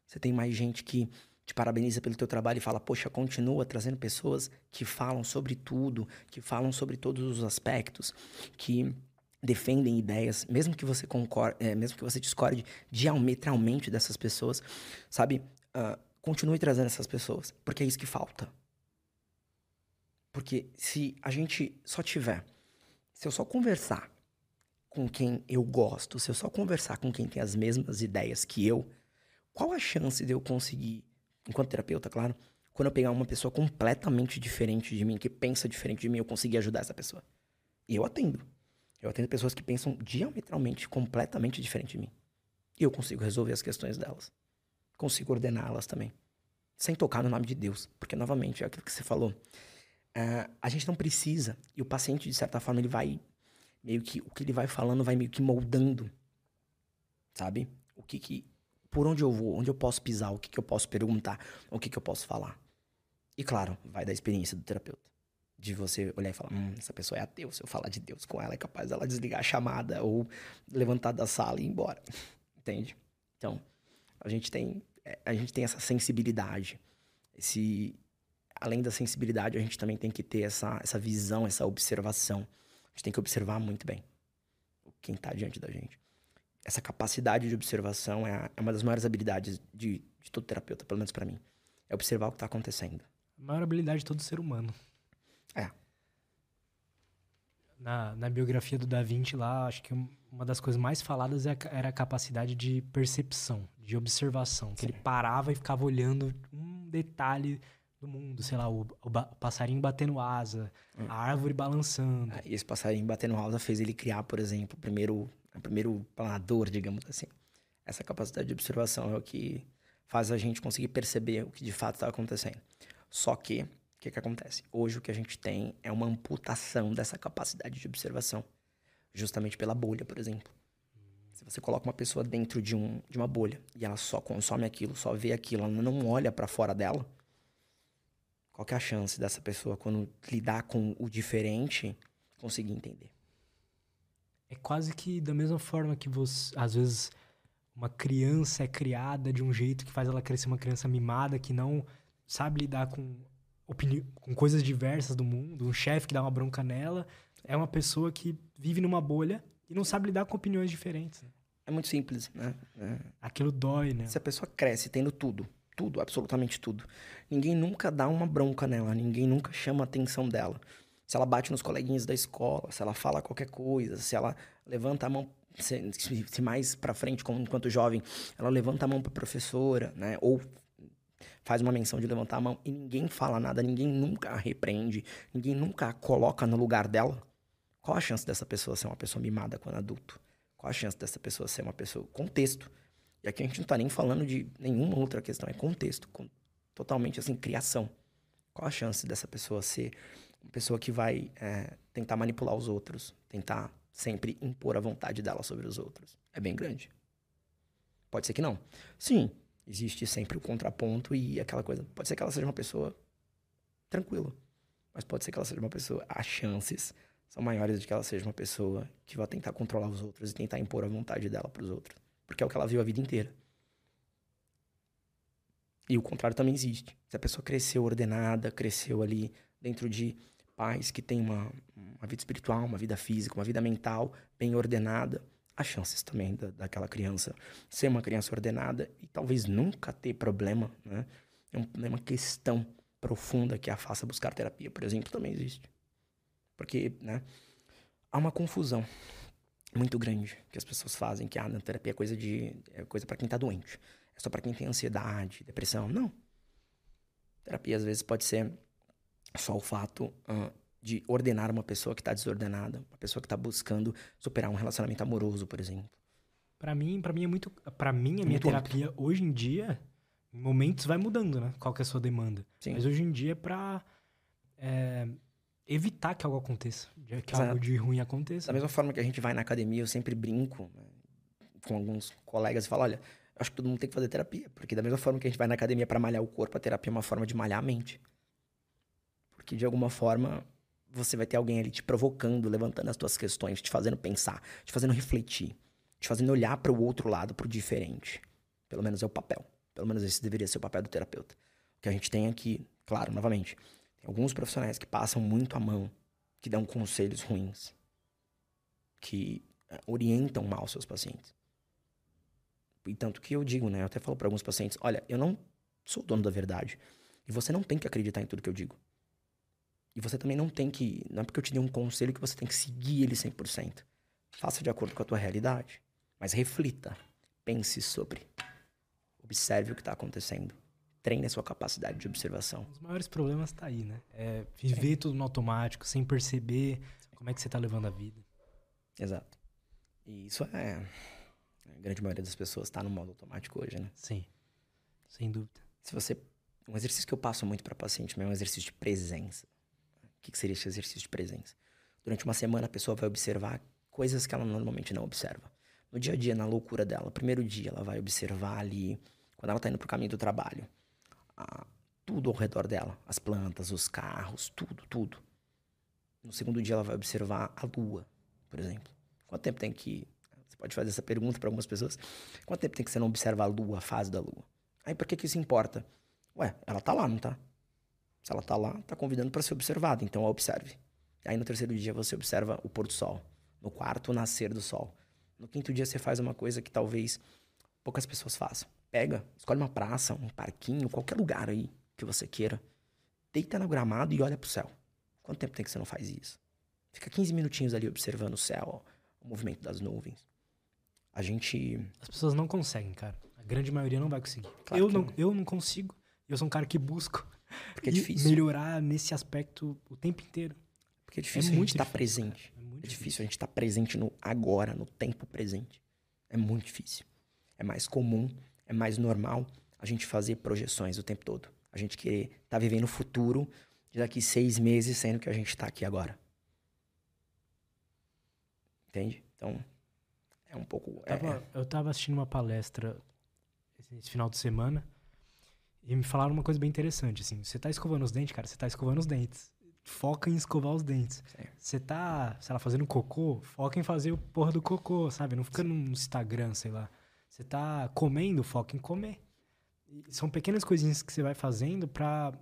Você tem mais gente que te parabeniza pelo teu trabalho e fala, poxa, continua trazendo pessoas que falam sobre tudo, que falam sobre todos os aspectos, que defendem ideias, mesmo que você concorde, é, mesmo que você discorde diametralmente dessas pessoas, sabe? Uh, continue trazendo essas pessoas, porque é isso que falta. Porque se a gente só tiver, se eu só conversar com quem eu gosto, se eu só conversar com quem tem as mesmas ideias que eu, qual a chance de eu conseguir, enquanto terapeuta, claro, quando eu pegar uma pessoa completamente diferente de mim, que pensa diferente de mim, eu conseguir ajudar essa pessoa? E eu atendo. Eu atendo pessoas que pensam diametralmente, completamente diferente de mim. E eu consigo resolver as questões delas. Consigo ordená-las também. Sem tocar no nome de Deus. Porque, novamente, é aquilo que você falou. Uh, a gente não precisa, e o paciente, de certa forma, ele vai meio que o que ele vai falando vai meio que moldando, sabe? O que que por onde eu vou, onde eu posso pisar, o que que eu posso perguntar, o que que eu posso falar. E claro, vai da experiência do terapeuta. De você olhar e falar, hum, essa pessoa é ateu, se eu falar de Deus com ela, é capaz dela desligar a chamada ou levantar da sala e ir embora. Entende? Então, a gente tem, é, a gente tem essa sensibilidade. Esse, além da sensibilidade, a gente também tem que ter essa, essa visão, essa observação. A gente tem que observar muito bem quem está diante da gente. Essa capacidade de observação é, a, é uma das maiores habilidades de, de todo terapeuta, pelo menos para mim. É observar o que está acontecendo. A maior habilidade de todo ser humano. É. Na, na biografia do Da Vinci lá, acho que uma das coisas mais faladas é era a capacidade de percepção, de observação. Que ele parava e ficava olhando um detalhe do mundo, sei lá, o, o, o passarinho batendo asa, hum. a árvore balançando. Ah, e esse passarinho batendo asa fez ele criar, por exemplo, o primeiro, o primeiro planador, digamos assim. Essa capacidade de observação é o que faz a gente conseguir perceber o que de fato está acontecendo. Só que, o que, que acontece? Hoje o que a gente tem é uma amputação dessa capacidade de observação, justamente pela bolha, por exemplo. Se você coloca uma pessoa dentro de, um, de uma bolha e ela só consome aquilo, só vê aquilo, ela não olha para fora dela, qual que é a chance dessa pessoa, quando lidar com o diferente, conseguir entender? É quase que da mesma forma que você, às vezes, uma criança é criada de um jeito que faz ela crescer uma criança mimada, que não sabe lidar com, com coisas diversas do mundo, um chefe que dá uma bronca nela, é uma pessoa que vive numa bolha e não sabe lidar com opiniões diferentes. Né? É muito simples, né? É. Aquilo dói, né? Se a pessoa cresce tendo tudo, tudo, absolutamente tudo. Ninguém nunca dá uma bronca nela, ninguém nunca chama a atenção dela. Se ela bate nos coleguinhas da escola, se ela fala qualquer coisa, se ela levanta a mão, se, se mais para frente, como enquanto jovem, ela levanta a mão para professora, né? Ou faz uma menção de levantar a mão e ninguém fala nada, ninguém nunca a repreende, ninguém nunca a coloca no lugar dela. Qual a chance dessa pessoa ser uma pessoa mimada quando adulto? Qual a chance dessa pessoa ser uma pessoa. Contexto. E aqui a gente não está nem falando de nenhuma outra questão, é contexto, com, totalmente assim, criação. Qual a chance dessa pessoa ser uma pessoa que vai é, tentar manipular os outros, tentar sempre impor a vontade dela sobre os outros? É bem grande. Pode ser que não. Sim, existe sempre o contraponto e aquela coisa. Pode ser que ela seja uma pessoa tranquila, mas pode ser que ela seja uma pessoa. As chances são maiores de que ela seja uma pessoa que vai tentar controlar os outros e tentar impor a vontade dela para os outros. Porque é o que ela viu a vida inteira. E o contrário também existe. Se a pessoa cresceu ordenada, cresceu ali dentro de pais que têm uma, uma vida espiritual, uma vida física, uma vida mental bem ordenada, há chances também da, daquela criança ser uma criança ordenada e talvez nunca ter problema, né? É, é uma questão profunda que a faça buscar terapia, por exemplo, também existe. Porque, né, há uma confusão muito grande que as pessoas fazem, que a ah, terapia é coisa de é coisa para quem tá doente. É só para quem tem ansiedade, depressão. Não. Terapia às vezes pode ser só o fato uh, de ordenar uma pessoa que está desordenada, uma pessoa que está buscando superar um relacionamento amoroso, por exemplo. Para mim, para mim é muito, para mim a minha terapia hoje em dia, em momentos vai mudando, né? Qual que é a sua demanda? Sim. Mas hoje em dia é para é, evitar que algo aconteça, que Exato. algo de ruim aconteça. Da mesma forma que a gente vai na academia, eu sempre brinco né, com alguns colegas e falo, olha, acho que todo mundo tem que fazer terapia, porque da mesma forma que a gente vai na academia para malhar o corpo, a terapia é uma forma de malhar a mente. Porque de alguma forma você vai ter alguém ali te provocando, levantando as tuas questões, te fazendo pensar, te fazendo refletir, te fazendo olhar para o outro lado, para o diferente. Pelo menos é o papel. Pelo menos esse deveria ser o papel do terapeuta. O que a gente tem aqui, claro, novamente, alguns profissionais que passam muito a mão, que dão conselhos ruins, que uh, orientam mal seus pacientes. E tanto que eu digo, né? Eu até falo para alguns pacientes: olha, eu não sou dono da verdade. E você não tem que acreditar em tudo que eu digo. E você também não tem que. Não é porque eu te dei um conselho que você tem que seguir ele 100%. Faça de acordo com a tua realidade. Mas reflita. Pense sobre. Observe o que está acontecendo treine a sua capacidade de observação. Os maiores problemas tá aí, né? É viver Sim. tudo no automático, sem perceber Sim. como é que você tá levando a vida. Exato. E isso é. A grande maioria das pessoas está no modo automático hoje, né? Sim. Sem dúvida. Se você. Um exercício que eu passo muito para paciente é um exercício de presença. O que, que seria esse exercício de presença? Durante uma semana a pessoa vai observar coisas que ela normalmente não observa. No dia a dia, na loucura dela, primeiro dia, ela vai observar ali, quando ela está indo para o caminho do trabalho, a, tudo ao redor dela, as plantas, os carros, tudo, tudo. No segundo dia, ela vai observar a lua, por exemplo. Quanto tempo tem que. Você pode fazer essa pergunta para algumas pessoas. Quanto tempo tem que você não observar a lua, a fase da lua? Aí por que, que isso importa? Ué, ela tá lá, não tá? Se ela tá lá, tá convidando para ser observada, então a observe. Aí no terceiro dia você observa o pôr do sol. No quarto, o nascer do sol. No quinto dia você faz uma coisa que talvez poucas pessoas façam. Pega, escolhe uma praça, um parquinho, qualquer lugar aí que você queira. Deita no gramado e olha pro céu. Quanto tempo tem que você não faz isso? Fica 15 minutinhos ali observando o céu, o movimento das nuvens. A gente. As pessoas não conseguem, cara. A grande maioria não vai conseguir. Claro eu, não, não, eu não consigo. Eu sou um cara que busco Porque é difícil. melhorar nesse aspecto o tempo inteiro. Porque é difícil é a gente estar tá presente. É, é difícil a gente estar tá presente no agora, no tempo presente. É muito difícil. É mais comum, é mais normal a gente fazer projeções o tempo todo. A gente querer estar tá vivendo o futuro de daqui seis meses, sendo que a gente está aqui agora. Entende? Então, é um pouco. Eu tava, é... eu tava assistindo uma palestra esse final de semana e me falaram uma coisa bem interessante, assim. Você tá escovando os dentes, cara, você tá escovando os dentes. Foca em escovar os dentes. Você tá, sei lá, fazendo cocô, foca em fazer o porra do cocô, sabe? Não fica Sim. no Instagram, sei lá. Você tá comendo, foca em comer. E são pequenas coisinhas que você vai fazendo pra,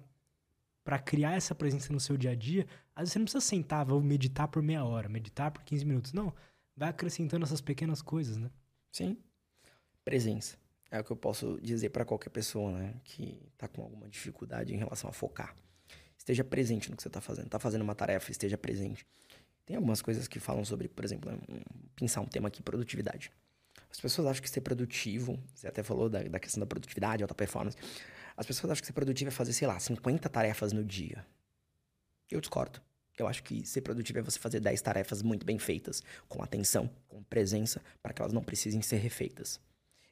pra criar essa presença no seu dia a dia. Às vezes você não precisa sentar, vou meditar por meia hora, meditar por 15 minutos. Não. Vai acrescentando essas pequenas coisas, né? Sim. Presença é o que eu posso dizer para qualquer pessoa, né, que está com alguma dificuldade em relação a focar. Esteja presente no que você está fazendo. Está fazendo uma tarefa, esteja presente. Tem algumas coisas que falam sobre, por exemplo, um, pensar um tema aqui, produtividade. As pessoas acham que ser produtivo, você até falou da, da questão da produtividade, alta performance. As pessoas acham que ser produtivo é fazer, sei lá, 50 tarefas no dia. Eu discordo. Eu acho que ser produtivo é você fazer 10 tarefas muito bem feitas, com atenção, com presença, para que elas não precisem ser refeitas.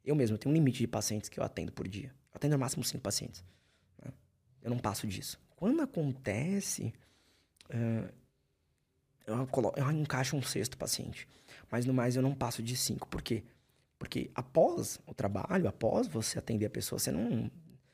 Eu mesmo tenho um limite de pacientes que eu atendo por dia. Eu atendo no máximo cinco pacientes. Né? Eu não passo disso. Quando acontece, uh, eu, coloco, eu encaixo um sexto paciente. Mas no mais eu não passo de cinco. Por quê? Porque após o trabalho, após você atender a pessoa, você não,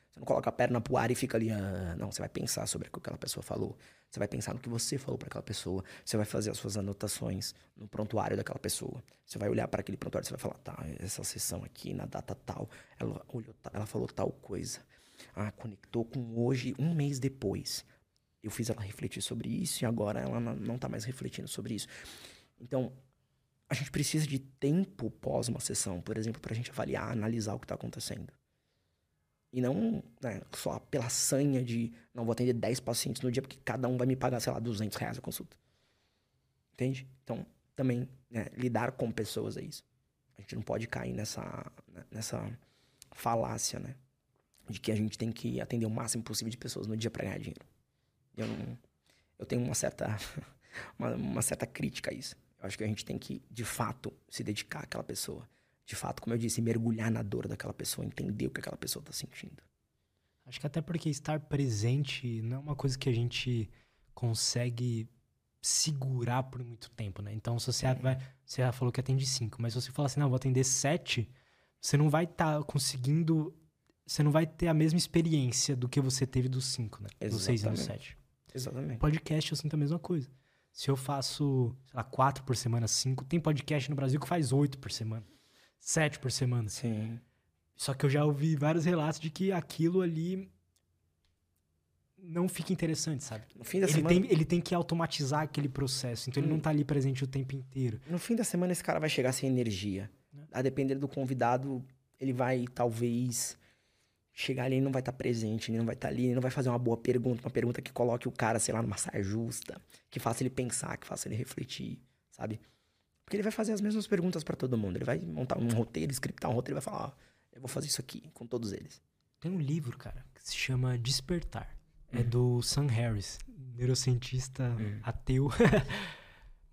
você não coloca a perna pro ar e fica ali. Ah, não, você vai pensar sobre o que aquela pessoa falou. Você vai pensar no que você falou para aquela pessoa. Você vai fazer as suas anotações no prontuário daquela pessoa. Você vai olhar para aquele prontuário e vai falar: tá, essa sessão aqui, na data tal, ela, olhou, ela falou tal coisa. Ah, conectou com hoje, um mês depois. Eu fiz ela refletir sobre isso e agora ela não está mais refletindo sobre isso. Então, a gente precisa de tempo pós uma sessão, por exemplo, para a gente avaliar, analisar o que está acontecendo. E não né, só pela sanha de não vou atender 10 pacientes no dia, porque cada um vai me pagar, sei lá, 200 reais a consulta. Entende? Então, também, né, lidar com pessoas é isso. A gente não pode cair nessa, né, nessa falácia, né? De que a gente tem que atender o máximo possível de pessoas no dia para ganhar dinheiro. Eu, não, eu tenho uma certa, uma, uma certa crítica a isso. Eu acho que a gente tem que, de fato, se dedicar àquela pessoa de fato, como eu disse, mergulhar na dor daquela pessoa, entender o que aquela pessoa está sentindo. Acho que até porque estar presente não é uma coisa que a gente consegue segurar por muito tempo, né? Então, se você é. vai. Você já falou que atende cinco, mas se você falar assim, não, vou atender sete, você não vai estar tá conseguindo. Você não vai ter a mesma experiência do que você teve dos cinco, né? Exatamente. Dos seis e dos sete. Exatamente. Podcast eu sinto a mesma coisa. Se eu faço, sei lá, quatro por semana, cinco, tem podcast no Brasil que faz oito por semana sete por semana. Sim. Só que eu já ouvi vários relatos de que aquilo ali não fica interessante, sabe? No fim da ele, semana... tem, ele tem que automatizar aquele processo, então hum. ele não tá ali presente o tempo inteiro. No fim da semana, esse cara vai chegar sem energia. É. A depender do convidado, ele vai talvez chegar ali e não vai estar tá presente, ele não vai estar tá ali, ele não vai fazer uma boa pergunta, uma pergunta que coloque o cara, sei lá, numa saia justa, que faça ele pensar, que faça ele refletir, sabe? Porque ele vai fazer as mesmas perguntas para todo mundo. Ele vai montar um roteiro, scriptar um roteiro vai falar: Ó, eu vou fazer isso aqui com todos eles. Tem um livro, cara, que se chama Despertar. É do Sam Harris, neurocientista uhum. ateu.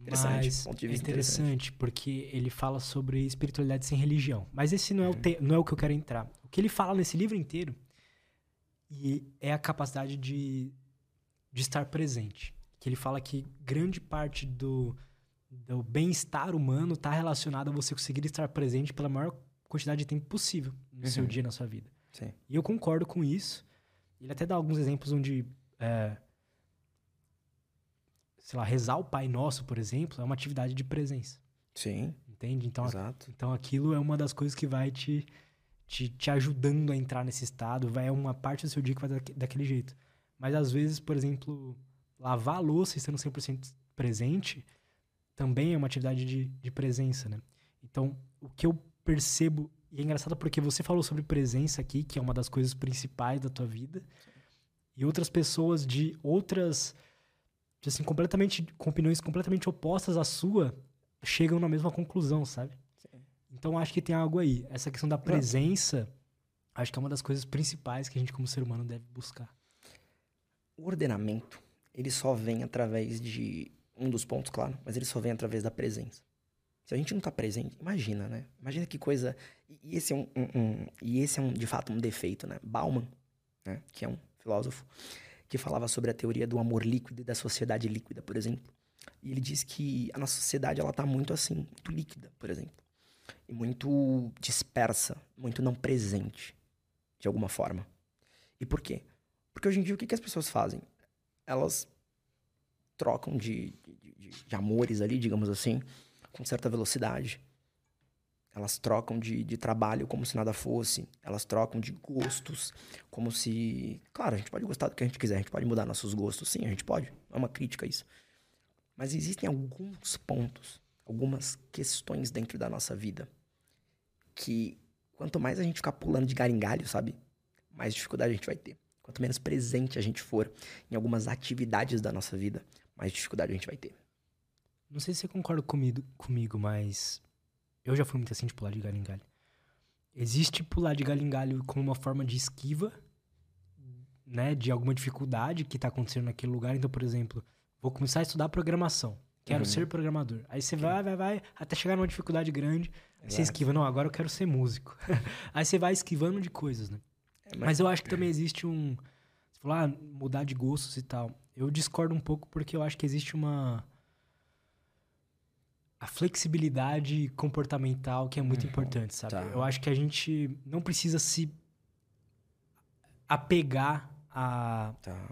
interessante, Mas é interessante, interessante, porque ele fala sobre espiritualidade sem religião. Mas esse não é, o te, não é o que eu quero entrar. O que ele fala nesse livro inteiro e é a capacidade de, de estar presente. Que ele fala que grande parte do, do bem-estar humano está relacionado a você conseguir estar presente pela maior quantidade de tempo possível no Uhum. seu dia, na sua vida. Sim. E eu concordo com isso. Ele até dá alguns exemplos onde, é, sei lá, rezar o Pai Nosso, por exemplo, é uma atividade de presença, Sim, entende? Então, exato. então aquilo é uma das coisas que vai te, te, te ajudando a entrar nesse estado, vai é uma parte do seu dia que vai daque- daquele jeito. Mas às vezes, por exemplo, lavar a louça e estando 100% presente também é uma atividade de, de presença, né? Então, o que eu percebo, e é engraçado porque você falou sobre presença aqui, que é uma das coisas principais da tua vida, e outras pessoas de outras, assim, completamente, com opiniões completamente opostas à sua, chegam na mesma conclusão, sabe? Sim. Então, acho que tem algo aí. Essa questão da presença, acho que é uma das coisas principais que a gente, como ser humano, deve buscar. O ordenamento, ele só vem através de um dos pontos, claro, mas ele só vem através da presença. Se a gente não tá presente, imagina, né? Imagina que coisa. E e esse é um, um- um- e esse é um, de fato um defeito, né? Bauman, né? que é um filósofo, que falava sobre a teoria do amor líquido e da sociedade líquida, por exemplo. E ele diz que a nossa sociedade ela tá muito assim, muito líquida, por exemplo, e muito dispersa, muito não presente, de alguma forma. E por quê? Porque hoje em dia o que, que as pessoas fazem? Elas trocam de, de, de- de amores ali, digamos assim, com certa velocidade. Elas trocam de, de trabalho como se nada fosse. Elas trocam de gostos como se. Claro, a gente pode gostar do que a gente quiser, a gente pode mudar nossos gostos, sim, a gente pode. É uma crítica isso. Mas existem alguns pontos, algumas questões dentro da nossa vida que quanto mais a gente ficar pulando de galho galho, sabe? Mais dificuldade a gente vai ter. Quanto menos presente a gente for em algumas atividades da nossa vida, mais dificuldade a gente vai ter. Não sei se você concorda comigo, comigo, mas eu já fui muito assim de pular de galho em galho. Existe pular de galho em galho como uma forma de esquiva, né, de alguma dificuldade que tá acontecendo naquele lugar. Então, por exemplo, vou começar a estudar programação. Quero Uhum. ser programador. Aí você vai, vai, vai, até chegar numa dificuldade grande. Aí você Exato. esquiva, não, agora eu quero ser músico. aí você vai esquivando de coisas, né? É, Mas eu acho que também existe um. Você falou, ah, mudar de gostos e tal. Eu discordo um pouco porque eu acho que existe uma. A flexibilidade comportamental que é muito Uhum, importante, sabe? tá. Eu acho que a gente não precisa se apegar a, Tá.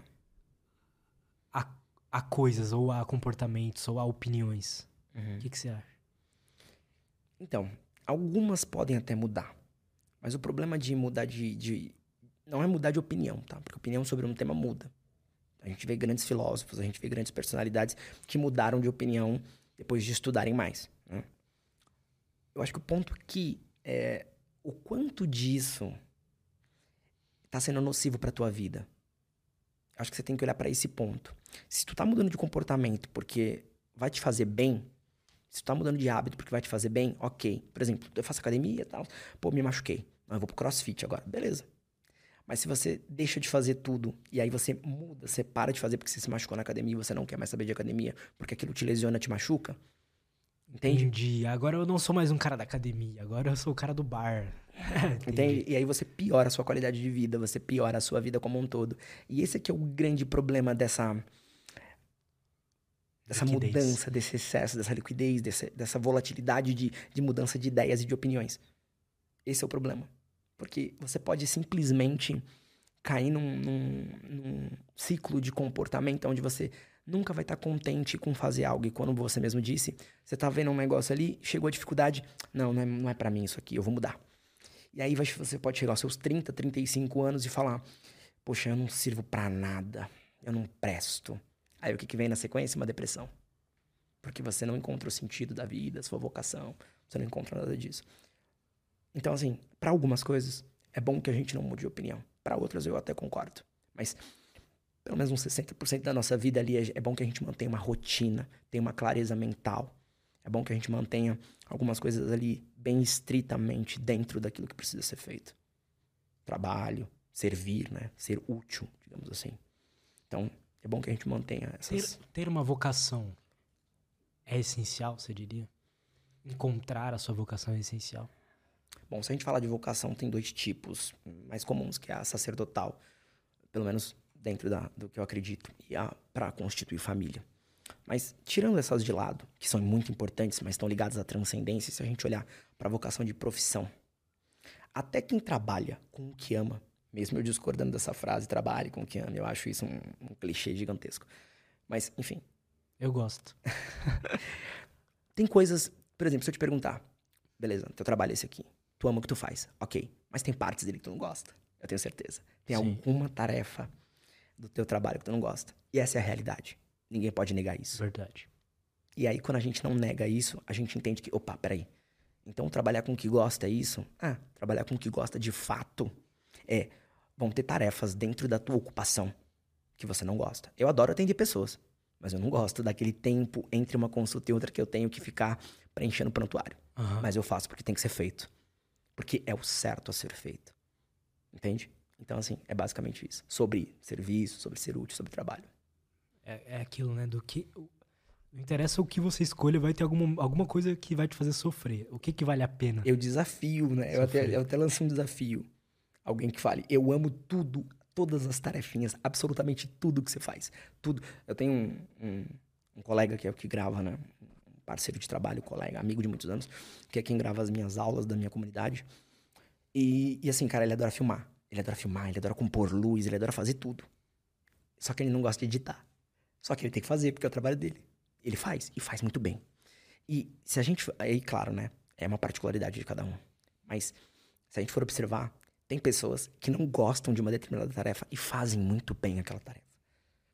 a, a coisas, ou a comportamentos, ou a opiniões. Uhum. O que, que você acha? Então, algumas podem até mudar. Mas o problema de mudar de, de- Não é mudar de opinião, tá? Porque opinião sobre um tema muda. A gente vê grandes filósofos, a gente vê grandes personalidades que mudaram de opinião depois de estudarem mais. né? Eu acho que o ponto aqui é o quanto disso tá sendo nocivo pra tua vida. Acho que você tem que olhar pra esse ponto. Se tu tá mudando de comportamento porque vai te fazer bem, se tu tá mudando de hábito porque vai te fazer bem, ok. Por exemplo, eu faço academia e tal, pô, me machuquei. Eu vou pro crossfit agora, beleza. Mas se você deixa de fazer tudo e aí você muda, você para de fazer porque você se machucou na academia e você não quer mais saber de academia porque aquilo te lesiona, te machuca, entende? Entendi. Agora eu não sou mais um cara da academia, agora eu sou o cara do bar. Entendi. Entende? E aí você piora a sua qualidade de vida, você piora a sua vida como um todo. E esse aqui é o grande problema dessa dessa Liquidez. mudança, desse excesso, dessa liquidez, desse- dessa volatilidade de, de mudança de ideias e de opiniões. Esse é o problema. Porque você pode simplesmente cair num, num- num ciclo de comportamento onde você nunca vai estar contente com fazer algo. E quando você mesmo disse, você tá vendo um negócio ali, chegou a dificuldade, não, não é, não é para mim isso aqui, eu vou mudar. E aí você pode chegar aos seus 30, 35 anos e falar: Poxa, eu não sirvo pra nada, eu não presto. Aí o que, que vem na sequência? Uma depressão. Porque você não encontra o sentido da vida, sua vocação, você não encontra nada disso. Então, assim, pra algumas coisas, é bom que a gente não mude de opinião. Pra outras, eu até concordo. Mas pelo menos uns 60% da nossa vida ali é, bom que a gente mantenha uma rotina, tenha uma clareza mental. É bom que a gente mantenha algumas coisas ali bem estritamente dentro daquilo que precisa ser feito. Trabalho, servir, né? Ser útil, digamos assim. Então, é bom que a gente mantenha Ter, essas... ter uma vocação é essencial, você diria? Encontrar a sua vocação é essencial. Bom, se a gente falar de vocação, tem dois tipos mais comuns, que é a sacerdotal, pelo menos dentro da, do que eu acredito, e a para constituir família. Mas tirando essas de lado, que são muito importantes, mas estão ligadas à transcendência, se a gente olhar para a vocação de profissão, até quem trabalha com o que ama, mesmo eu discordando dessa frase, trabalhe com o que ama, eu acho isso um, um clichê gigantesco. Mas, enfim. Eu gosto. tem coisas, por exemplo, se eu te perguntar, beleza, teu trabalho é esse aqui, tu ama o que tu faz, ok, mas tem partes dele que tu não gosta, eu tenho certeza. Tem Sim. alguma tarefa do teu trabalho que tu não gosta. E essa é a realidade. Ninguém pode negar isso. Verdade. E aí, quando a gente não nega isso, a gente entende que, opa, peraí. Então, trabalhar com o que gosta é isso? Ah, trabalhar com o que gosta de fato é. Vão ter tarefas dentro da tua ocupação que você não gosta. Eu adoro atender pessoas, mas eu não gosto daquele tempo entre uma consulta e outra que eu tenho que ficar preenchendo prontuário. Uhum. Mas eu faço porque tem que ser feito. Porque é o certo a ser feito. Entende? Então, assim, é basicamente isso. Sobre serviço, sobre ser útil, sobre trabalho. É, é aquilo, né? Do que. Não interessa o que você escolha, vai ter alguma, alguma coisa que vai te fazer sofrer. O que, que vale a pena? Eu desafio, né? Eu até, eu até lancei um desafio. Alguém que fale, eu amo tudo, todas as tarefinhas, absolutamente tudo que você faz. Tudo. Eu tenho um, um, um colega que é o que grava, né? Parceiro de trabalho, colega, amigo de muitos anos, que é quem grava as minhas aulas da minha comunidade. E, e assim, cara, ele adora filmar. Ele adora filmar, ele adora compor luz, ele adora fazer tudo. Só que ele não gosta de editar. Só que ele tem que fazer, porque é o trabalho dele. Ele faz, e faz muito bem. E se a gente. Aí, claro, né? É uma particularidade de cada um. Mas se a gente for observar, tem pessoas que não gostam de uma determinada tarefa e fazem muito bem aquela tarefa.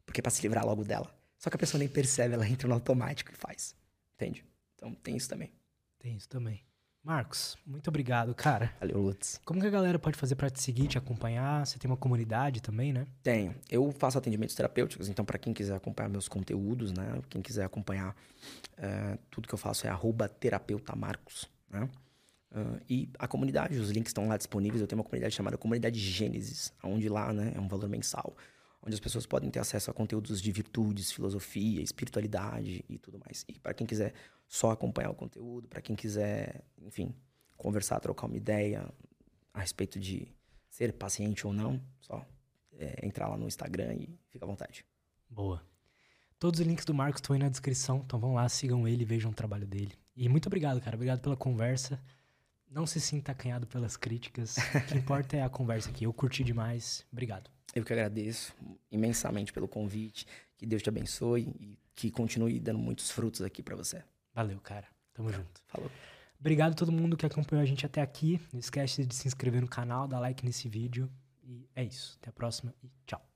Porque é pra se livrar logo dela. Só que a pessoa nem percebe, ela entra no automático e faz. Entende? Então tem isso também. Tem isso também. Marcos, muito obrigado, cara. Valeu, Lutz. Como que a galera pode fazer para te seguir, te acompanhar? Você tem uma comunidade também, né? Tenho. Eu faço atendimentos terapêuticos, então para quem quiser acompanhar meus conteúdos, né? Quem quiser acompanhar uh, tudo que eu faço é arroba terapeutamarcos, né? Uh, e a comunidade, os links estão lá disponíveis. Eu tenho uma comunidade chamada Comunidade Gênesis, onde lá né, é um valor mensal, onde as pessoas podem ter acesso a conteúdos de virtudes, filosofia, espiritualidade e tudo mais. E para quem quiser só acompanhar o conteúdo, para quem quiser, enfim, conversar, trocar uma ideia a respeito de ser paciente ou não, só é, entrar lá no Instagram e fica à vontade. Boa. Todos os links do Marcos estão aí na descrição, então vão lá, sigam ele, vejam o trabalho dele. E muito obrigado, cara. Obrigado pela conversa. Não se sinta acanhado pelas críticas. O que importa é a conversa aqui. Eu curti demais. Obrigado. Eu que agradeço imensamente pelo convite. Que Deus te abençoe e que continue dando muitos frutos aqui para você. Valeu, cara. Tamo junto. Falou. Obrigado a todo mundo que acompanhou a gente até aqui. Não esquece de se inscrever no canal, dar like nesse vídeo. E é isso. Até a próxima e tchau.